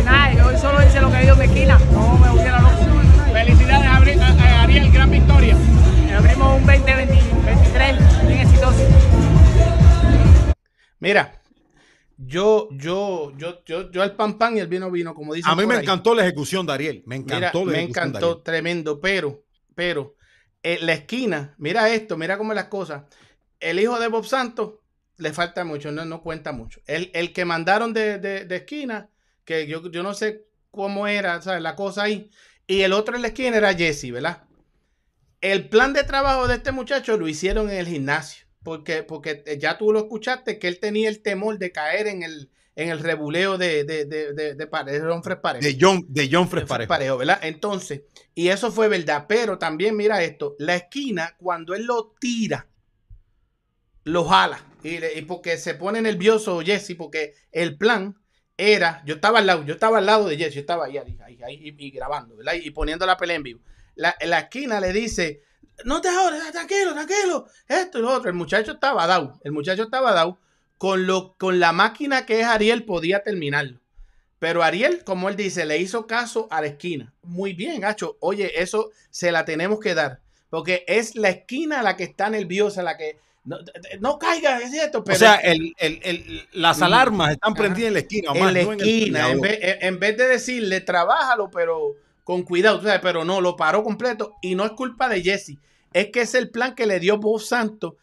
y nada, yo hoy solo hice lo que dio mi esquina, no me volviera loco. Felicidades, Abri- a- a Ariel, gran victoria. Abrimos un 2023 bien exitoso. Mira, yo, yo, yo, yo, yo al pan pan y el vino vino, como dice. A mí me encantó la ejecución de Ariel. Me Mira, encantó la me de encantó, tremendo, pero, pero, en la esquina, mira esto, mira cómo es las cosas. El hijo de Bob Santos le falta mucho, no, no cuenta mucho. El, el que mandaron de, de- de esquina, que yo, yo no sé cómo era ¿sabes? la cosa ahí, y el otro en la esquina era Jesse, ¿verdad? El plan de trabajo de este muchacho lo hicieron en el gimnasio, porque, porque ya tú lo escuchaste, que él tenía el temor de caer en el, en el rebuleo de, de, de, de, de de Humphrey Parejo. De John, de John Fres Fres Parejo. Parejo, ¿verdad? Entonces, y eso fue verdad, pero también mira esto, la esquina, cuando él lo tira, lo jala, y, porque se pone nervioso Jesse, porque el plan era, yo estaba al lado, yo estaba al lado de Jesse, yo estaba ahí, ahí, ahí, ahí, y, y grabando, ¿verdad? Y, poniendo la pelea en vivo. La, la esquina le dice, no te jodes, tranquilo, tranquilo, esto y lo otro. El muchacho estaba dado, el muchacho estaba dado, con, lo, con la máquina que es Ariel podía terminarlo. Pero Ariel, como él dice, le hizo caso a la esquina. Muy bien, Gacho. Oye, eso se la tenemos que dar. Porque es la esquina la que está nerviosa, la que. No, no caiga, es cierto. Pero o sea, el, el- el- las alarmas están prendidas en la esquina. en la no en esquina, en, peleador. vez, en- en vez de decirle, trabájalo, pero con cuidado, sabes, pero no, lo paró completo. Y no es culpa de Jesse. Es que es el plan que le dio Bob Santos.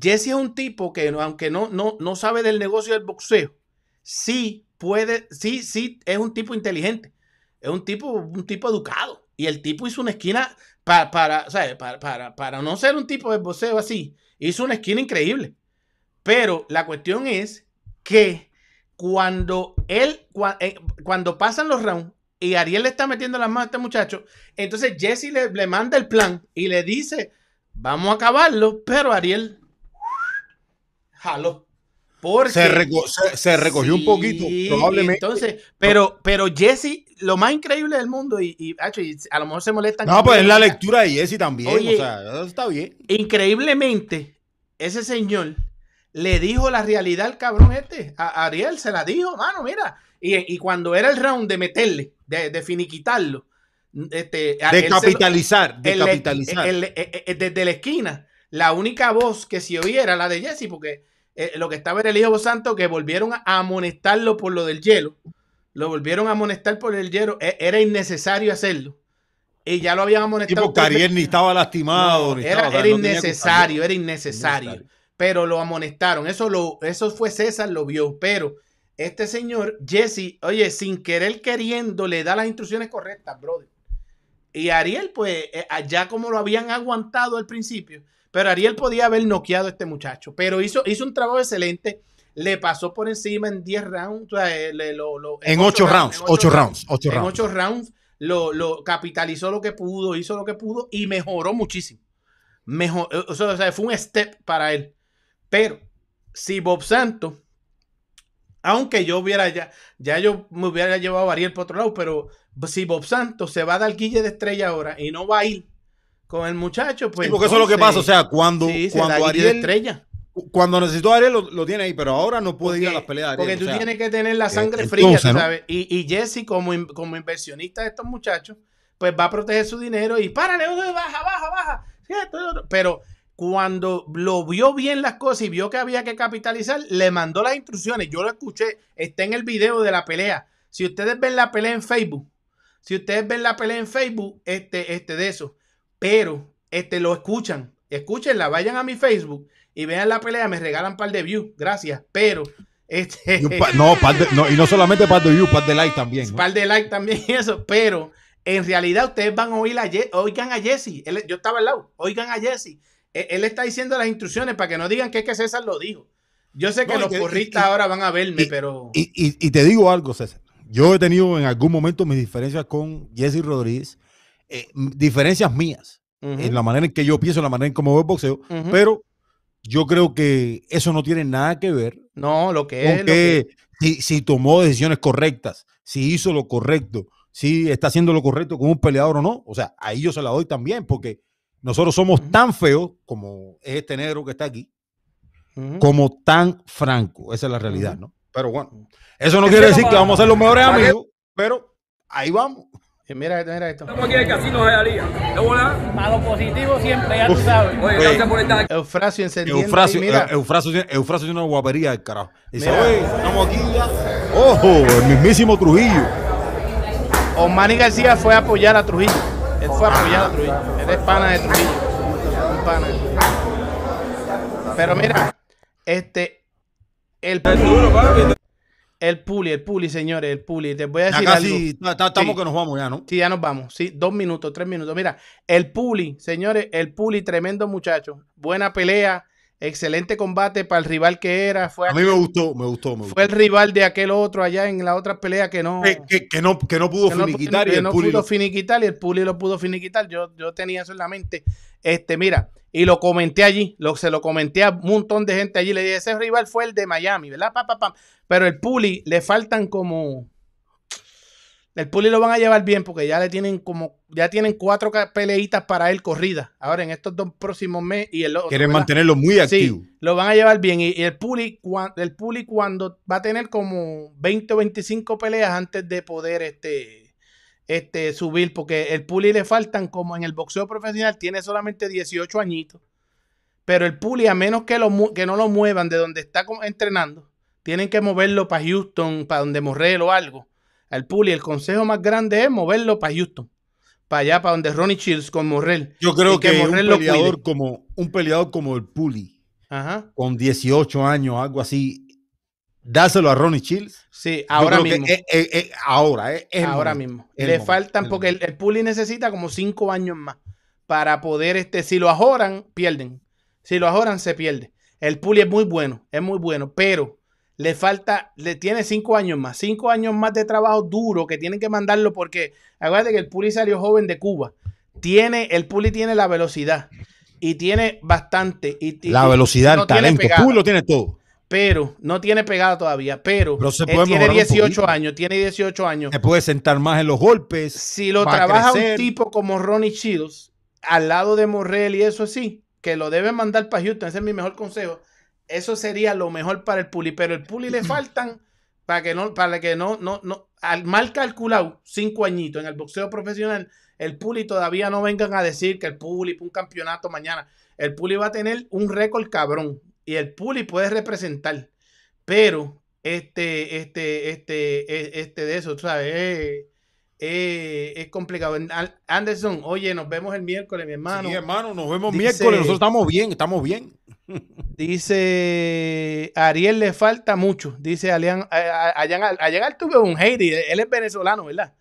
Jesse es un tipo que, aunque no, no, no sabe del negocio del boxeo, sí puede, sí, sí, es un tipo inteligente. Es un tipo, un tipo educado. Y el tipo hizo una esquina para, para, para, para, para no ser un tipo de boxeo así. Hizo una esquina increíble. Pero la cuestión es que cuando él, eh, cuando pasan los rounds y Ariel le está metiendo las manos a este muchacho, entonces Jesse le, le manda el plan y le dice, vamos a acabarlo, pero Ariel jaló. Porque, se, reco- se- se recogió un poquito, probablemente. Entonces, pero, pero Jesse, lo más increíble del mundo, y, y, hacho, y a lo mejor se molestan. No, pues es la lectura de Jesse también. Oye, o sea, eso está bien. Increíblemente, ese señor le dijo la realidad al cabrón este. A a Ariel se la dijo, mano, mira. Y, y cuando era el round de meterle, de, de finiquitarlo, este, De capitalizar, de capitalizar. el- el- el- desde la esquina, la única voz que se oía era la de Jesse, porque eh, lo que estaba era el hijo santo que volvieron a amonestarlo por lo del hielo. Lo volvieron a amonestar por el hielo. E- Era innecesario hacerlo. Y ya lo habían amonestado. Tipo, Cariel ni estaba lastimado. no, ni era, estaba, o sea, era innecesario, era innecesario. Pero lo amonestaron. Eso, lo, eso fue César, lo vio. Pero este señor, Jesse, oye, sin querer queriendo, le da las instrucciones correctas, brother. Y Ariel, pues, eh, ya como lo habían aguantado al principio, pero Ariel podía haber noqueado a este muchacho. Pero hizo, hizo un trabajo excelente. Le pasó por encima en 10 rounds. o sea, eh, le- lo- lo- En ocho rounds, en ocho rounds, ocho en rounds. ocho rounds lo, lo capitalizó lo que pudo, hizo lo que pudo y mejoró muchísimo. Mejor, sea, o sea, fue un step para él. Pero si Bob Santos, aunque yo hubiera ya, ya yo me hubiera llevado a Ariel por otro lado, pero si Bob Santos se va a dar guille de estrella ahora y no va a ir con el muchacho, pues. Sí, porque eso es lo que pasa. O sea, cuando, sí, se da cuando guille de Ariel. estrella. Cuando necesitó a Ariel lo, lo tiene ahí, pero ahora no puede ir a las peleas. Ariel, Porque o tú sea, tienes que tener la sangre eh, fría, tú ¿no? sabes. Y, y Jesse, como, in- como inversionista de estos muchachos, pues va a proteger su dinero y párale, baja, baja, baja. Pero cuando lo vio bien las cosas y vio que había que capitalizar, le mandó las instrucciones. Yo lo escuché, está en el video de la pelea. Si ustedes ven la pelea en Facebook, si ustedes ven la pelea en Facebook, este, este de eso, pero este lo escuchan, escúchenla, vayan a mi Facebook y vean la pelea, me regalan un par de views, gracias, pero este y no, par de- no, y no solamente par de views, par de like también. ¿no? par de like también y eso, pero en realidad ustedes van a oír a Ye- oigan a Jesse, yo estaba al lado, oigan a Jesse, él, él está diciendo las instrucciones para que no digan que es que César lo dijo. Yo sé que No, los que- porristas ahora van a verme, pero Y, y- te digo algo, César. Yo he tenido en algún momento mis diferencias con Jesse Rodríguez, eh, diferencias mías, en la manera en que yo pienso, en la manera en cómo veo el boxeo, pero yo creo que eso no tiene nada que ver no, lo que con es lo que si, si tomó decisiones correctas, si hizo lo correcto, si está haciendo lo correcto con un peleador o no. O sea, ahí yo se la doy también, porque nosotros somos tan feos como es este negro que está aquí, como tan franco. Esa es la realidad, ¿no? Pero bueno, eso no quiere decir que va- vamos a ser los mejores amigos, pero ahí vamos. Mira, mira esto. Estamos aquí en el casino de Jalía. ¿De bola? Para lo positivo siempre, ya tú sabes. Oye, gracias por estar aquí. Eufrasio encendiendo. Eufrasio, Eufrasio, tiene- Eufrasio tiene una guapería del carajo. Dice, oye, estamos aquí ya. Ojo, el mismísimo Trujillo. Osmani García fue a apoyar a Trujillo. Él fue a apoyar a Trujillo. Él es pana de Trujillo. Un pana. Pero mira, este. El puli, el puli, el puli, señores, el puli. Te voy a decir algo. ta- ta- estamos Sí. que nos vamos ya, ¿no? Sí, ya nos vamos. Sí, dos minutos, tres minutos. Mira, el Puli, señores, el Puli, tremendo muchacho. Buena pelea, excelente combate para el rival que era. Fue, A mí me gustó, me gustó, me gustó. fue el rival de aquel otro allá en la otra pelea que no. Que, que- que no, que no pudo que no, finiquitar y que el no Puli pudo lo- finiquitar y el Puli lo pudo finiquitar. Yo, yo tenía eso en la mente. Este, mira, y lo comenté allí, lo, se lo comenté a un montón de gente allí. Le dije, ese rival fue el de Miami, ¿verdad? Pa, pa, pa. Pero el Puli le faltan como. El Puli lo van a llevar bien porque ya le tienen como. Ya tienen cuatro peleitas para él corridas. Ahora en estos dos próximos meses y el otro. Quieren ¿verdad? mantenerlo muy activo. Sí, lo van a llevar bien. Y, y el, Puli, el Puli cuando va a tener como 20 o 25 peleas antes de poder este, este, subir, porque el Puli le faltan como en el boxeo profesional, tiene solamente 18 añitos. Pero el Puli, a menos que, lo, que no lo muevan de donde está entrenando, tienen que moverlo para Houston, para donde Morrell o algo. Al Puli, el consejo más grande es moverlo para Houston. Para allá, para donde Ronnie Shields con Morrell. Yo creo que, un Morrell lo cuide. peleador como un peleador como el Puli, Ajá. con 18 años, algo así, dáselo a Ronnie Chills. Sí, ahora mismo. es- es- es- ahora, ahora momento, mismo. Le momento, faltan, porque el, el Puli necesita como cinco años más para poder, este, si lo ajoran, pierden. Si lo ajoran, se pierde. El Puli es muy bueno, es muy bueno, pero le falta, le tiene cinco años más, cinco años más de trabajo duro que tienen que mandarlo porque, acuérdate que el Puli salió joven de Cuba. Tiene, el Puli tiene la velocidad, y tiene bastante. Y, y- La velocidad, no el talento, pegada, Puy lo tiene todo. Pero no tiene pegada todavía. Pero, Pero se él puede tiene mejorar un 18 poquito. años. Tiene 18 años. Se puede sentar más en los golpes. Si lo trabaja un tipo como Ronnie Shields al lado de Morrell y eso sí, que lo deben mandar para Houston, ese es mi mejor consejo. Eso sería lo mejor para el Puli, pero el Puli le faltan para que no, para que no, no, no, al mal calculado, cinco añitos en el boxeo profesional, el Puli todavía no vengan a decir que el Puli un campeonato mañana. El Puli va a tener un récord cabrón y el Puli puede representar, pero este, este, este, e- este de eso, sabes, eh, es complicado. Anderson, oye, nos vemos el miércoles, mi hermano. Sí, hermano, nos vemos Dice- miércoles. Nosotros estamos bien, estamos bien. Dice Ariel le falta mucho. Dice Alian, en Altuve un hater. Él es venezolano, ¿verdad?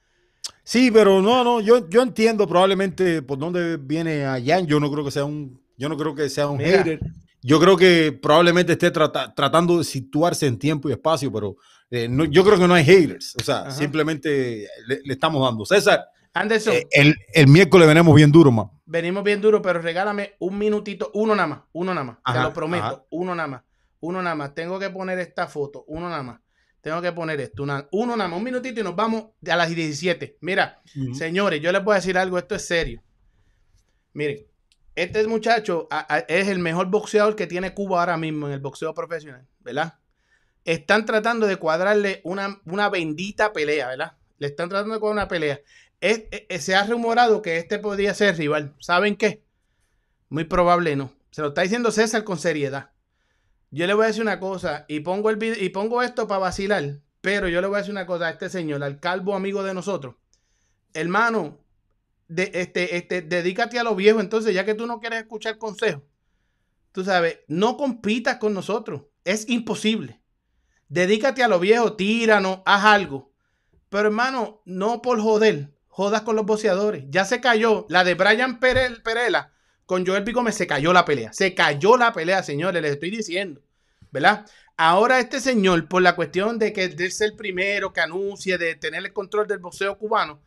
Sí, pero no, no, yo, yo entiendo probablemente por dónde viene a Jan. Yo no creo que sea un, yo no creo que sea un Mira. hater. Yo creo que probablemente esté trata- tratando de situarse en tiempo y espacio, pero eh, no- yo creo que no hay haters. O sea, Ajá. simplemente le, le estamos dando. César, Anderson, eh, el, el miércoles venimos bien duro, man. venimos bien duro, pero regálame un minutito, uno nada más, uno nada más. Ajá, te lo prometo, ajá. uno nada más, uno nada más. Tengo que poner esta foto, uno nada más. Tengo que poner esto, una- uno nada más, un minutito y nos vamos a las 17. Mira, señores, yo les voy a decir algo, esto es serio. Miren, este muchacho a- a- es el mejor boxeador que tiene Cuba ahora mismo en el boxeo profesional, ¿verdad? Están tratando de cuadrarle una, una bendita pelea, ¿verdad? Le están tratando de cuadrar una pelea. Es- es- se ha rumorado que este podría ser rival. ¿Saben qué? Muy probable no. Se lo está diciendo César con seriedad. Yo le voy a decir una cosa y pongo, el vide- y pongo esto para vacilar, pero yo le voy a decir una cosa a este señor, al calvo amigo de nosotros. Hermano, de, este, este, dedícate a lo viejo entonces, ya que tú no quieres escuchar consejos. Tú sabes, no compitas con nosotros. Es imposible. Dedícate a lo viejo, tíranos, haz algo. Pero hermano, no por joder, jodas con los boxeadores. Ya se cayó. La de Brian Perel- Perela con Joel Pico se cayó la pelea. Se cayó la pelea, señores, les estoy diciendo. ¿Verdad? Ahora este señor, por la cuestión de que de ser el primero que anuncie, de tener el control del boxeo cubano,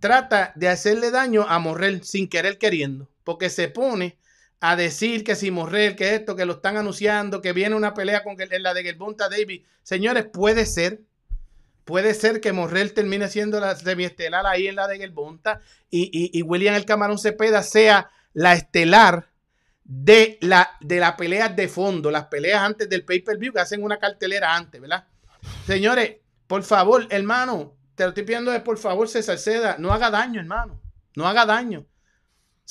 trata de hacerle daño a Morrel sin querer queriendo. Porque se pone a decir que si Morrel, que esto, que lo están anunciando, que viene una pelea con la de Gelbonta Davis. Señores, puede ser. Puede ser que Morrel termine siendo la semiestelar ahí en la de Gelbonta y, y, y William el Camarón Cepeda sea la estelar de la, de las peleas de fondo, las peleas antes del pay-per-view, que hacen una cartelera antes, ¿verdad? Señores, por favor, hermano, te lo estoy pidiendo por favor, César Seda, no haga daño, hermano, no haga daño.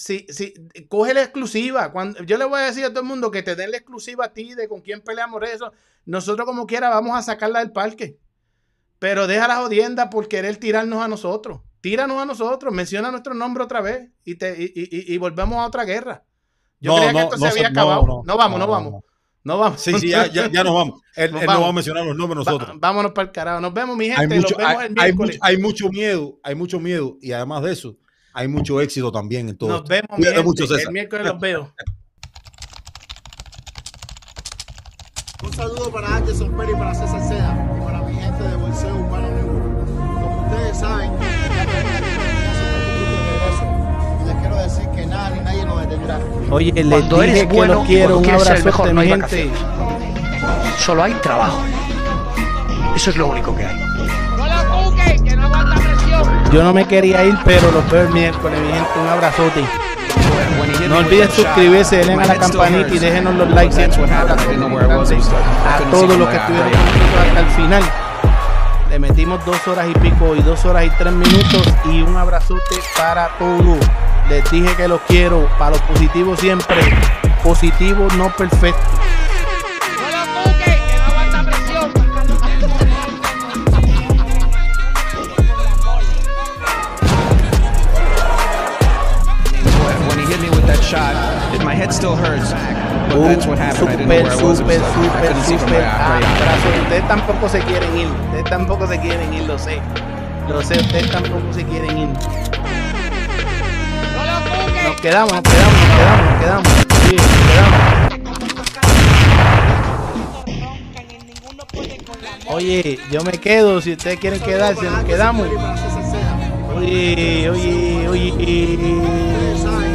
Si, si, coge la exclusiva. Cuando, yo le voy a decir a todo el mundo que te den la exclusiva a ti de con quién peleamos eso. Nosotros como quiera vamos a sacarla del parque. Pero deja la jodienda por querer tirarnos a nosotros. Tíranos a nosotros, menciona nuestro nombre otra vez y, te, y, y- y volvemos a otra guerra. Yo No, creía que no, esto no se había no, acabado. no, No, vamos, no, no, vamos. No vamos. Sí, sí, ya, ya, ya nos vamos. Él, Nos él no vamos. va a mencionar los nombres nosotros. Va- vámonos para el carajo. Nos vemos, mi gente. hay mucho, Nos vemos hay- el hay mucho- hay mucho miedo, hay mucho miedo y además de eso, hay mucho éxito también en todo. Nos esto. vemos, mi Cuídate gente. mucho, César. El miércoles los veo. Un saludo para Anderson Pérez y para César Seda y para mi gente de Bolseo Urbano Network. Como ustedes saben, ya y les quiero decir que nada ni nadie nos detendrá. Oye, les Cuando dije eres que bueno los quiero. Un quieres ser mejor, no mi hay gente. vacaciones. Solo hay trabajo. Eso es lo único que hay. Yo no me quería ir, pero los veo el miércoles, mi gente. Un abrazote. No olviden suscribirse, denle a la campanita y déjenos los likes. A todos los que estuvieron hasta el final. Le metimos dos horas y pico y dos horas y tres minutos y un abrazote para todos. Les dije que los quiero, para los positivos siempre, positivos no perfectos. Head still hurts. But that's what happened. I didn't know super, where I was. Like, I super, couldn't see from my super eye- right eye. abrazo. Ustedes tampoco se quieren ir. Ustedes tampoco se quieren ir, lo sé. Lo sé, ustedes tampoco se quieren ir. Nos quedamos, nos quedamos, nos quedamos, nos quedamos. Sí, nos quedamos. Oye, yo me quedo. Si ustedes quieren quedarse, nos quedamos. Oye, oye, oye.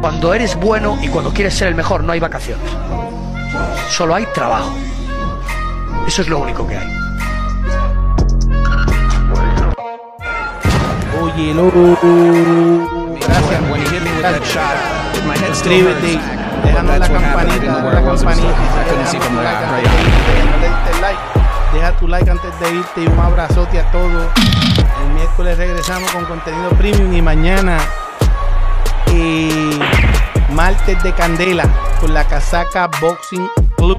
Cuando eres bueno y cuando quieres ser el mejor no hay vacaciones. Solo hay trabajo. Eso es lo único que hay. Oye, lo. Gracias. Suscríbete, déjanos la campanita, la campanita. Deja tu like antes de irte y un abrazote a todos. El miércoles regresamos con contenido premium y mañana eh, martes de candela con la casaca Boxing Club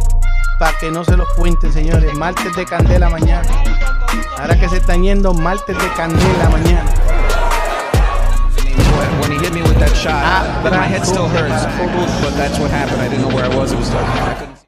para que no se los cuenten señores martes de candela mañana ahora que se están yendo martes de candela mañana When he hit me with that shot, my head still hurts. But that's what happened. I didn't know where I was. It was like I couldn't.